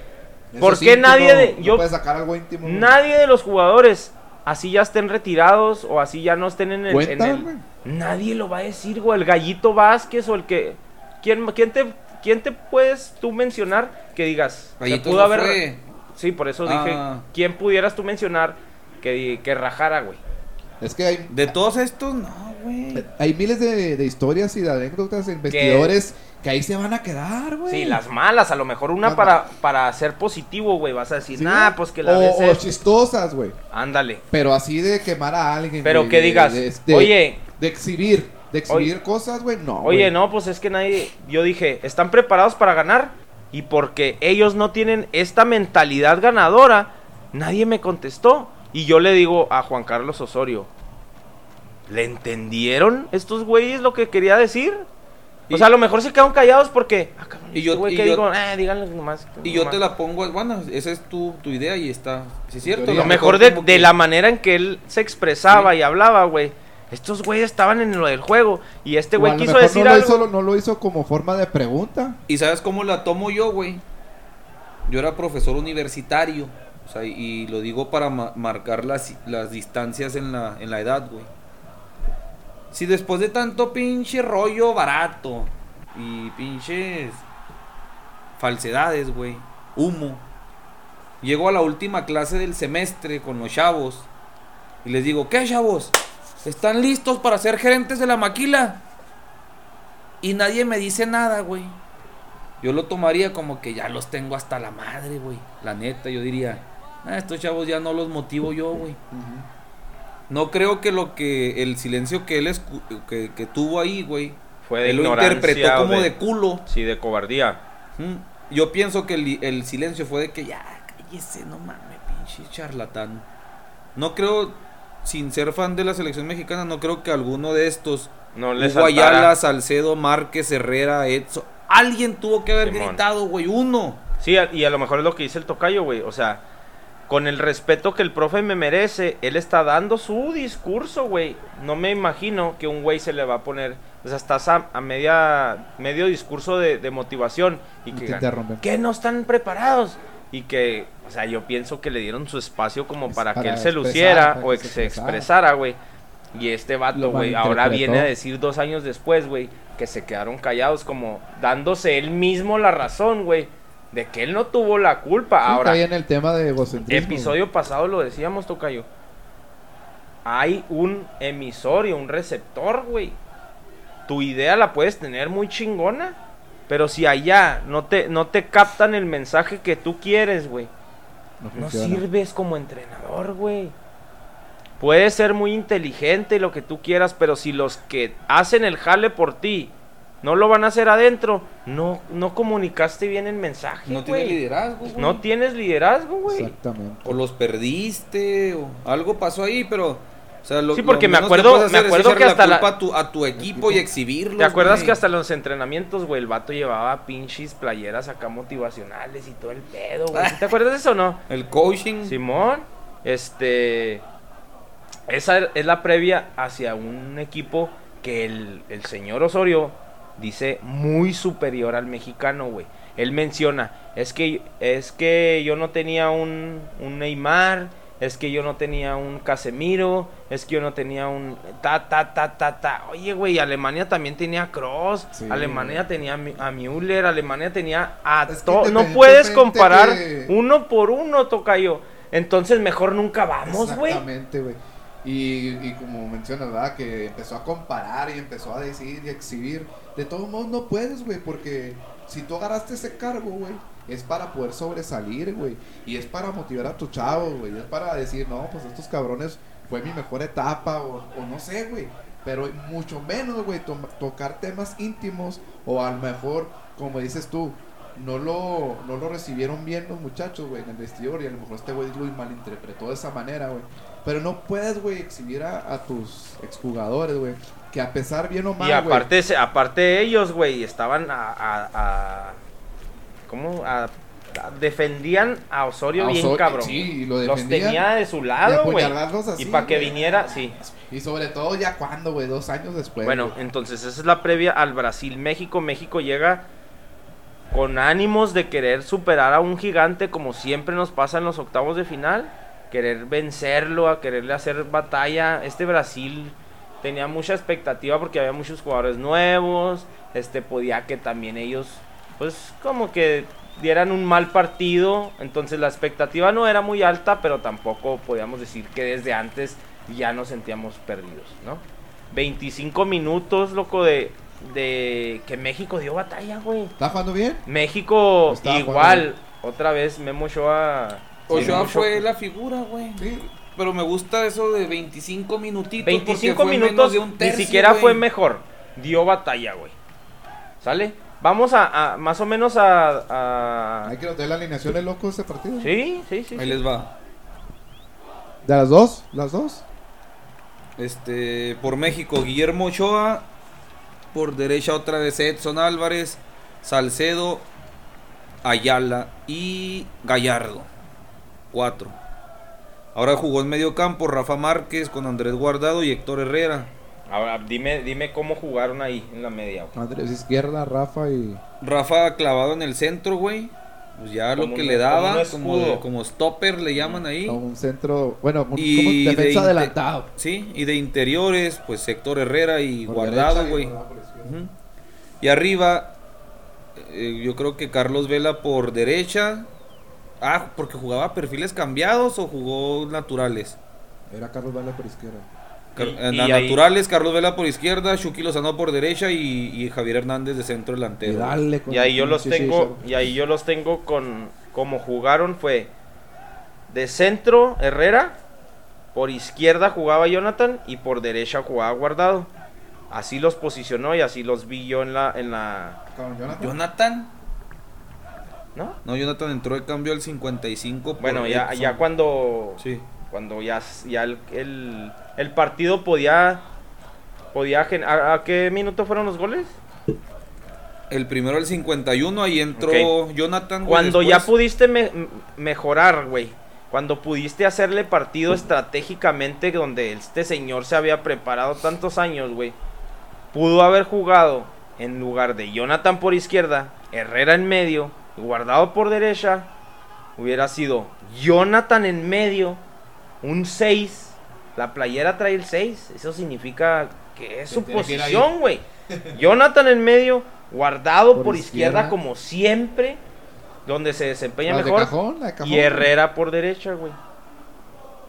Eso ¿Por qué nadie de- no yo- sacar algo íntimo. güey. Nadie de los jugadores, así ya estén retirados o así ya no estén en el... en nadie lo va a decir, güey. El Gallito Vázquez o el que... ¿Quién, quién, te, ¿Quién te puedes tú mencionar que digas? Gallito pudo no haber... fue. Sí, por eso Ah. dije, ¿quién pudieras tú mencionar que, que rajara, güey? Es que hay, De todos estos, no, güey. hay miles de, de historias y de anécdotas en vestidores que ahí se van a quedar, güey. Sí, las malas, a lo mejor una Las para, para ser positivo, güey. Vas a decir, Sí, nah, pues que la o, o chistosas, güey. Ándale. Pero así de quemar a alguien. Pero que de- digas, de, de- oye, De exhibir. De exhibir Oye. cosas, güey. No. Oye, no, pues es que nadie. Yo dije, ¿están preparados para ganar? Y porque ellos no tienen esta mentalidad ganadora, nadie me contestó. Y yo le digo a Juan Carlos Osorio, ¿le entendieron estos güeyes lo que quería decir? O Y- sea, a lo mejor se quedaron callados porque. Ah, cabrón, Y yo- este güey y que yo- digo, eh, díganle nomás. Y yo nomás". te la pongo, bueno, esa es tu, tu idea y está, sí es cierto. Lo mejor de, de que- la manera en que él se expresaba y hablaba, güey. Estos güeyes estaban en lo del juego. Y este güey quiso mejor decir no algo. Lo hizo, no lo hizo como forma de pregunta. ¿Y sabes cómo la tomo yo, güey? Yo era profesor universitario, y, lo digo para ma- marcar las, las distancias en la, en la edad, güey. Si después de tanto pinche rollo barato y pinches falsedades, güey, humo, llego a la última clase del semestre con los chavos y les digo, ¿qué chavos? ¿Están listos para ser gerentes de la maquila? Y nadie me dice nada, güey. Yo lo tomaría como que ya los tengo hasta la madre, güey. La neta, yo diría, "Ah, estos chavos ya no los motivo yo, güey. No creo que lo que el silencio que él escu- que, que tuvo ahí, güey, Fue de él lo interpretó como de- de culo. Sí, de cobardía. Mm, Yo pienso que el, el silencio fue de que ya, cállese, no mames, pinche charlatán. No creo, sin ser fan de la selección mexicana, no creo que alguno de estos, No Hugo Ayala. Salcedo, Márquez, Herrera, Edson, alguien tuvo que haber Simón. gritado, güey, uno. Sí, y a lo mejor es lo que dice el tocayo, güey. O sea, con el respeto que el profe me merece, él está dando su discurso, güey. No me imagino que un güey se le va a poner. O sea, estás a, a media, medio discurso de, de motivación. Y que te digan, interrumpen. ¿qué no están preparados? Y que, o sea, yo pienso que le dieron su espacio como Es para, que para él se luciera para o se expresara. güey. Y este vato, güey, ahora viene a decir dos años después, güey, que se quedaron callados, como dándose él mismo la razón, güey, de que él no tuvo la culpa. Sí, ahora, en el tema de episodio pasado lo decíamos, Tocayo. Hay un emisorio, un receptor, güey. Tu idea la puedes tener muy chingona. Pero si allá no te, no te captan el mensaje que tú quieres, güey. No No sirves como entrenador, güey. Puedes ser muy inteligente y lo que tú quieras, pero si los que hacen el jale por ti no lo van a hacer adentro, no, no comunicaste bien el mensaje, No tiene güey. liderazgo, güey. No tienes liderazgo, güey. Exactamente. O los perdiste, o algo pasó ahí, pero... O sea, lo, Sí, porque lo me acuerdo- puedes me acuerdo que hasta la- culpa a tu, a tu equipo y exhibirlo. ¿Te acuerdas que hasta los entrenamientos, güey, el vato llevaba pinches playeras acá motivacionales y todo el pedo, güey? ¿Sí ¿Te acuerdas de eso o no? El coaching... Simón, este. Esa es la previa hacia un equipo que el, el señor Osorio dice muy superior al mexicano, güey. Él menciona, es que, es que yo no tenía un, un Neymar, es que yo no tenía un Casemiro, es que yo no tenía un ta ta ta ta ta. Oye, güey, Alemania también tenía Sí, Alemania tenía a Müller, Alemania tenía a Es que to- No puedes comparar que- uno por uno, tocayo. Entonces mejor nunca vamos, güey. Exactamente, güey. Y, como mencionas, ¿verdad? Que empezó a comparar y empezó a decir y exhibir. De todos modos no puedes, güey, porque si tú agarraste ese cargo, güey, es para poder sobresalir, güey. Y es para motivar a tus chavos, güey. Es para decir, no, pues estos cabrones fue mi mejor etapa o, o no sé, güey. Pero mucho menos, güey, to- tocar temas íntimos o a lo mejor, como dices tú, no lo, no lo recibieron bien los muchachos, güey, en el vestidor y a lo mejor este güey lo malinterpretó de esa manera, güey. Pero no puedes, güey, exhibir a, a tus exjugadores, güey, que a pesar bien o mal, Y aparte, se- aparte ellos, güey, estaban a, a, a- ¿cómo? A, defendían a Osorio a bien Osorio- cabrón. Sí, lo Los tenía de su de lado, güey. Y para que viniera, sí. Y sobre todo ya cuando, güey, dos años después. Bueno, entonces esa es la previa al Brasil-México. México llega con ánimos de querer superar a un gigante como siempre nos pasa en los octavos de final. Querer vencerlo, a quererle hacer batalla. Este Brasil tenía mucha expectativa porque había muchos jugadores nuevos. Este podía que también ellos, pues como que dieran un mal partido. Entonces la expectativa no era muy alta, pero tampoco podíamos decir que desde antes ya nos sentíamos perdidos, ¿no? 25 minutos, loco, de, de que México dio batalla, güey. ¿Está jugando bien? México igual, otra vez Memo Ochoa. Ochoa fue la figura, güey. Sí. Pero me gusta eso de 25 minutitos. 25 porque fue menos minutos, de un ni siquiera güey. fue mejor. Dio batalla, güey. ¿Sale? Vamos a, a- más o menos a... a- Hay que notar la alineación de loco de ese partido. Sí, sí, sí. Ahí sí. les va. ¿De las dos? ¿Las dos? Este, por México, Guillermo Ochoa. Por derecha otra vez Edson Álvarez, Salcedo, Ayala y Gallardo. Cuatro. Ahora jugó en medio campo Rafa Márquez con Andrés Guardado y Héctor Herrera. Ahora, dime, dime cómo jugaron ahí en la media, güey. Andrés izquierda, Rafa y. Rafa clavado en el centro, güey. pues ya lo Como que un- le como daba, como, como stopper le llaman ahí. A un centro, bueno, un, Y como de defensa adelantado. Sí, y de interiores, pues Héctor Herrera y Por Guardado, y güey. Y arriba, eh, yo creo que Carlos Vela por derecha. Ah, porque jugaba perfiles cambiados o jugó naturales. Era Carlos Vela por izquierda. Car- Y- y na- ahí- naturales, Carlos Vela por izquierda, Chucky Lozano por derecha y, y Javier Hernández de centro Y delantero. dale con Y ahí el yo los tengo, y ahí yo los tengo con como jugaron fue de centro Herrera, por izquierda jugaba Jonathan y por derecha jugaba Guardado. Así los posicionó y así los vi yo en la en la Con Jonathan. Jonathan. ¿No? No, Jonathan entró de cambio al 55. por Bueno, ya, Edson. ya cuando Sí. cuando ya, ya el, el, el partido podía podía ¿a, a qué minuto fueron los goles? El primero al 51, ahí entró. Jonathan. güey, Cuando ya pudiste me- mejorar, güey. Cuando pudiste hacerle partido estratégicamente donde este señor se había preparado tantos años, güey. Pudo haber jugado en lugar de Jonathan por izquierda, Herrera en medio, guardado por derecha. Hubiera sido Jonathan en medio, un 6. La playera trae el 6. Eso significa que es su que posición, güey. Jonathan en medio, guardado por, Por izquierda, izquierda. como siempre, donde se desempeña de mejor. cajón, la de cajón. y Herrera por derecha, güey.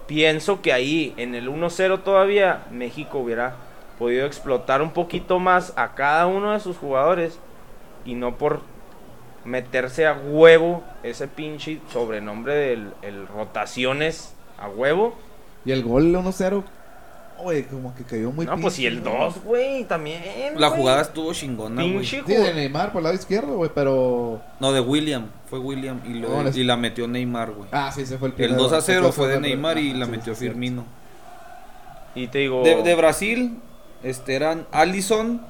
Pienso que ahí, en el 1-0 todavía, México hubiera podido explotar un poquito más a cada uno de sus jugadores y no por meterse a huevo ese pinche sobrenombre del el rotaciones a huevo. Y el gol 1-0, güey, como que cayó muy no, pues y el pinche, 2, güey, también. La güey. jugada estuvo chingona, güey. Pinche Sí, de Neymar por el lado izquierdo, güey, pero... No, de William. Fue William y, lo- No, les- y la metió Neymar, güey. Ah, sí, ese fue el el primero. 2 a 0 Otro fue de el- Neymar y la sí, metió sí. Firmino. Y te digo. De, de Brasil, este eran Allison,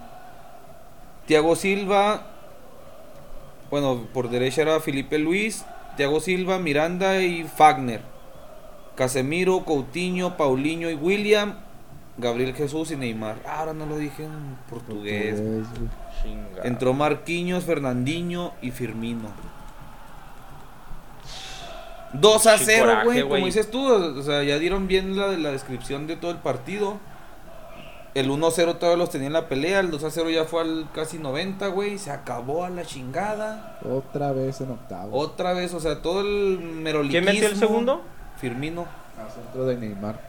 Thiago Silva, bueno, por derecha era Felipe Luis, Thiago Silva, Miranda y Fagner. Casemiro, Coutinho, Paulinho y William, Gabriel Jesús y Neymar. Ah, ahora no lo dije en portugués. Portugués. Entró Marquinhos, Fernandinho y Firmino. 2 a Sí, 0, coraje, güey. güey. Como dices tú, o sea, ya dieron bien la, la descripción de todo el partido. El 1-0 todavía los tenía en la pelea. El 2-0 ya fue al casi 90, güey. Se acabó a la chingada. Otra vez en octavo. Otra vez, o sea, todo el meroliquismo. ¿Quién metió el segundo? Firmino. A centro de Neymar.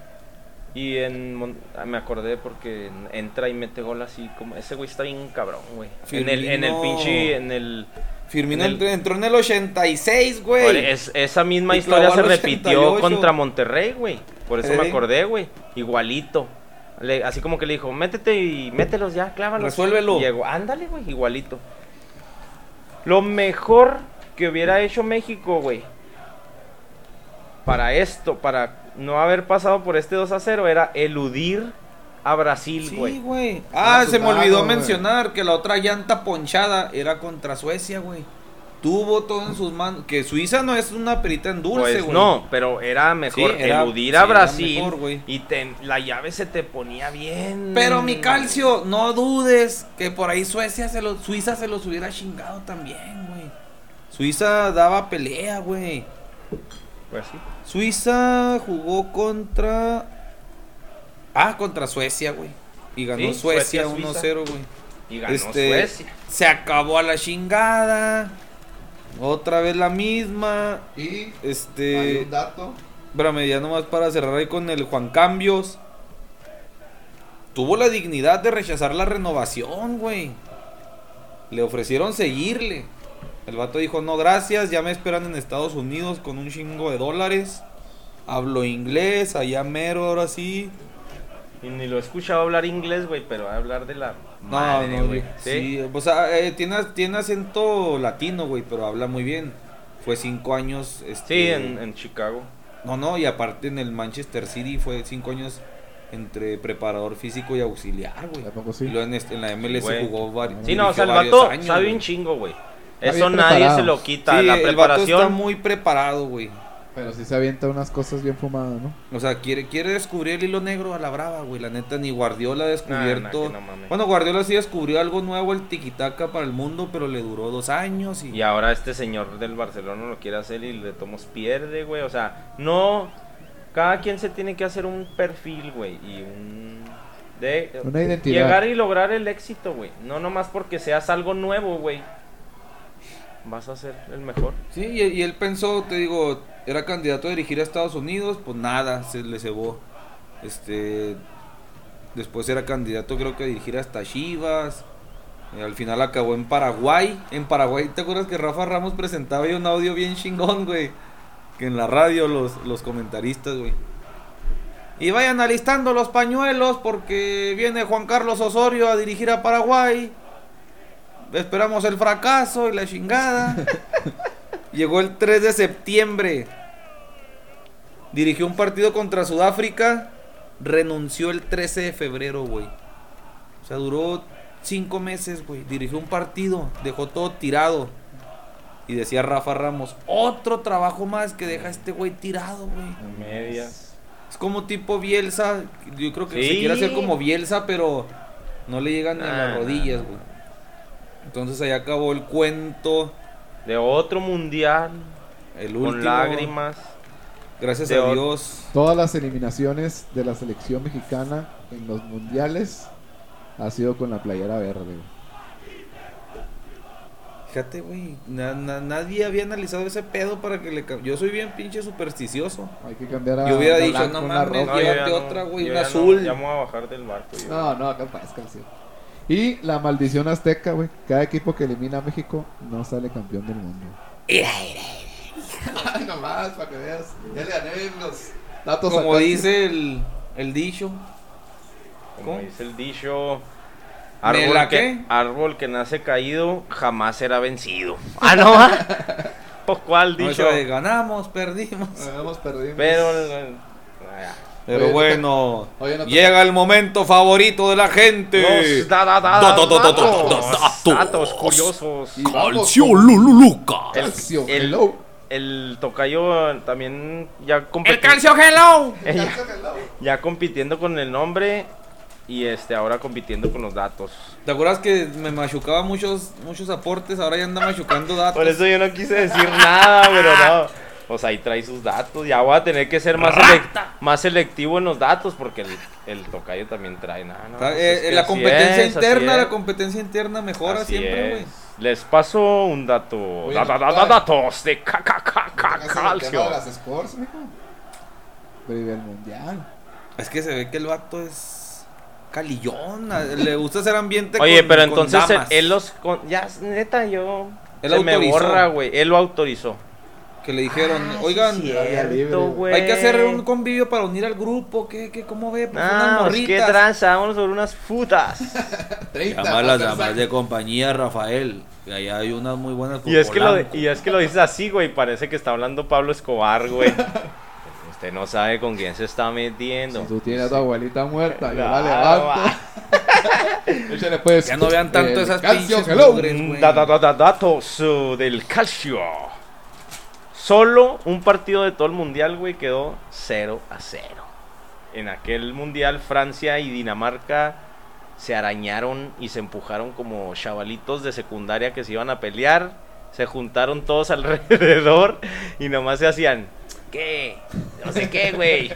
Y en ah, me acordé porque entra y mete gol así como ese güey está bien cabrón, güey. En el en el Firmino. pinche en el Firmino En el- entró, en el 86, güey. es- esa misma Y historia se repitió 88. contra Monterrey, güey. Por eso me acordé, güey. Igualito. Le- así como que le dijo, "Métete y mételos ya, clávalos." Resuélvelo. Y llegó, "Ándale, güey, igualito." Lo mejor que hubiera hecho México, güey, para esto, para no haber pasado por este 2 a 0 era eludir a Brasil, güey. Sí, güey. Ah, se me olvidó mencionar que la otra llanta ponchada era contra Suecia, güey. Tuvo todo en sus manos. Que Suiza no es una perita en dulce, Pues güey. no, pero era mejor Sí, era- eludir a Brasil mejor, güey. y te- la llave se te ponía bien. Pero mi calcio, no dudes que por ahí Suecia se los, Suiza se los hubiera chingado también, güey. Suiza daba pelea, güey. Pues sí. Suiza jugó contra. Ah, contra Suecia, güey. Y ganó Sí, Suecia, Suecia, 1-0, güey. Y ganó Este, Suecia. Se acabó a la chingada. Otra vez la misma. Y hay Este. un dato. Espérame, ya nomás para cerrar ahí con el Juan Cambios. Tuvo la dignidad de rechazar la renovación, güey. Le ofrecieron seguirle. El vato dijo, no, gracias, ya me esperan en Estados Unidos con un chingo de dólares. Hablo inglés, allá mero, ahora sí. Y ni lo he escuchado hablar inglés, güey, pero va a hablar de la No, madre, no, güey. ¿Sí? sí, o sea, eh, tiene, tiene acento latino, güey, pero habla muy bien. Fue cinco años. Este, Sí, en, en Chicago. No, no, y aparte en el Manchester City fue cinco años entre preparador físico y auxiliar, güey. ¿A poco sí? Y luego en, este- en la MLS güey. jugó varios. Sí, no, o sea, el vato años, sabe güey. un chingo, güey. Eso nadie se lo quita. Sí, la el vato preparación. está muy preparado, güey. Pero sí se avienta unas cosas bien fumadas, ¿no? O sea, quiere, quiere descubrir el hilo negro a la brava, güey. La neta, ni Guardiola ha descubierto. nah, no bueno, Guardiola sí descubrió algo nuevo, el tiquitaca para el mundo, pero le duró dos años. Y, Y ahora este señor del Barcelona lo quiere hacer y le tomos pierde, güey. O sea, no. Cada quien se tiene que hacer un perfil, güey. Y un. De Una identidad. Llegar y lograr el éxito, güey. No nomás porque seas algo nuevo, güey. Vas a ser el mejor. Sí, y, él pensó, te digo, era candidato a dirigir a Estados Unidos, pues nada, se le cebó. Este, después era candidato creo que a dirigir hasta Chivas. Y al final acabó en Paraguay. En Paraguay, ¿te acuerdas que Rafa Ramos presentaba ahí un audio bien chingón, güey? Que en la radio los, los comentaristas, güey. Y vayan alistando los pañuelos porque viene Juan Carlos Osorio a dirigir a Paraguay. Esperamos el fracaso y la chingada. Llegó el 3 de septiembre. Dirigió un partido contra Sudáfrica. Renunció el 13 de febrero, güey. O sea, duró cinco meses, güey. Dirigió un partido. Dejó todo tirado. Y decía Rafa Ramos, otro trabajo más que deja este güey tirado, güey. Medias. Es como tipo Bielsa. Yo creo que se Sí. quiere hacer como Bielsa, pero no le llegan ni a Nah, las rodillas, nah, güey. Entonces ahí acabó el cuento. De otro mundial. El Con último. lágrimas. Gracias a Dios. Todas las eliminaciones de la selección mexicana en los mundiales ha sido con la playera verde. Fíjate, güey. na- na- nadie había analizado ese pedo para que le Yo soy bien pinche supersticioso. Hay que cambiar a Yo hubiera dicho, no mames, llévate ya otra, güey, un ya no- azul. ya me voy a bajar del barco. yo. No, no, capaz, canción. Y la maldición azteca, güey. Cada equipo que elimina a México no sale campeón del mundo. Ay, nomás, para que veas. Ya le gané los datos Como acá. dice el, el dicho. Como ¿Cómo? dice el dicho. ¿Me Árbol que, qué? árbol que nace caído jamás será vencido. Ah, no. pues cuál No, dicho. eso de ganamos, perdimos. Hemos perdido. Pero. eh, ah, Pero Oye, bueno, oye, no te- llega el momento favorito de la gente. Los da, da, da, Da, da, da, da, datos, da, da, datos. curiosos. Calcio Lululuca. El- Calcio, el- hello. El tocayo también ya El competi- calcio hello. Ya- Calcio, hello. ya compitiendo con el nombre y este ahora compitiendo con los datos. ¿Te acuerdas que me machucaba muchos muchos aportes? Ahora ya anda machucando datos. Por eso yo no quise decir nada, pero no. Pues ahí trae sus datos. Ya voy a tener que ser más, selec- más selectivo en los datos porque el, el tocayo también trae nada. No, pues eh, la competencia es, interna, la competencia interna mejora Así siempre, güey. es. Les paso un dato. Oye, Da- da- da- datos de ca- ca- ca- ca- ¿Qué pasa con el tema calcio. de las scores, mijo? Pero y del mundial. Es que se ve que el vato es calillón, le gusta hacer ambiente Oye, con- pero entonces él, damas. él los. con- ya, neta, yo. Él se me borra, güey. Él lo autorizó. Que le dijeron, Ah, oigan, sí, cierto, hay que hacer un convivio para unir al grupo, ¿qué, qué, cómo ve? Pues unas Ah, pues qué tranza, vámonos sobre unas putas. 30. Llama a las damas de compañía, Rafael. Que allá hay unas muy buenas Y es, que lo, y es que lo dices así, güey. Parece que está hablando Pablo Escobar, güey. Usted no sabe con quién se está metiendo. Si tú tienes a tu abuelita muerta, yo la levanto. pues. Ya no vean tanto esas calcio, pinches hello. mugres. Güey. da- da- da- da- datos uh, del calcio. Solo un partido de todo el mundial, güey, quedó 0 a 0. En aquel mundial, Francia y Dinamarca se arañaron y se empujaron como chavalitos de secundaria que se iban a pelear. Se juntaron todos alrededor y nomás se hacían. ¿Qué? No sé qué, güey.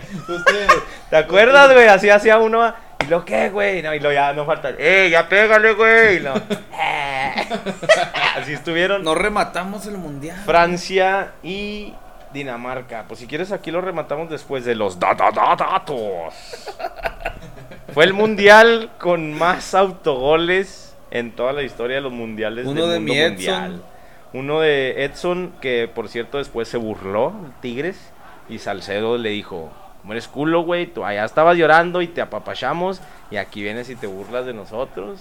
¿Te acuerdas, güey? Así hacía uno. ¿Y lo qué, güey? No, y lo ya no falta. ¡Eh, ya pégale, güey! "Eh". Así estuvieron No rematamos el mundial. Francia y Dinamarca. Pues si quieres, aquí lo rematamos después de los da- da- da- datos. Fue el mundial con más autogoles en toda la historia de los mundiales. Uno del de mundo mi Edson. mundial. Uno de Edson, que por cierto después se burló, Tigres. Y Salcedo le dijo: Como eres culo, güey, tú allá estabas llorando y te apapachamos. Y aquí vienes y te burlas de nosotros.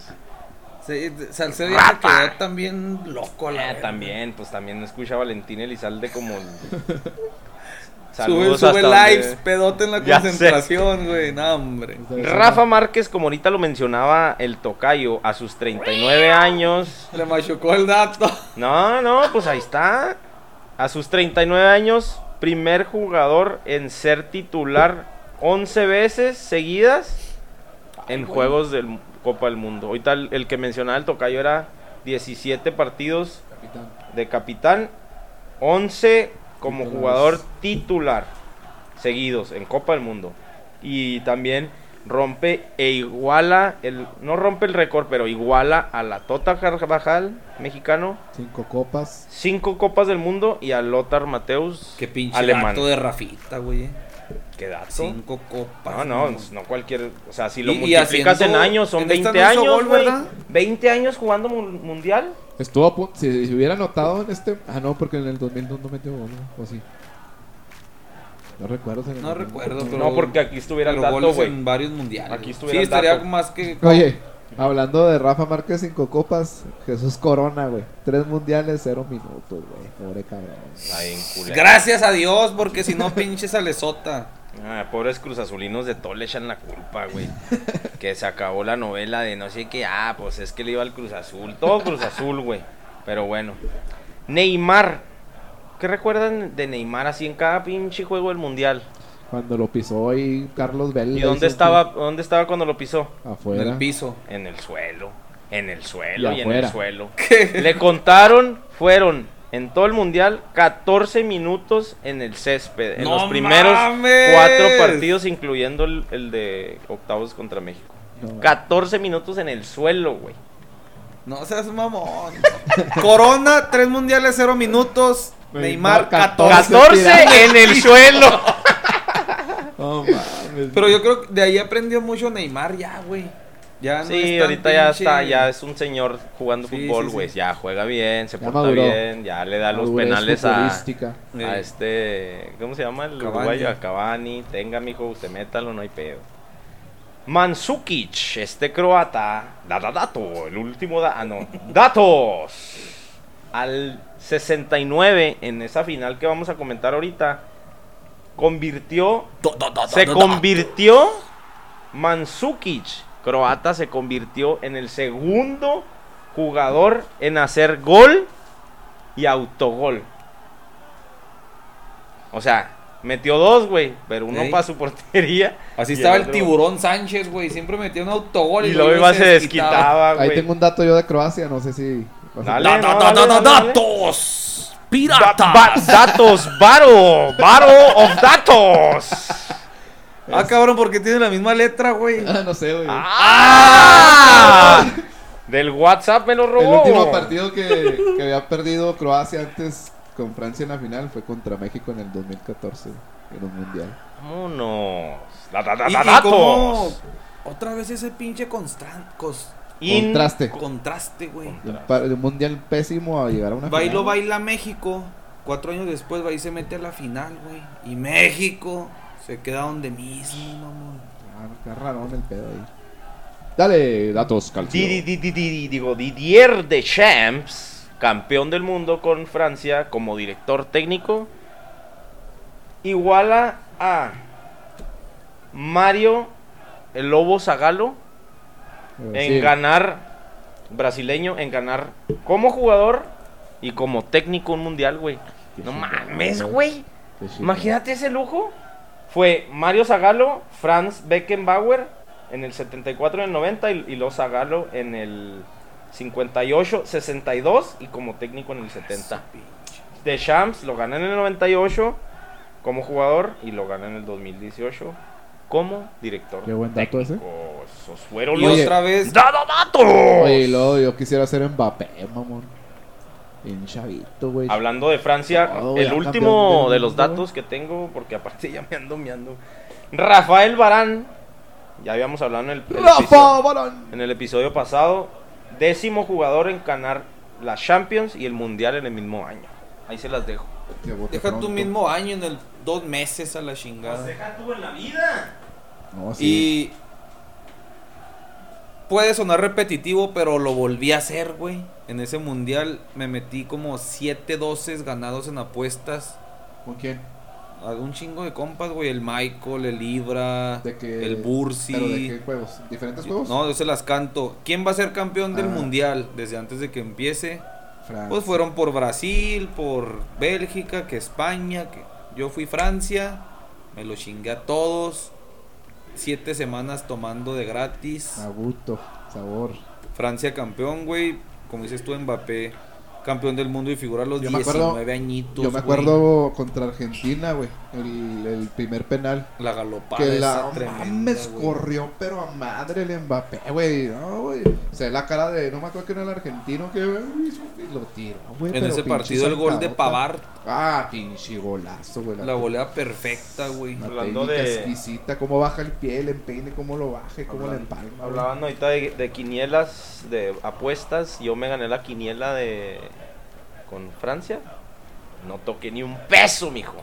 Sí, Salcedo ya se quedó también loco, la verga. también, pues también escucha a Valentín Elizalde como. Sube, Saludos sube hasta lives, donde- pedote en la Ya concentración, güey. No, hombre. Rafa Márquez, como ahorita lo mencionaba el tocayo, a sus 39 años. Le machucó el dato. No, no, pues ahí está. A sus 39 años primer jugador en ser titular 11 veces seguidas en juegos del Copa del Mundo. Ahorita el, el que mencionaba el tocayo era 17 partidos Capitán. de capitán, 11 como Titulares. jugador titular seguidos en Copa del Mundo. Y también rompe e iguala, el, no rompe el récord, pero iguala a la Tota Carvajal, mexicano, Cinco copas. cinco Copas del Mundo y a Lothar Mateus, Qué pinche alemán. dato de Rafita, güey. ¿Qué dato? Cinco copas. No, no, no cualquier, o sea, si lo Y- y multiplicas en haciendo- años son en esta 20 no hizo años, gol, güey. ¿verdad? 20 años jugando mu- mundial. Estuvo a punto. Si, si hubiera anotado en este. Ah, no, porque en el 2002 no metió gol. ¿no? O sí. No recuerdo. el No 2002 recuerdo, no. pero- no, porque aquí estuviera el Pero dato, goles güey. en varios mundiales. Aquí estuviera Sí, estaría dato. más que. Oye, hablando de Rafa Márquez, cinco copas. Jesús Corona, güey. Tres mundiales, cero minutos, güey. Pobre cabrón. Gracias a Dios, porque si no, pinche salesota. Ah, pobres cruzazulinos de todo le echan la culpa, güey. que se acabó la novela de no sé qué. Ah, pues es que le iba al Cruz Azul. Todo Cruz Azul, güey. Pero bueno. Neymar. ¿Qué recuerdan de Neymar así en cada pinche juego del mundial? Cuando lo pisó ahí Carlos Vela. ¿Y dónde estaba, dónde estaba cuando lo pisó? Afuera. En el piso. En el suelo. En el suelo Y y, en el afuera. suelo. Le contaron, fueron en todo el mundial 14 minutos en el césped. En ¡No los primeros mames! cuatro partidos, incluyendo el, el de octavos contra México. No. 14 minutos en el suelo, güey. No seas mamón. Corona, tres mundiales, cero minutos. Neymar, Neymar, 14. 14 en el suelo. No mames. Pero yo creo que de ahí aprendió mucho Neymar ya, güey. Ya no Sí, es ahorita ya pinche- está, ya es un señor jugando Sí, fútbol, güey. sí. Ya juega bien, se Ya porta maduró. bien, ya le da los Madurez penales a, a este, ¿cómo se llama? El Cavani. uruguayo, a Cavani. Tenga, mijo, usted métalo, no hay pedo. Mansukic, este croata, da, da, dato, el último da, ah, no, datos. Al 69 en esa final que vamos a comentar ahorita, convirtió, se convirtió, Mansukic, croata, se convirtió en el segundo jugador en hacer gol y autogol. O sea, metió dos, güey, pero uno para su portería. Así estaba el otro- tiburón Sánchez, güey. Siempre metía un autogol y, Y luego iba se desquitaba, Ahí güey. tengo un dato yo de Croacia, no sé si. Dale, Da- no, da- dale, da- da- dale, dale. ¡Datos! Da- ¡Piratas! ba- datos, Baro, Baro of Datos. Ah, cabrón, porque tiene la misma letra, güey. Ah, no sé, güey. ¡Ah! Del WhatsApp me lo El robó. último partido que, que había perdido Croacia antes con Francia en la final fue contra México en el 2014 en un mundial. Vámonos. Da- da- da- Y, da- y datos. cómo- Otra vez ese pinche cos- In- Contraste. contraste, güey. De un, mundial pésimo a llegar a una Bailo, final. baila México. Cuatro años después va y se mete a la final, güey. Y México se queda donde mismo, mamón. Ah, raro el pedo ahí. Dale, datos, calcio. Di- di- di- di- di- digo, Didier Deschamps, campeón del mundo con Francia como director técnico, iguala a Mario el Lobo Zagalo en Eh, Sí, ganar brasileño en ganar como jugador y como técnico un mundial, güey. No mames, güey. Imagínate ese lujo. Fue Mario Zagalo, Franz Beckenbauer en el 74 y el 90 y, y los Zagalo en el 58, 62 y como técnico en el 70. Deschamps lo gana en el 98 como jugador y lo gana en el 2018 como director. Qué buen dato ese. técnico. Esos fueron Y los otra vez, ¡Dado datos! Oye, luego yo quisiera ser Mbappé, mamón. Bien chavito, güey. Hablando de Francia, Todo, el último de los datos que tengo, porque aparte ya me ando meando. Rafael Barán, ya habíamos hablado en el, el Rafa episodio, Barán. en el episodio pasado, décimo jugador en ganar la Champions y el Mundial en el mismo año. Ahí se las dejo. Deja tu pronto. mismo año en el dos meses a la chingada. deja tú en la vida. No, sí. Y puede sonar repetitivo, pero lo volví a hacer, güey. En ese mundial me metí como 7 doces ganados en apuestas. ¿Con quién? A un chingo de compas, güey. El Michael, el Libra, ¿De qué? el Bursi. ¿Pero de qué juegos? ¿Diferentes juegos? No, yo se las canto. ¿Quién va a ser campeón del Ah. mundial desde antes de que empiece? Francia. Pues fueron por Brasil, por Bélgica, que España, que Yo fui Francia, me lo chingué a todos. Siete semanas tomando de gratis. A gusto, sabor. Francia campeón, güey. Como dices tú, Mbappé, campeón del mundo y figura a los Yo me 19 acuerdo- añitos. Yo me güey. acuerdo contra Argentina, güey. El, el primer penal. La galopada Que la tremenda, mames corrió, pero a madre el Mbappé, güey. No, güey. O sea, la cara de. No me acuerdo que era el argentino que y lo tiró, güey. En ese partido el gol de. Pavard, Ah, pinche golazo, güey. la volea perfecta, güey. Hablando de- exquisita, cómo baja el pie, el empeine, cómo lo baja y cómo le empalma. Hablaban ahorita de, de quinielas, de apuestas. Yo me gané la quiniela de. con Francia. No toqué ni un peso, mijo.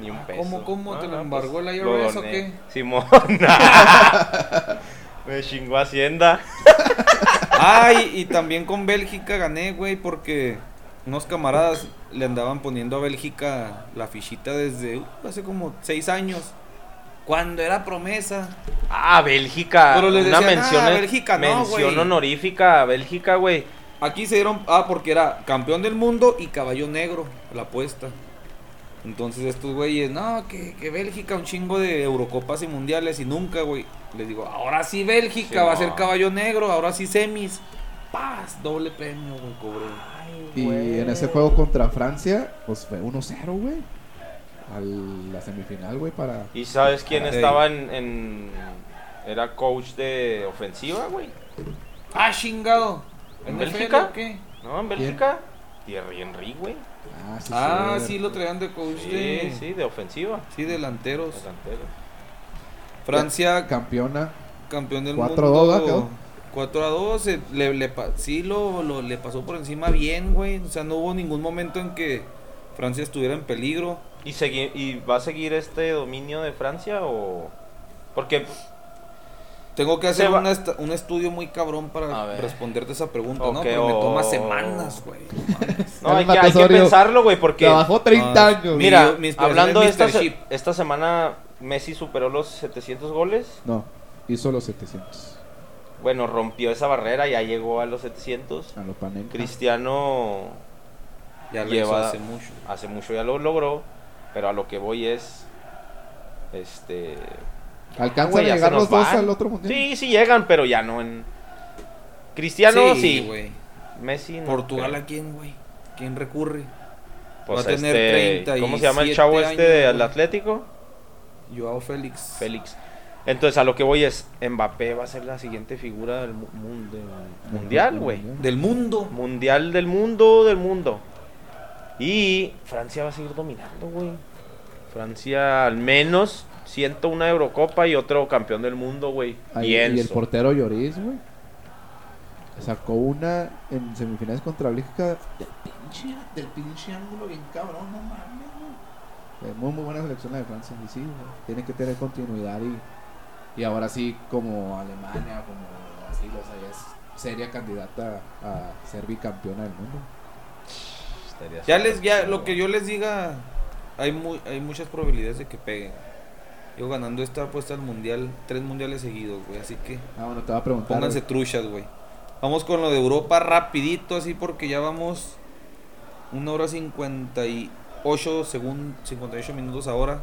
Ni un peso. ¿Cómo, cómo? ¿Te lo pues, embargó el lo IRS o doné. qué? Simón. me chingó Hacienda. Ay, y también con Bélgica gané, güey, porque unos camaradas le andaban poniendo a Bélgica la fichita desde uh, hace como seis años. Cuando era promesa. Ah, Bélgica. Pero les Una decían, mención, "Ah, Bélgica no, mención güey". honorífica a Bélgica, güey. Aquí se dieron. Ah, porque era campeón del mundo y caballo negro, la apuesta. Entonces estos güeyes, no, que, que Bélgica, un chingo de Eurocopas y mundiales y nunca, güey. Les digo, ahora sí Bélgica Sí, va a ser caballo negro, ahora sí semis. Paz, doble premio, güey, cobré. Y en ese juego contra Francia, pues fue 1-0, güey. A la semifinal, güey, para. ¿Y sabes quién estaba en, en- Era coach de ofensiva, güey. Ah, chingado. ¿En NFL Bélgica? o qué? ¿No? En Bélgica. Thierry Henry, güey. Ah, sí, Ah, sí, lo traían de coach Sí, de. sí, de ofensiva. Sí, delanteros. Delantero. Francia, Campeona. campeón del 4 a mundo. 2, ¿va? Quedó. 4 a 2. eh, Le, le pa- sí, lo, lo- le pasó por encima bien, güey. O sea, no hubo ningún momento en que Francia estuviera en peligro. ¿Y, segui- ¿Y va a seguir este dominio de Francia o...? Porque... Tengo que hacer un estudio muy cabrón A para responderte esa pregunta, ¿no? Pero me toma o- semanas, güey. no hay que, hay que Matesorio pensarlo, güey, porque... Trabajó 30 Ah, años. mi- Mira, mi hablando de es esta, se- Chip. esta semana, Messi superó los 700 goles. No, hizo los 700. Bueno, rompió esa barrera, ya llegó a los 700. A los Panenka. Cristiano Ya lo Lleva- hizo hace mucho. hace mucho ya lo logró, pero a lo que voy es... Este... ¿Alcanzan a llegar los dos al otro mundial? Sí, sí llegan, pero ya no en... Cristiano sí, güey. Messi no. Portugal. ¿a quién, güey? ¿Quién recurre? Pues va a tener este, 37 ¿Cómo se llama el chavo este del. Atlético? Joao Félix. Félix. Entonces a lo que voy es, Mbappé va a ser la siguiente figura del mu- mun- del mundial, güey. Del mundo. Mundial del mundo, del mundo. Y Francia va a seguir dominando, güey. Francia al menos siento una Eurocopa y otro campeón del mundo, güey. Y el portero Lloris, güey. Sacó una en semifinales contra Bélgica del pinche, del pinche ángulo bien cabrón, no mames, güey. Muy, muy buena selección la de Francia. Y sí, güey, tiene que tener continuidad y, y ahora sí, como Alemania, como Brasil, o sea, ya es seria candidata a ser bicampeona del mundo. Estaría Ya les, ya, lo que yo les diga, hay muy, hay muchas probabilidades de que peguen. Yo ganando esta apuesta al mundial, tres mundiales seguidos, güey. Así que Ah, bueno, te va a preguntar. pónganse truchas, güey. Vamos con lo de Europa rapidito, así porque ya vamos una hora 58 según 58 minutos ahora.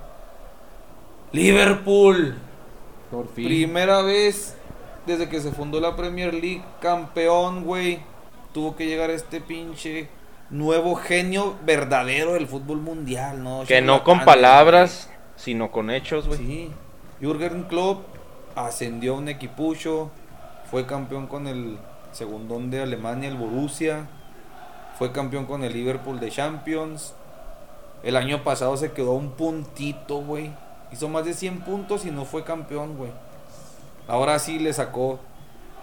Liverpool. Por fin. Primera vez desde que se fundó la Premier League, campeón, güey. Tuvo que llegar este pinche nuevo genio verdadero del fútbol mundial, ¿no? Que no con palabras, sino con hechos, güey. Sí. Jürgen Klopp ascendió a un equipucho, fue campeón con el segundón de Alemania, el Borussia. Fue campeón con el Liverpool de Champions. El año pasado se quedó un puntito, güey. Hizo más de 100 puntos y no fue campeón, güey. Ahora sí le sacó.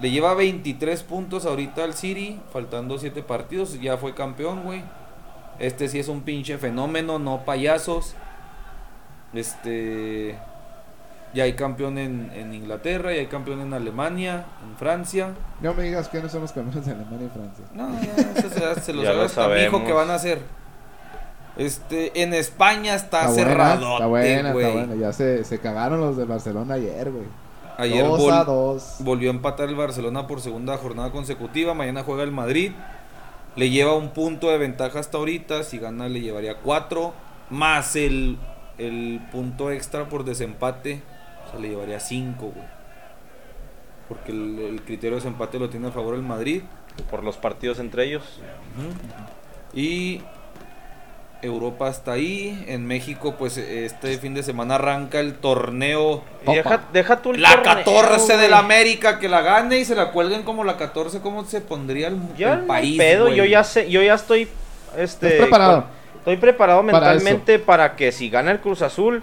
Le lleva 23 puntos ahorita al City, faltando 7 partidos. Ya fue campeón, güey. Este sí es un pinche fenómeno, no payasos. Este. Ya hay campeón en, en Inglaterra, ya hay campeón en Alemania, en Francia. No me digas que no somos campeones de Alemania y Francia. No, ya, eso se, se los lo hasta mi hijo sabemos. que van a hacer. Este, en España está, buena, cerrado. está buena, está buena. Ya se, se cagaron los de Barcelona ayer, güey. Ayer 2 vol- a 2. volvió a empatar el Barcelona por segunda jornada consecutiva. Mañana juega el Madrid. Le lleva un punto de ventaja hasta ahorita. Si gana, le llevaría cuatro. más el, el punto extra por desempate, se le llevaría 5, güey. Porque el, el criterio de desempate lo tiene a favor el Madrid. Por los partidos entre ellos. Y Europa está ahí. En México, pues este fin de semana arranca el torneo. Y deja, deja tú el La torneo, 14 de la América que la gane y se la cuelguen como la 14. ¿Cómo se pondría el, Ya el país? pedo, güey? yo ya sé, yo ya estoy este ¿Estás preparado? con- estoy preparado Para mentalmente para, que si gana el Cruz Azul,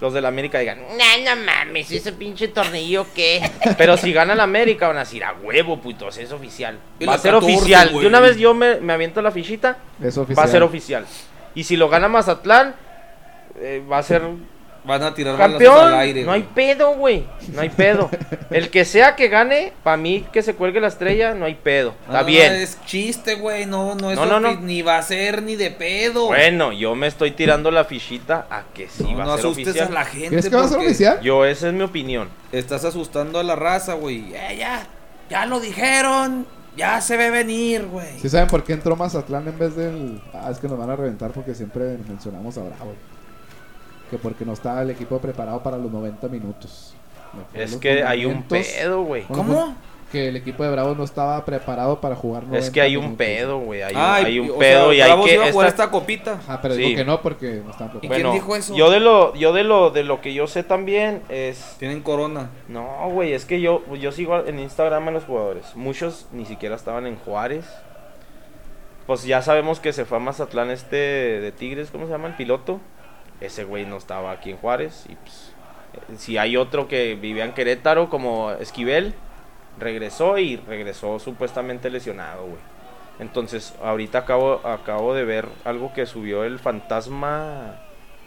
los del América digan, no, no mames, ese pinche tornillo qué. Pero si gana el América van a decir, a huevo, putos, es oficial. Y Va a ser 14, oficial. güey. De una vez yo me, me aviento la fichita, Es oficial. va a ser oficial. Y si lo gana Mazatlán, eh, va a ser Van a tirar campeón. al aire. no hay pedo, güey. No hay pedo. El que sea que gane, para mí que se cuelgue la estrella, no hay pedo. Está Ah, bien. Es chiste, güey. No, no es No, no, no. Ni va a ser ni de pedo. Bueno, yo me estoy tirando la fichita a que sí no, va no a ser asustes oficial. a la gente. ¿Crees que va a ser oficial? Yo, esa es mi opinión. Estás asustando a la raza, güey. Eh, ya, ya lo dijeron. Ya se ve venir, güey. ¿Sí saben por qué entró Mazatlán en vez del.? Ah, es que nos van a reventar porque siempre mencionamos a Bravo. Que porque no estaba el equipo preparado para los 90 minutos. Es que hay un pedo, güey. Bueno, ¿Cómo? Que el equipo de Bravos no estaba preparado para jugar 90 Es que hay un minutos. pedo, güey. Hay, Ay, hay un o pedo sea, y hay que. iba a jugar esta- esta copita. Ajá, pero Sí. digo que no porque no estaban ¿Y preparados. quién dijo eso? Yo de lo, yo de lo, de lo que yo sé también es. Tienen corona. No, güey, es que yo, yo sigo en Instagram a los jugadores. Muchos ni siquiera estaban en Juárez. Pues ya sabemos que se fue a Mazatlán este de Tigres, ¿cómo se llama? El piloto. Ese güey no estaba aquí en Juárez. Y pues, eh, si hay otro que vivía en Querétaro, como Esquivel, regresó y regresó supuestamente lesionado, güey. Entonces, ahorita acabo, acabo de ver algo que subió el fantasma.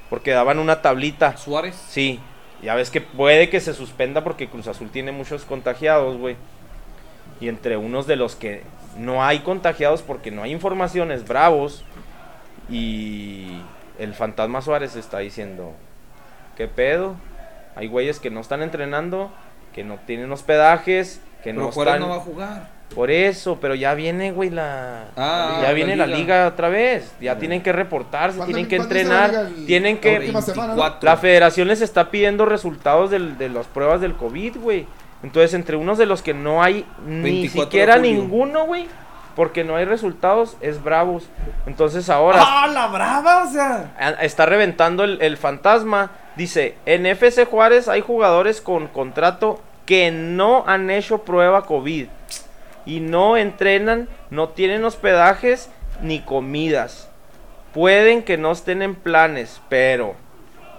Porque daban una tablita. Suárez. Sí, ya ves que puede que se suspenda porque Cruz Azul tiene muchos contagiados, güey. Y entre unos de los que no hay contagiados porque no hay informaciones, bravos. Y el fantasma Suárez está diciendo, ¿qué pedo? Hay güeyes que no están entrenando, que no tienen hospedajes, que Pero no Juárez están... no va a jugar. Por eso, pero ya viene, güey, la... Ah, ya la viene la liga. liga otra vez. Ya tienen que reportarse, ¿Cuándo- tienen que la entrenar? El- tienen la que... última semana, ¿no? 24. La federación les está pidiendo resultados del- de las pruebas del COVID, güey. Entonces, entre unos de los que no hay ni 24 de siquiera ninguno, güey. Porque no hay resultados, es Bravos. Entonces ahora ¡Ah, la brava! O sea. está reventando el, el fantasma. Dice, en FC Juárez hay jugadores con contrato que no han hecho prueba COVID. Y no entrenan, no tienen hospedajes ni comidas. Pueden que no estén en planes, pero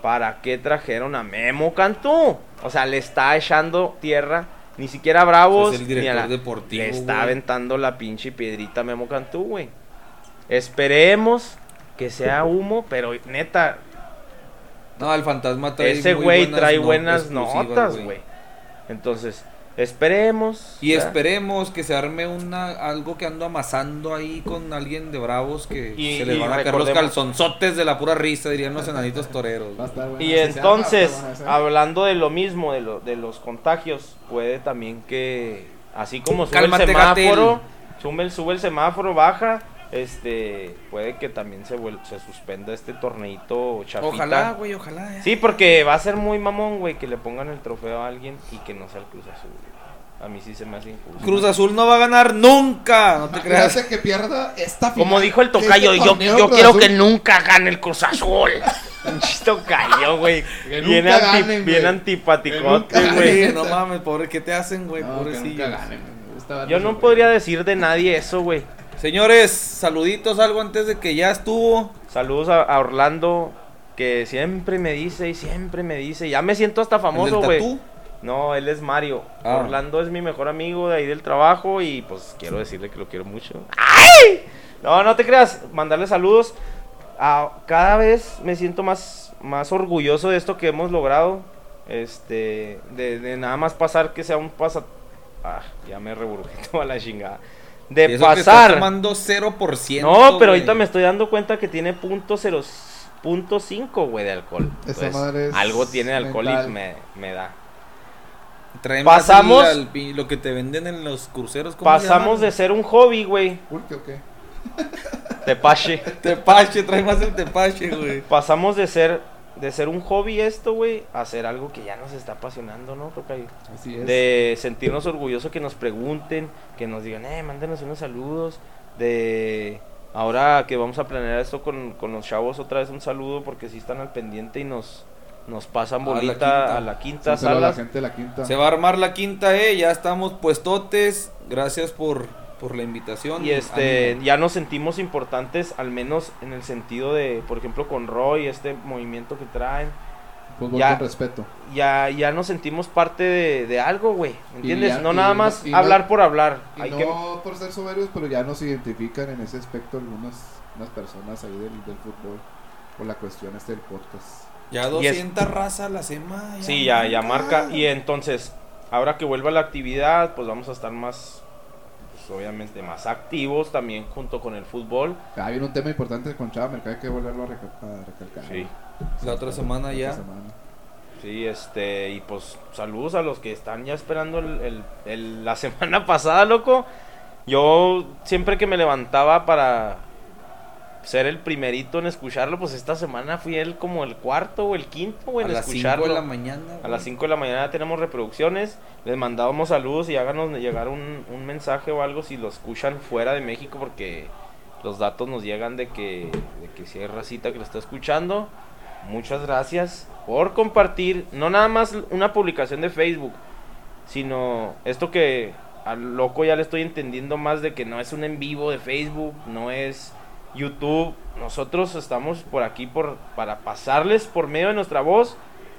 ¿para qué trajeron a Memo Cantú? O sea, le está echando tierra. Ni siquiera Bravos. Es el ni a director la- deportivo, Le está aventando la pinche piedrita a Memo Cantú, güey. Esperemos que sea humo, pero neta, No, el fantasma trae ese güey trae buenas notas, güey. Entonces, esperemos. Y esperemos que se arme una algo que ando amasando ahí con alguien de bravos que Y- se le van a caer los calzonzotes de la pura risa, dirían los enanitos toreros. Y Si entonces, hablando de lo mismo, de, lo- de los contagios, puede también que, así como sube Cálmate, el semáforo, sube el, sube el semáforo, baja, este, puede que también se, vuel- se suspenda este torneito chafita. Ojalá, güey, ojalá. eh. Sí, porque va a ser muy mamón, güey, que le pongan el trofeo a alguien y que no sea el Cruz Azul. A mí sí se me hace injusto. Cruz Azul no va a ganar nunca, no te creas. Imagínate que pierda esta final. Como dijo el tocayo, Este yo, yo quiero Azul. que nunca gane el Cruz Azul. Pinche tocayo, güey. Que Bien, anti- ganen, bien antipaticote, güey. no mames, pobre, ¿qué te hacen, güey? No, que Pobrecillos. nunca ganen, Yo no podría decir de nadie eso, güey. Señores, saluditos, algo antes de que ya estuvo. Saludos a, a Orlando, que siempre me dice y siempre me dice. Ya me siento hasta ¿El famoso, güey. No, él es Mario. Ah. Orlando es mi mejor amigo de ahí del trabajo y pues quiero decirle que lo quiero mucho. ¡Ay! No, no te creas. Mandarle saludos. A, cada vez me siento más, más orgulloso de esto que hemos logrado. Este, de, de nada más pasar que sea un pasa... Ah, ya me reburgué toda la chingada. De eso pasar. tomando 0%. No, pero ahorita me estoy dando cuenta que tiene punto cero, punto cinco, güey, de alcohol. Esa Entonces, madre es algo tiene de alcohol mental. y me, me da. Trae más Pasamos- al- lo que te venden en los cruceros. ¿cómo se Pasamos de ser un hobby, güey, Pulque, ¿o qué? Tepache. Tepache, trae más el tepache, güey. Pasamos de ser de ser un hobby esto, güey, a ser algo que ya nos está apasionando, ¿no? Así es. De sentirnos orgullosos que nos pregunten, que nos digan, eh, mándenos unos saludos. De ahora que vamos a planear esto con, con los chavos, otra vez un saludo porque sí están al pendiente y nos, nos pasan A la bolita quinta. a la quinta la sala. gente de la quinta. Se va a armar la quinta, eh. Ya estamos puestotes. Gracias por, por la invitación. Y este, ya nos sentimos importantes, al menos en el sentido de, por ejemplo, con Roy, este movimiento que traen. Fútbol ya- con respeto. Ya, ya nos sentimos parte de, de algo, güey. ¿me ¿Entiendes? ya- no nada no- más no- hablar por hablar. Y Hay no que, por ser soberbios, pero ya nos identifican en ese aspecto algunas unas personas ahí del, del fútbol por la cuestión este del podcast. Ya y es- 200 raza la semana. Sí, ya, ya marca. Y entonces, ahora que vuelva la actividad, pues vamos a estar más, obviamente más activos también junto con el fútbol. Ah, viene un tema importante con Chava Mercado, hay que volverlo a, recal- a recalcar. Sí. La otra semana La ya. otra semana. Sí, este, y pues saludos a los que están ya esperando el, el- el- la semana pasada, loco. Yo siempre que me levantaba para ser el primerito en escucharlo, pues esta semana fui el como el cuarto o el quinto, güey, a en las 5 escucharlo. de la mañana. A güey. las 5 de la mañana tenemos reproducciones. Les mandábamos saludos y háganos llegar un, un mensaje o algo si lo escuchan fuera de México porque los datos nos llegan de que, de que si hay racita que lo está escuchando. Muchas gracias por compartir, no nada más una publicación de Facebook, sino esto que al loco ya le estoy entendiendo más de que no es un en vivo de Facebook, no es YouTube. Nosotros estamos por aquí por, para pasarles por medio de nuestra voz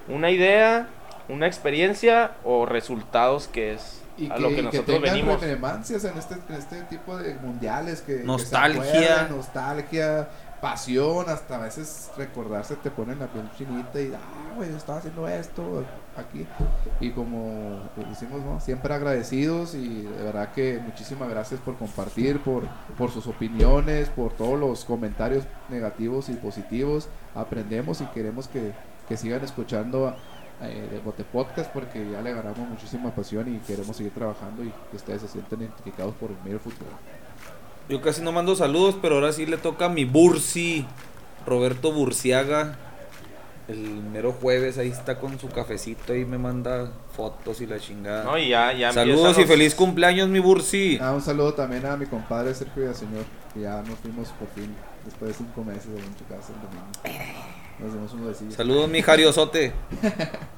una idea, una experiencia o resultados que es Y a que, lo y que que nosotros tengan venimos. en este, en este tipo de mundiales que que se Nostalgia. Pasión, hasta a veces recordarse te ponen la piel chinita y ah, güey, estaba haciendo esto aquí. Y como decimos, ¿no? siempre agradecidos y de verdad que muchísimas gracias por compartir, por, por sus opiniones, por todos los comentarios negativos y positivos. Aprendemos y queremos que, que sigan escuchando eh, de Bote Podcast porque ya le agarramos muchísima pasión y queremos seguir trabajando y que ustedes se sientan identificados por el medio del fútbol. Yo casi no mando saludos, pero ahora sí le toca a mi Bursi, Roberto Burciaga. El mero jueves ahí está con su cafecito y me manda fotos y la chingada. No, y ya, ya Saludos y feliz cumpleaños, mi Bursi. Ah, un saludo también a mi compadre Sergio Villaseñor, que ya nos fuimos por fin después de cinco meses de en casa el domingo. Nos dimos unos besillos. Saludos, mi Jariosote.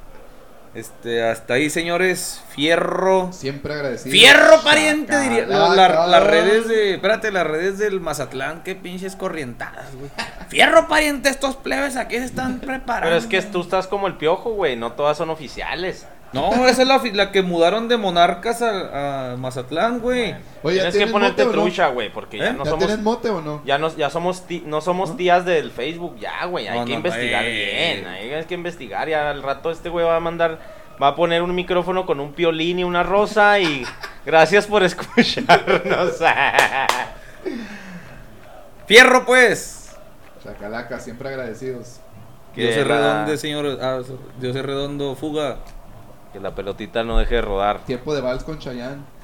Este, hasta ahí, señores. Fierro. Siempre agradecido. Fierro pariente, diría. La- la- las redes de. Espérate, las redes del Mazatlán, qué pinches corrientadas, güey. Fierro pariente, estos plebes aquí se están preparando. Pero es que tú estás como el piojo, güey, no todas son oficiales. No, esa es la, que mudaron de Monarcas a, a Mazatlán, güey. Oye, ¿ya Tienes que ponerte mote trucha, güey, porque ya ¿Eh? no ¿Ya somos tienes mote o no? ya no, ya somos ti- no somos tías del Facebook, ya, güey, hay No, que no, investigar eh. bien, hay que investigar, ya al rato este güey va a mandar, va a poner un micrófono con un piolín y una rosa y gracias por escucharnos. Fierro, pues. Chacalaca, siempre agradecidos. Dios se la- redonde, señor. Ah, Dios se redondo, fuga. Que la pelotita no deje de rodar. Tiempo de vals con Chayanne.